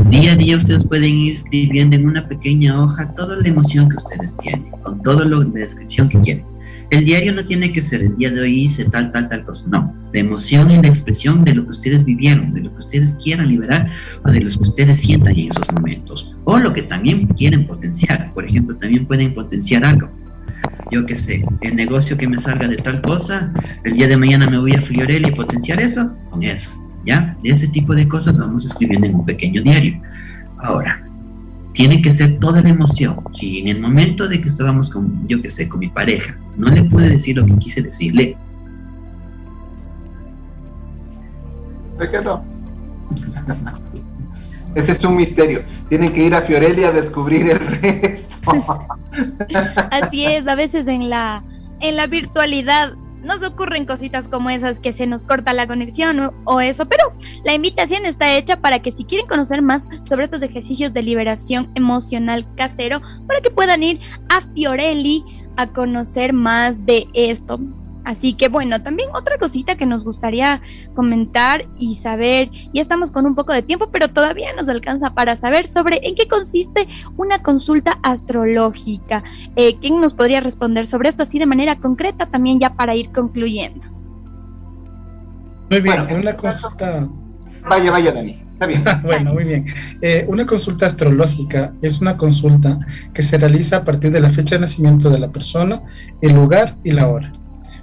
Día a día ustedes pueden ir escribiendo en una pequeña hoja toda la emoción que ustedes tienen, con toda la descripción que quieren. El diario no tiene que ser el día de hoy hice tal, tal, tal cosa. No, la emoción y la expresión de lo que ustedes vivieron, de lo que ustedes quieran liberar o de lo que ustedes sientan en esos momentos. O lo que también quieren potenciar. Por ejemplo, también pueden potenciar algo. Yo qué sé, el negocio que me salga de tal cosa, el día de mañana me voy a Fiorelli y potenciar eso con eso. ¿Ya? De ese tipo de cosas vamos escribiendo en un pequeño diario. Ahora, tiene que ser toda la emoción. Si en el momento de que estábamos con, yo qué sé, con mi pareja, no le pude decir lo que quise decirle. Se quedó. Ese es un misterio. Tienen que ir a Fiorelli a descubrir el resto. (laughs) Así es, a veces en la, en la virtualidad nos ocurren cositas como esas que se nos corta la conexión o, eso, pero la invitación está hecha para que si quieren conocer más sobre estos ejercicios de liberación emocional casero, para que puedan ir a Fiorelli a conocer más de esto. Así que bueno, también otra cosita que nos gustaría comentar y saber, ya estamos con un poco de tiempo, pero todavía nos alcanza para saber sobre en qué consiste una consulta astrológica. Eh, ¿Quién nos podría responder sobre esto así de manera concreta también ya para ir concluyendo? Muy bien, en una consulta... Vaya, vaya, Dani. Está bien. (laughs) bueno, muy bien. Eh, una consulta astrológica es una consulta que se realiza a partir de la fecha de nacimiento de la persona, el lugar y la hora.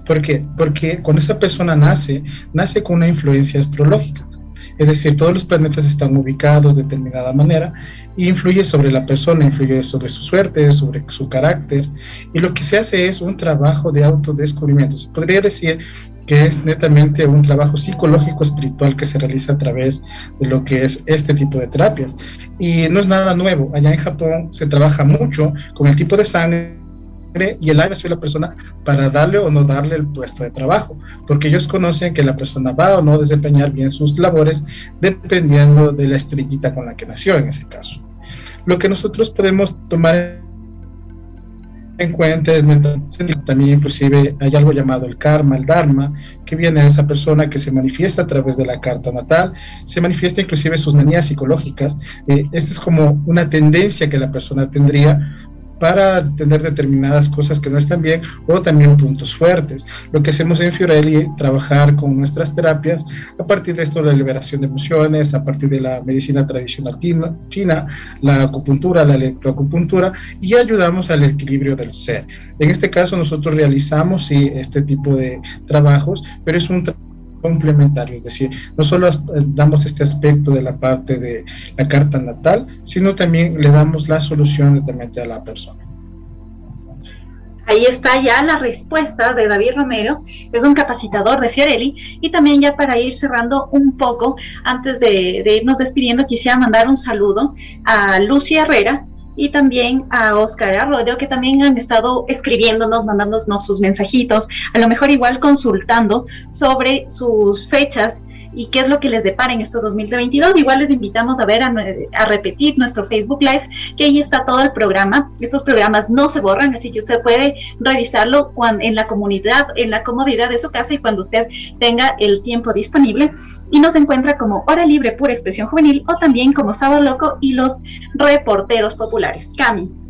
¿Por qué? Porque cuando esa persona nace, nace con una influencia astrológica. Es decir, todos los planetas están ubicados de determinada manera y influye sobre la persona, influye sobre su suerte, sobre su carácter. Y lo que se hace es un trabajo de autodescubrimiento. Se podría decir que es netamente un trabajo psicológico espiritual que se realiza a través de lo que es este tipo de terapias. Y no es nada nuevo. Allá en Japón se trabaja mucho con el tipo de sangre y el aire soy la persona para darle o no darle el puesto de trabajo, porque ellos conocen que la persona va o no desempeñar bien sus labores dependiendo de la estrellita con la que nació en ese caso. Lo que nosotros podemos tomar en cuenta es también inclusive hay algo llamado el karma, el dharma, que viene de esa persona que se manifiesta a través de la carta natal, se manifiesta inclusive sus manías psicológicas. Eh, esta es como una tendencia que la persona tendría para entender determinadas cosas que no están bien o también puntos fuertes. Lo que hacemos en Fiorelli trabajar con nuestras terapias a partir de esto la liberación de emociones, a partir de la medicina tradicional china, la acupuntura, la electroacupuntura y ayudamos al equilibrio del ser. En este caso nosotros realizamos sí, este tipo de trabajos, pero es un trabajo complementario, es decir, no solo damos este aspecto de la parte de la carta natal, sino también le damos la solución directamente a la persona. Ahí está ya la respuesta de David Romero, es un capacitador de Fiorelli. Y también ya para ir cerrando un poco, antes de, de irnos despidiendo, quisiera mandar un saludo a Lucia Herrera, y también a Oscar Arroyo, que también han estado escribiéndonos, mandándonos sus mensajitos, a lo mejor igual consultando sobre sus fechas y qué es lo que les depara en este 2022. Igual les invitamos a ver, a, repetir nuestro Facebook Live, que ahí está todo el programa. Estos programas no se borran, así que usted puede revisarlo en la comunidad, en la comodidad de su casa y cuando usted tenga el tiempo disponible. Y nos encuentra como Hora Libre Pura Expresión Juvenil o también como Sábado Loco y los reporteros populares. Cami.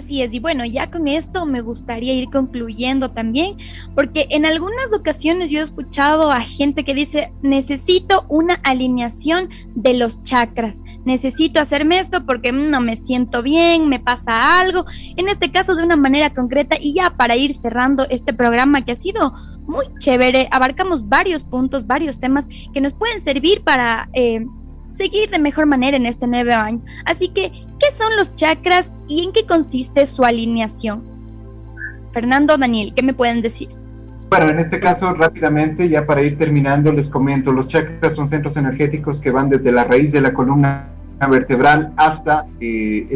Así es, y bueno, ya con esto me gustaría ir concluyendo también, porque en algunas ocasiones yo he escuchado a gente que dice, necesito una alineación de los chakras, necesito hacerme esto porque no me siento bien, me pasa algo, en este caso de una manera concreta, y ya para ir cerrando este programa que ha sido muy chévere, abarcamos varios puntos, varios temas que nos pueden servir para... Eh, seguir de mejor manera en este nuevo año. Así que, ¿qué son los chakras y en qué consiste su alineación? Fernando, Daniel, ¿qué me pueden decir? Bueno, en este caso, rápidamente, ya para ir terminando, les comento, los chakras son centros energéticos que van desde la raíz de la columna vertebral hasta eh,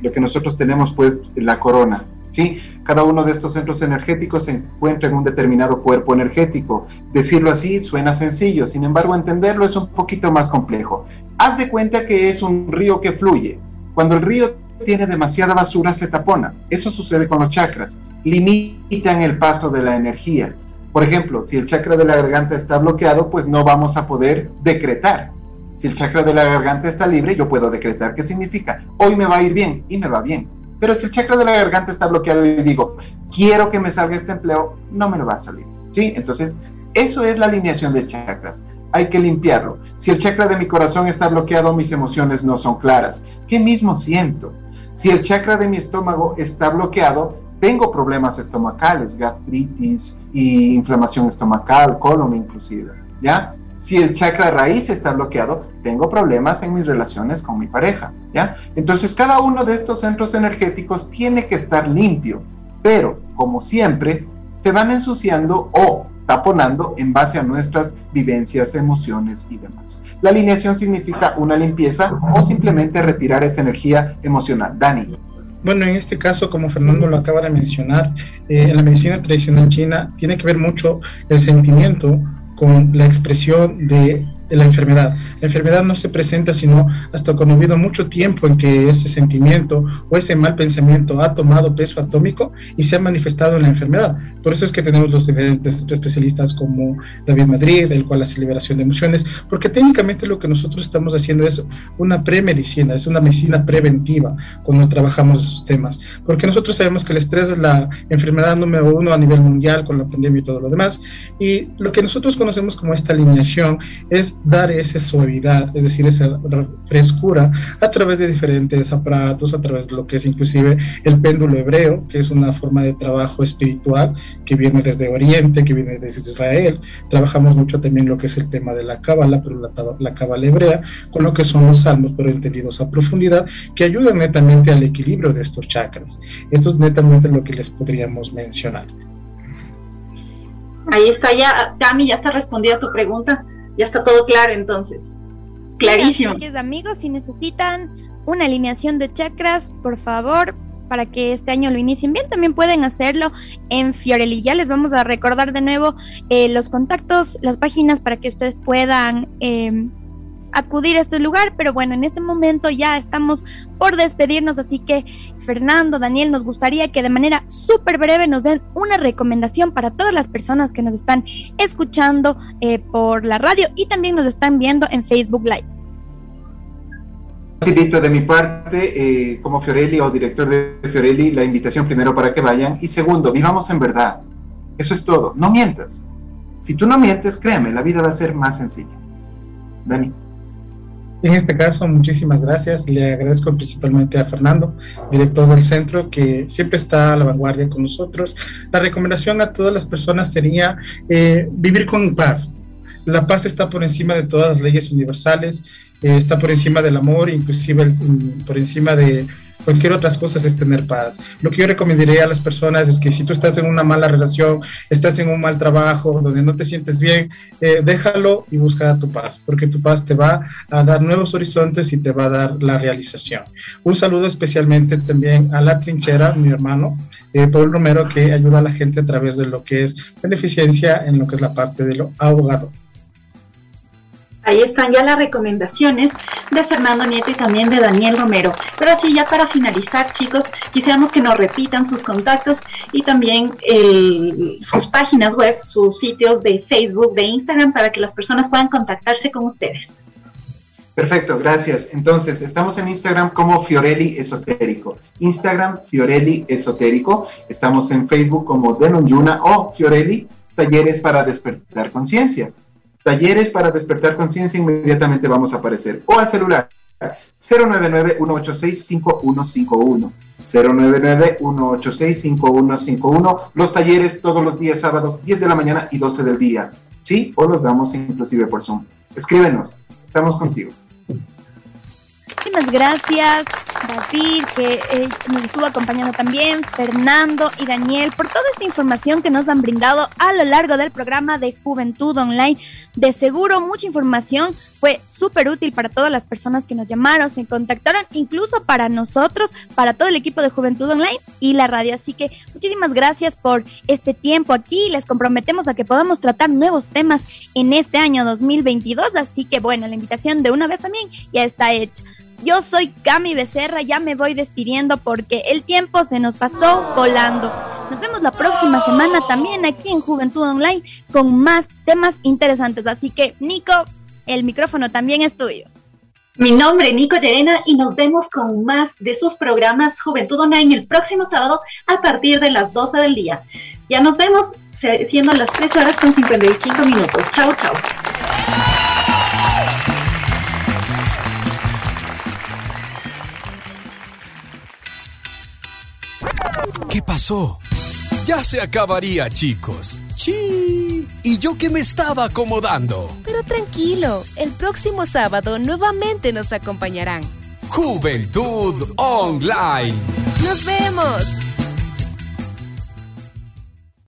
lo que nosotros tenemos, pues, la corona. ¿Sí? Cada uno de estos centros energéticos se encuentra en un determinado cuerpo energético. Decirlo así suena sencillo, sin embargo entenderlo es un poquito más complejo. Haz de cuenta que es un río que fluye. Cuando el río tiene demasiada basura se tapona. Eso sucede con los chakras. Limitan el paso de la energía. Por ejemplo, si el chakra de la garganta está bloqueado, pues no vamos a poder decretar. Si el chakra de la garganta está libre, yo puedo decretar qué significa. Hoy me va a ir bien y me va bien. Pero si el chakra de la garganta está bloqueado y digo, quiero que me salga este empleo, no me lo va a salir. ¿Sí? Entonces, eso es la alineación de chakras. Hay que limpiarlo. Si el chakra de mi corazón está bloqueado, mis emociones no son claras. ¿Qué mismo siento? Si el chakra de mi estómago está bloqueado, tengo problemas estomacales, gastritis y inflamación estomacal, colon inclusive, ¿ya? Si el chakra raíz está bloqueado, tengo problemas en mis relaciones con mi pareja, ¿ya? Entonces, cada uno de estos centros energéticos tiene que estar limpio, pero como siempre, se van ensuciando o taponando en base a nuestras vivencias, emociones y demás. La alineación significa una limpieza o simplemente retirar esa energía emocional. Dani. Bueno, en este caso, como Fernando lo acaba de mencionar, eh, en la medicina tradicional china tiene que ver mucho el sentimiento con la expresión de la enfermedad. La enfermedad no se presenta sino hasta cuando ha habido mucho tiempo en que ese sentimiento o ese mal pensamiento ha tomado peso atómico y se ha manifestado en la enfermedad. Por eso es que tenemos los diferentes especialistas como David Madrid, el cual hace liberación de emociones, porque técnicamente lo que nosotros estamos haciendo es una premedicina, es una medicina preventiva cuando trabajamos esos temas, porque nosotros sabemos que el estrés es la enfermedad número uno a nivel mundial con la pandemia y todo lo demás, y lo que nosotros conocemos como esta alineación es dar esa suavidad, es decir, esa frescura a través de diferentes aparatos, a través de lo que es inclusive el péndulo hebreo, que es una forma de trabajo espiritual que viene desde Oriente, que viene desde Israel. Trabajamos mucho también lo que es el tema de la cábala, pero la, la cábala hebrea, con lo que son los salmos, pero entendidos a profundidad, que ayudan netamente al equilibrio de estos chakras. Esto es netamente lo que les podríamos mencionar. Ahí está ya, Tami, ya está respondida tu pregunta. Ya está todo claro entonces. Clarísimo. Así que amigos, si necesitan una alineación de chakras, por favor, para que este año lo inicien bien, también pueden hacerlo en Fiorelli. Ya les vamos a recordar de nuevo eh, los contactos, las páginas para que ustedes puedan eh, acudir a este lugar, pero bueno, en este momento ya estamos por despedirnos, así que Fernando, Daniel, nos gustaría que de manera súper breve nos den una recomendación para todas las personas que nos están escuchando eh, por la radio y también nos están viendo en Facebook Live. Facilito de mi parte, eh, como Fiorelli o director de Fiorelli, la invitación primero para que vayan y segundo, vivamos en verdad. Eso es todo, no mientas. Si tú no mientes, créeme, la vida va a ser más sencilla. Dani. En este caso, muchísimas gracias. Le agradezco principalmente a Fernando, director del centro, que siempre está a la vanguardia con nosotros. La recomendación a todas las personas sería eh, vivir con paz. La paz está por encima de todas las leyes universales, eh, está por encima del amor, inclusive por encima de cualquier otras cosas es tener paz. Lo que yo recomendaría a las personas es que si tú estás en una mala relación, estás en un mal trabajo, donde no te sientes bien, eh, déjalo y busca tu paz, porque tu paz te va a dar nuevos horizontes y te va a dar la realización. Un saludo especialmente también a la trinchera, mi hermano, eh, Paul Romero, que ayuda a la gente a través de lo que es beneficencia en lo que es la parte de lo abogado. Ahí están ya las recomendaciones de Fernando Nieto y también de Daniel Romero. Pero así ya para finalizar, chicos, quisiéramos que nos repitan sus contactos y también sus páginas web, sus sitios de Facebook, de Instagram, para que las personas puedan contactarse con ustedes. Perfecto, gracias. Entonces, estamos en Instagram como Fiorelli Esotérico. Instagram Fiorelli Esotérico. Estamos en Facebook como Denon Yuna o Fiorelli Talleres para Despertar Conciencia talleres para despertar conciencia, inmediatamente vamos a aparecer. O al celular 099-186-5151. 099-186-5151. Los talleres todos los días sábados, 10 de la mañana y 12 del día. ¿Sí? O los damos inclusive por Zoom. Escríbenos. Estamos contigo. Muchísimas gracias, David, que eh, nos estuvo acompañando también, Fernando y Daniel, por toda esta información que nos han brindado a lo largo del programa de Juventud Online. De seguro, mucha información fue súper útil para todas las personas que nos llamaron, se contactaron, incluso para nosotros, para todo el equipo de Juventud Online y la radio. Así que muchísimas gracias por este tiempo aquí. Les comprometemos a que podamos tratar nuevos temas en este año 2022. Así que bueno, la invitación de una vez también ya está hecha. Yo soy Cami Becerra, ya me voy despidiendo porque el tiempo se nos pasó volando. Nos vemos la próxima semana también aquí en Juventud Online con más temas interesantes. Así que, Nico, el micrófono también es tuyo. Mi nombre es Nico Llerena y nos vemos con más de sus programas Juventud Online el próximo sábado a partir de las 12 del día. Ya nos vemos siendo las 3 horas con 55 minutos. Chao, chao. ¿Qué pasó? Ya se acabaría, chicos. ¡Chi! Y yo que me estaba acomodando. Pero tranquilo, el próximo sábado nuevamente nos acompañarán. Juventud Online. Nos vemos.